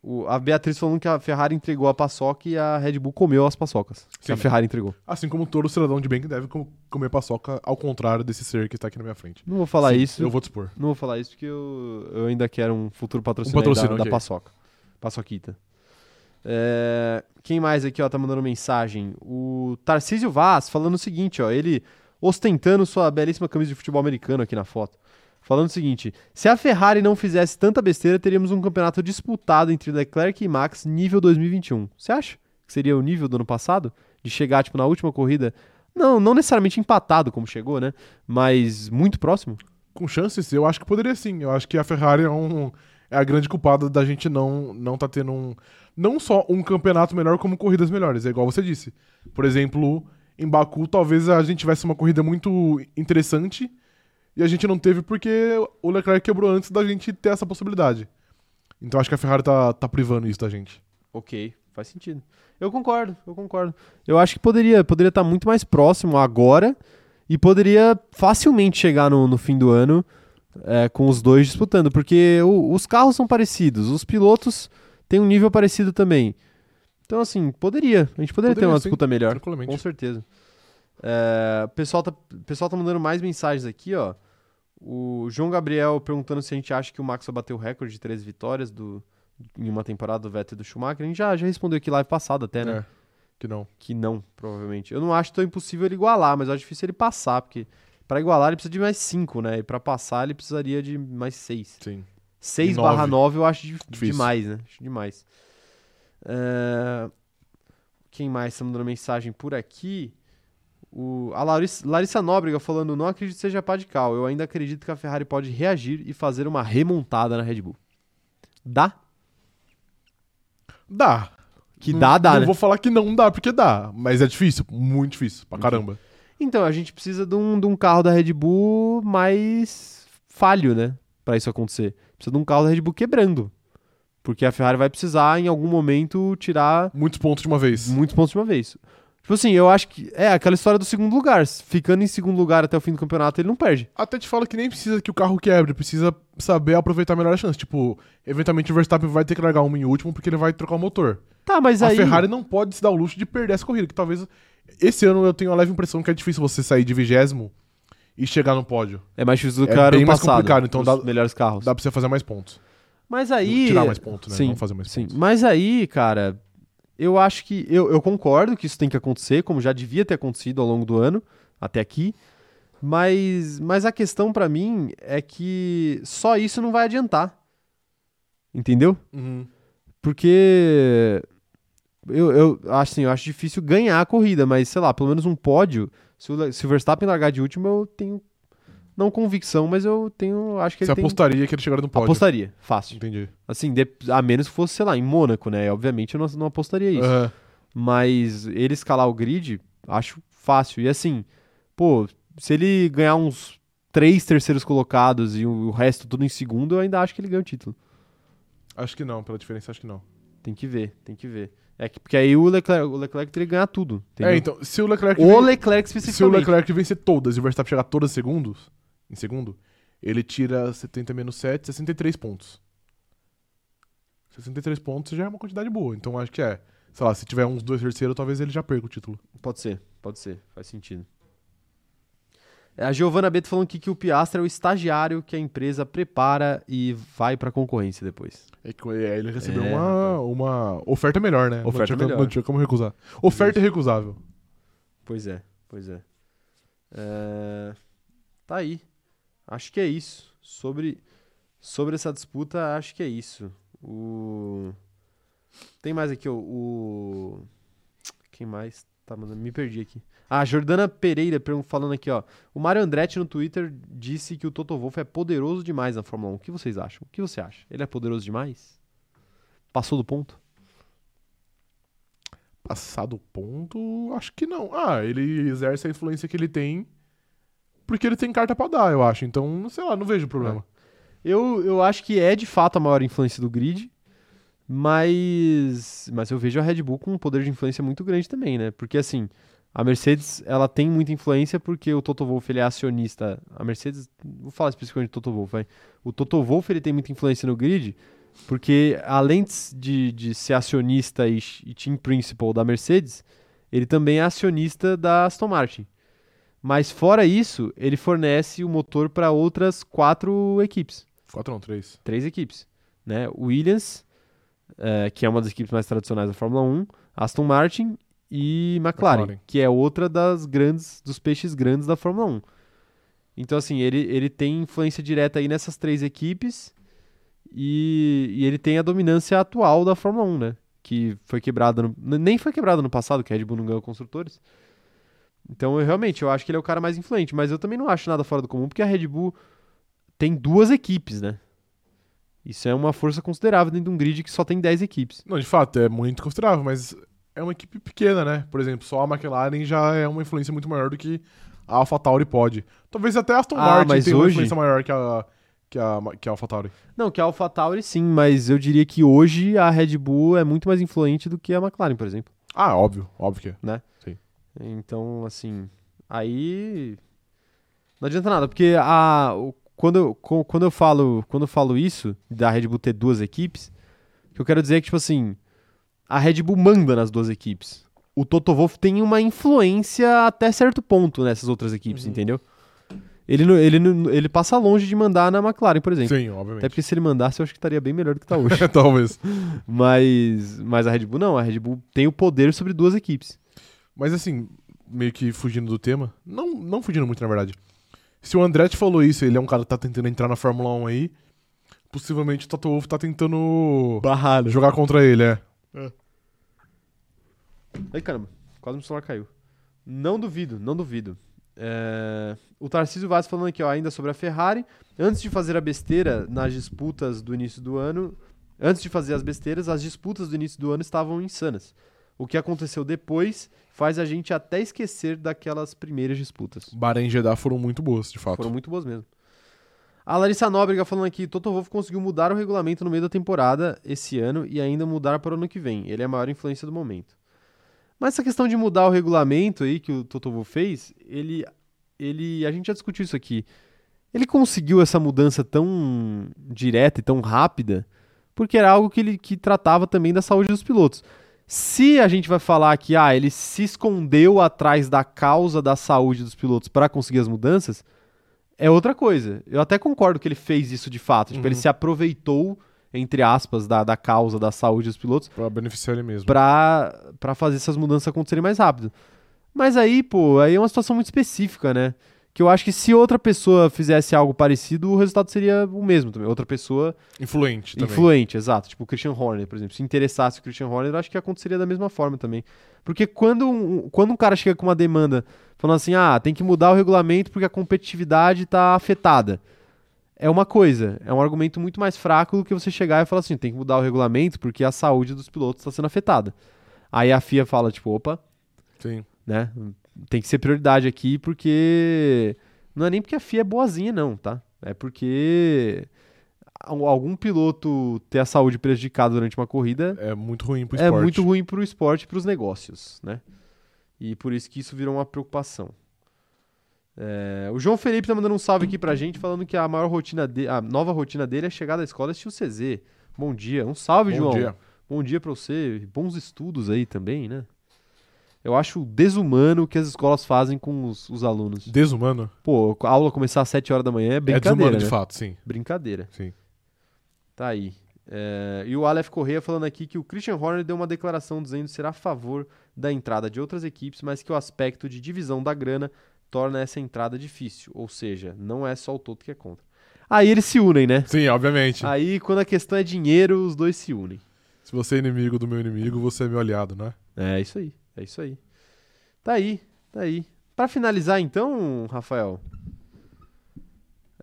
o- a Beatriz falando que a Ferrari entregou a paçoca e a Red Bull comeu as paçocas. Que a Sim. Ferrari entregou. Assim como todo cidadão de bem que deve com- comer paçoca ao contrário desse ser que está aqui na minha frente. Não vou falar Sim, isso. Eu vou dispor. Não vou falar isso porque eu, eu ainda quero um futuro patrocínio, aí patrocínio, da, da. Paçoca. Paçoquita. É, quem mais aqui, ó, tá mandando mensagem? O Tarcísio Vaz falando o seguinte, ó, ele ostentando sua belíssima camisa de futebol americano aqui na foto. Falando o seguinte: se a Ferrari não fizesse tanta besteira, teríamos um campeonato disputado entre Leclerc e Max nível 2021. Você acha que seria o nível do ano passado? De chegar, tipo, na última corrida? Não, não necessariamente empatado como chegou, né? Mas muito próximo? Com chances, eu acho que poderia sim. Eu acho que a Ferrari é, um, é a grande culpada da gente não, não tá tendo um. Não só um campeonato melhor, como corridas melhores. É igual você disse. Por exemplo, em Baku, talvez a gente tivesse uma corrida muito interessante e a gente não teve porque o Leclerc quebrou antes da gente ter essa possibilidade. Então acho que a Ferrari tá, tá privando isso da gente. Ok, faz sentido. Eu concordo, eu concordo. Eu acho que poderia poderia estar muito mais próximo agora e poderia facilmente chegar no, no fim do ano é, com os dois disputando, porque o- os carros são parecidos, os pilotos têm um nível parecido também. Então, assim, poderia. A gente poderia, ter Poderia, uma sim, disputa melhor. Com certeza. É, o, pessoal tá, pessoal tá mandando mais mensagens aqui, ó. O João Gabriel perguntando se a gente acha que o Max vai bater o recorde de três vitórias do, em uma temporada do Vettel e do Schumacher. A gente já, já respondeu aqui live passada até, né? É, que não. Que não, provavelmente. Eu não acho tão impossível ele igualar, mas eu acho difícil ele passar, porque pra igualar ele precisa de mais cinco, né? E pra passar ele precisaria de mais seis. Sim. 6 Nove. barra 9 eu acho demais, né? Acho demais. É, Quem mais tá mandando mensagem por aqui? O, a Larissa, Larissa Nóbrega falando: não acredito que seja pá de cal. Eu ainda acredito que a Ferrari pode reagir e fazer uma remontada na Red Bull. Dá? Dá. Que Não- dá, dá, Não né? vou falar que não dá, porque dá. Mas é difícil, muito difícil, pra caramba. Então, a gente precisa de um, de um carro da Red Bull mais falho, né? Pra isso acontecer. Precisa de um carro da Red Bull quebrando. Porque a Ferrari vai precisar, em algum momento, tirar Muitos pontos de uma vez. muitos pontos de uma vez. Tipo assim, eu acho que é aquela história do segundo lugar. Ficando em segundo lugar até o fim do campeonato, ele não perde. Até te falo que nem precisa que o carro quebre, precisa saber aproveitar melhor a chance. Tipo, eventualmente o Verstappen vai ter que largar uma em último porque ele vai trocar o motor. Tá, mas a aí. Ferrari não pode se dar o luxo de perder essa corrida, que talvez esse ano eu tenho a leve impressão que é difícil você sair de vigésimo e chegar no pódio. É mais difícil do É que era bem no mais passado. complicado, então dá- melhores carros. Dá pra você fazer mais pontos. Mas aí. Tirar mais pontos, né? Sim, não fazer mais sim. pontos. Mas aí, cara, eu acho que. Eu, eu concordo que isso tem que acontecer, como já devia ter acontecido ao longo do ano, até aqui. Mas, mas a questão pra mim é que só isso não vai adiantar. Entendeu? Uhum. Porque. Eu, eu acho assim, eu acho difícil ganhar a corrida, mas sei lá, pelo menos um pódio. Se o, se o Verstappen largar de último, eu tenho. Não convicção, mas eu tenho. Acho que Você ele tem. apostaria que ele chegaria no pódio. Apostaria, fácil. Entendi. Assim, de- a menos que fosse, sei lá, em Mônaco, né? Obviamente eu não, não apostaria isso. Aham. Mas ele escalar o grid, acho fácil. E assim, pô, se ele ganhar uns três terceiros colocados e o, o resto tudo em segundo, eu ainda acho que ele ganha o título. Acho que não, pela diferença, acho que não. Tem que ver, tem que ver. É que, porque aí o Leclerc, o Leclerc teria que ganhar tudo. Entendeu? É, então, se o Leclerc. O Leclerc Se o especificamente. Leclerc vencer todas e o Verstappen chegar todas segundos, em segundo, ele tira 70 menos 7, 63 pontos. 63 pontos já é uma quantidade boa. Então acho que é. Sei lá, se tiver uns dois terceiros, talvez ele já perca o título. Pode ser, pode ser, faz sentido. É, A Giovana Beto falando aqui que o Piastra é o estagiário que a empresa prepara e vai pra concorrência depois. É que é, ele recebeu É, uma, uma oferta melhor, né? Oferta não tinha, melhor. Não tinha como recusar. Oferta irrecusável. Pois é, pois é. É, Tá aí. Acho que é isso. Sobre, sobre essa disputa, acho que é isso. O... Tem mais aqui, ó, o. Quem mais? Tá, mano, me perdi aqui. Ah, Jordana Pereira falando aqui, ó. O Mário Andretti no Twitter disse que o Toto Wolff é poderoso demais na Fórmula 1. O que vocês acham? O que você acha? Ele é poderoso demais? Passou do ponto? Passado o ponto, acho que não. Ah, ele exerce a influência que ele tem porque ele tem carta pra dar, eu acho. Então, sei lá, não vejo problema. Eu, eu acho que é de fato a maior influência do grid, mas, mas eu vejo a Red Bull com um poder de influência muito grande também, né? Porque assim, a Mercedes ela tem muita influência porque o Toto Wolff ele é acionista. A Mercedes, vou falar especificamente do Toto Wolff, vai. O Toto Wolff ele tem muita influência no grid porque além de, de ser acionista e, e team principal da Mercedes, ele também é acionista da Aston Martin. Mas fora isso, ele fornece o motor para outras quatro equipes 4 não, 3. três equipes, né? Williams, eh, que é uma das equipes mais tradicionais da Fórmula 1, Aston Martin e McLaren, McLaren. que é outra das grandes dos peixes grandes da Fórmula 1. Então assim, ele, ele tem influência direta aí nessas três equipes e, e ele tem a dominância atual da Fórmula 1, né? Que foi quebrada no, nem foi quebrada no passado, que a Red Bull não ganhou construtores. Então, eu realmente, eu acho que ele é o cara mais influente, mas eu também não acho nada fora do comum, porque a Red Bull tem duas equipes, né? Isso é uma força considerável dentro de um grid que só tem 10 equipes. Não, de fato, é muito considerável, mas é uma equipe pequena, né? Por exemplo, só a McLaren já é uma influência muito maior do que a AlphaTauri pode. Talvez até a Aston Ah, Martin tenha uma hoje- influência maior que a, que a, que a AlphaTauri. Não, que a AlphaTauri sim, mas eu diria que hoje a Red Bull é muito mais influente do que a McLaren, por exemplo. Ah, óbvio, óbvio que é. Então, assim, aí não adianta nada, porque a quando eu, quando eu falo, quando eu falo isso da Red Bull ter duas equipes, o que eu quero dizer é que tipo assim, a Red Bull manda nas duas equipes. O Toto Wolff tem uma influência até certo ponto nessas outras equipes, Uhum. entendeu? Ele, ele, ele passa longe de mandar na McLaren, por exemplo. Sim, obviamente. Até porque se ele mandasse, eu acho que estaria bem melhor do que está hoje. Talvez. mas, mas a Red Bull não, a Red Bull tem o poder sobre duas equipes. Mas assim, meio que fugindo do tema, não, não fugindo muito, na verdade. Se o Andretti falou isso, ele é um cara que tá tentando entrar na Fórmula 1 aí, possivelmente o Toto Wolff tá tentando Barrado. jogar contra ele, é. Ai, caramba, quase meu celular caiu. Não duvido, não duvido. É, O Tarcísio Vaz falando aqui, ó, ainda sobre a Ferrari. Antes de fazer a besteira nas disputas do início do ano, antes de fazer as besteiras, as disputas do início do ano estavam insanas. O que aconteceu depois faz a gente até esquecer daquelas primeiras disputas. Bahrein e Jeddah foram muito boas, de fato. Foram muito boas mesmo. A Larissa Nóbrega falando aqui, Toto Wolff conseguiu mudar o regulamento no meio da temporada esse ano e ainda mudar para o ano que vem. Ele é a maior influência do momento. Mas essa questão de mudar o regulamento aí que o Toto Wolff fez, ele, ele, a gente já discutiu isso aqui. Ele conseguiu essa mudança tão direta e tão rápida porque era algo que ele que tratava também da saúde dos pilotos. Se a gente vai falar que ah, ele se escondeu atrás da causa da saúde dos pilotos para conseguir as mudanças, é outra coisa. Eu até concordo que ele fez isso de fato. Tipo, Uhum. ele se aproveitou, entre aspas, da, da causa da saúde dos pilotos Pra beneficiar ele mesmo. pra, pra fazer essas mudanças acontecerem mais rápido. Mas aí, pô, aí é uma situação muito específica, né? Que eu acho que se outra pessoa fizesse algo parecido, o resultado seria o mesmo também. Outra pessoa Influente também. influente, exato. Tipo o Christian Horner, por exemplo. Se interessasse o Christian Horner, eu acho que aconteceria da mesma forma também. Porque quando um, quando um cara chega com uma demanda falando assim, ah, tem que mudar o regulamento porque a competitividade tá afetada. É uma coisa, é um argumento muito mais fraco do que você chegar e falar assim, tem que mudar o regulamento porque a saúde dos pilotos está sendo afetada. Aí a FIA fala, tipo, opa, Sim. né? Tem que ser prioridade aqui porque não é nem porque a FIA é boazinha não, tá? É porque al- algum piloto ter a saúde prejudicada durante uma corrida É muito ruim pro é esporte. muito ruim pro esporte e pros negócios, né? E por isso que isso virou uma preocupação. É, o João Felipe tá mandando um salve aqui pra gente, falando que a maior rotina de, a nova rotina dele é chegar da escola e assistir o CZ. Bom dia. Um salve, Bom João. dia. Bom dia pra você. Bons estudos aí também, né? Eu acho desumano o que as escolas fazem com os, os alunos. Desumano. Pô, a aula começar às 7 horas da manhã é é brincadeira, desumano, né? de fato, sim. Brincadeira. Sim. Tá aí. É, e o Aleph Correia falando aqui que o Christian Horner deu uma declaração dizendo ser a favor da entrada de outras equipes, mas que o aspecto de divisão da grana torna essa entrada difícil. Ou seja, não é só o Toto que é contra. Aí eles se unem, né? Sim, obviamente. Aí quando a questão é dinheiro, os dois se unem. Se você é inimigo do meu inimigo, você é meu aliado, né? É isso aí, é isso aí. Tá aí, tá aí. Pra finalizar então, Rafael,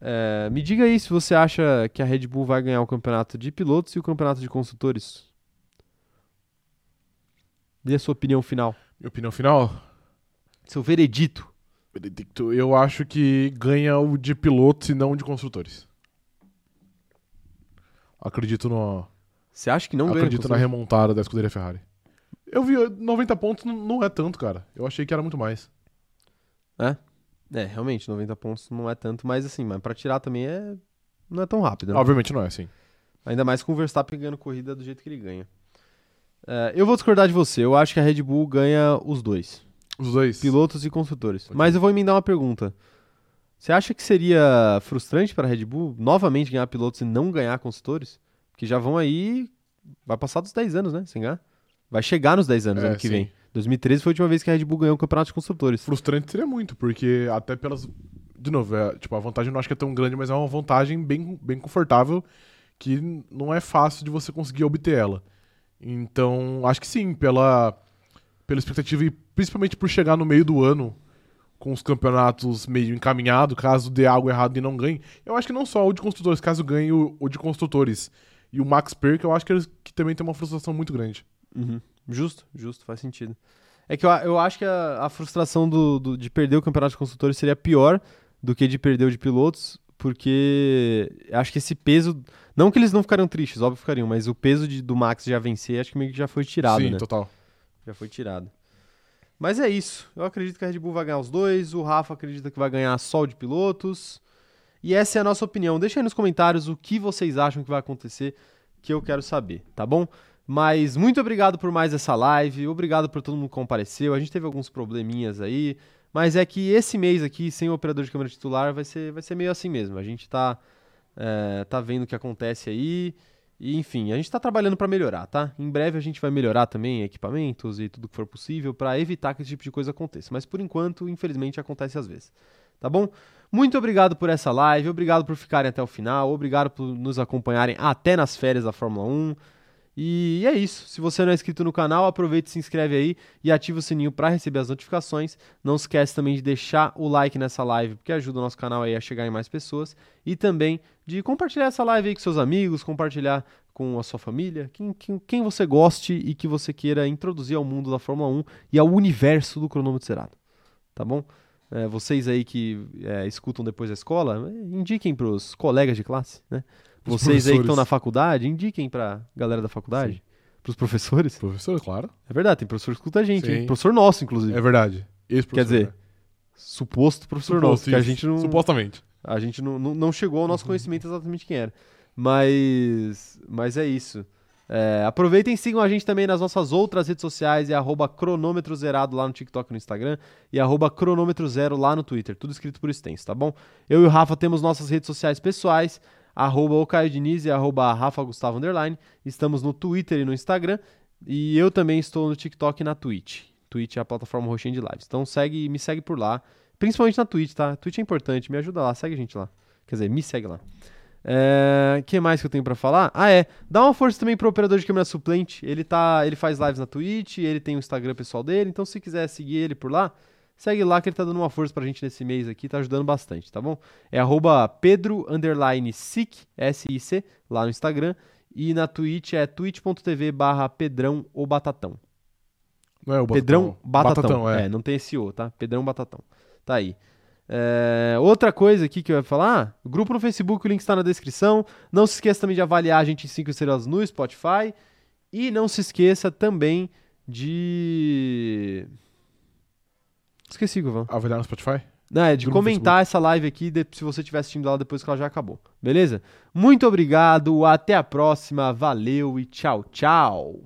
é, me diga aí se você acha que a Red Bull vai ganhar o campeonato de pilotos e o campeonato de construtores. Dê a sua opinião final, Minha opinião final? seu veredito. Benedicto, eu acho que ganha o de pilotos e não o de construtores. Acredito no. Você acha que não ganha? acredito na remontada da escuderia Ferrari. Eu vi 90 pontos, não- é tanto, cara. Eu achei que era muito mais. É, realmente, 90 pontos não é tanto, mas assim, mas pra tirar também é não é tão rápido. né? Obviamente não é assim. Ainda mais com o Verstappen ganhando corrida do jeito que ele ganha. É, eu vou discordar de você. Eu acho que a Red Bull ganha os dois. Os dois. Pilotos e construtores. Ok. Mas eu vou emendar uma pergunta. Você acha que seria frustrante para a Red Bull novamente ganhar pilotos e não ganhar construtores? Porque já vão aí. Vai passar dos 10 anos, né? Sem ganhar. Vai chegar nos 10 anos É, ano que sim. vem. 2013 foi a última vez que a Red Bull ganhou o campeonato de construtores. Frustrante seria muito, porque até pelas. De novo, é, tipo, a vantagem eu não acho que é tão grande, mas é uma vantagem bem, bem confortável que não é fácil de você conseguir obter ela. Então, acho que sim, pela, pela expectativa e principalmente por chegar no meio do ano com os campeonatos meio encaminhado, caso dê algo errado e não ganhe. Eu acho que não só o de construtores, caso ganhe o, o de construtores e o Max perca, eu acho que, eles, que também tem uma frustração muito grande. Uhum. Justo, justo, faz sentido. É que eu, eu acho que a, a frustração do, do- de perder o campeonato de construtores seria pior do que de perder o de pilotos, porque acho que esse peso. Não que eles não ficariam tristes, óbvio que ficariam, mas o peso de- do Max já vencer, acho que meio que já foi tirado, sim, né? total. Já foi tirado. Mas é isso. Eu acredito que a Red Bull vai ganhar os dois. O Rafa acredita que vai ganhar só o de pilotos. E essa é a nossa opinião. Deixa aí nos comentários o que vocês acham que vai acontecer, que eu quero saber, tá bom? Mas muito obrigado por mais essa live. Obrigado por todo mundo que compareceu. A gente teve alguns probleminhas aí. Mas é que esse mês aqui, sem o operador de câmera titular, vai ser, vai ser meio assim mesmo. A gente tá, é, tá vendo o que acontece aí. E, enfim, a gente tá trabalhando para melhorar, tá? Em breve a gente vai melhorar também equipamentos e tudo que for possível para evitar que esse tipo de coisa aconteça. Mas por enquanto, infelizmente, acontece às vezes. Tá bom? Muito obrigado por essa live, obrigado por ficarem até o final, obrigado por nos acompanharem até nas férias da Fórmula 1. E é isso. Se você não é inscrito no canal, aproveita e se inscreve aí e ativa o sininho para receber as notificações. Não esquece também de deixar o like nessa live, porque ajuda o nosso canal aí a chegar em mais pessoas. E também de compartilhar essa live aí com seus amigos, compartilhar com a sua família, quem, quem, quem você goste e que você queira introduzir ao mundo da Fórmula 1 e ao universo do cronômetro zerado. Tá bom? É, vocês aí que é, escutam depois da escola, indiquem para os colegas de classe, né? Vocês aí que estão na faculdade, indiquem pra galera da faculdade, pros professores. Professor, claro. É verdade, tem professor que escuta a gente, Sim. hein? Professor nosso, inclusive. É verdade. Esse Quer dizer, professor, Suposto professor Suposto, nosso, que a gente não, Supostamente. a gente não, não, não chegou ao nosso conhecimento exatamente quem era. Mas, mas é isso. É, aproveitem e sigam a gente também nas nossas outras redes sociais, é arroba cronômetro zerado lá no TikTok e no Instagram, e arroba cronômetro zero lá no Twitter, tudo escrito por extenso, tá bom? Eu e o Rafa temos nossas redes sociais pessoais, arroba o Caio Diniz e arroba Rafa Gustavo Underline, estamos no Twitter e no Instagram, e eu também estou no TikTok e na Twitch. Twitch é a plataforma roxinha de lives, então segue, me segue por lá, principalmente na Twitch, tá? Twitch é importante, me ajuda lá, segue a gente lá. Quer dizer, me segue lá. É, que mais que eu tenho pra falar? Ah, é. Dá uma força também pro operador de câmera suplente. Ele tá, ele faz lives na Twitch, ele tem o Instagram pessoal dele, então se quiser seguir ele por lá, segue lá que ele tá dando uma força pra gente nesse mês aqui, tá ajudando bastante, tá bom? É arroba Pedro underline Sic, S-I-C, lá no Instagram. E na Twitch é twitch.tv barra Pedrão ou Batatão. Não é o Pedrão Batatão. Batatão, é. é. não tem esse O, tá? Pedrão Batatão. Tá aí. É, outra coisa aqui que eu ia falar, grupo no Facebook, o link está na descrição. Não se esqueça também de avaliar a gente em 5 estrelas no Spotify. E não se esqueça também de. Esqueci, Guvan. Avaliar no Spotify? Não, é de Grupo comentar essa live aqui de- se você estiver assistindo ela depois que ela já acabou. Beleza? Muito obrigado, até a próxima, valeu e tchau, tchau.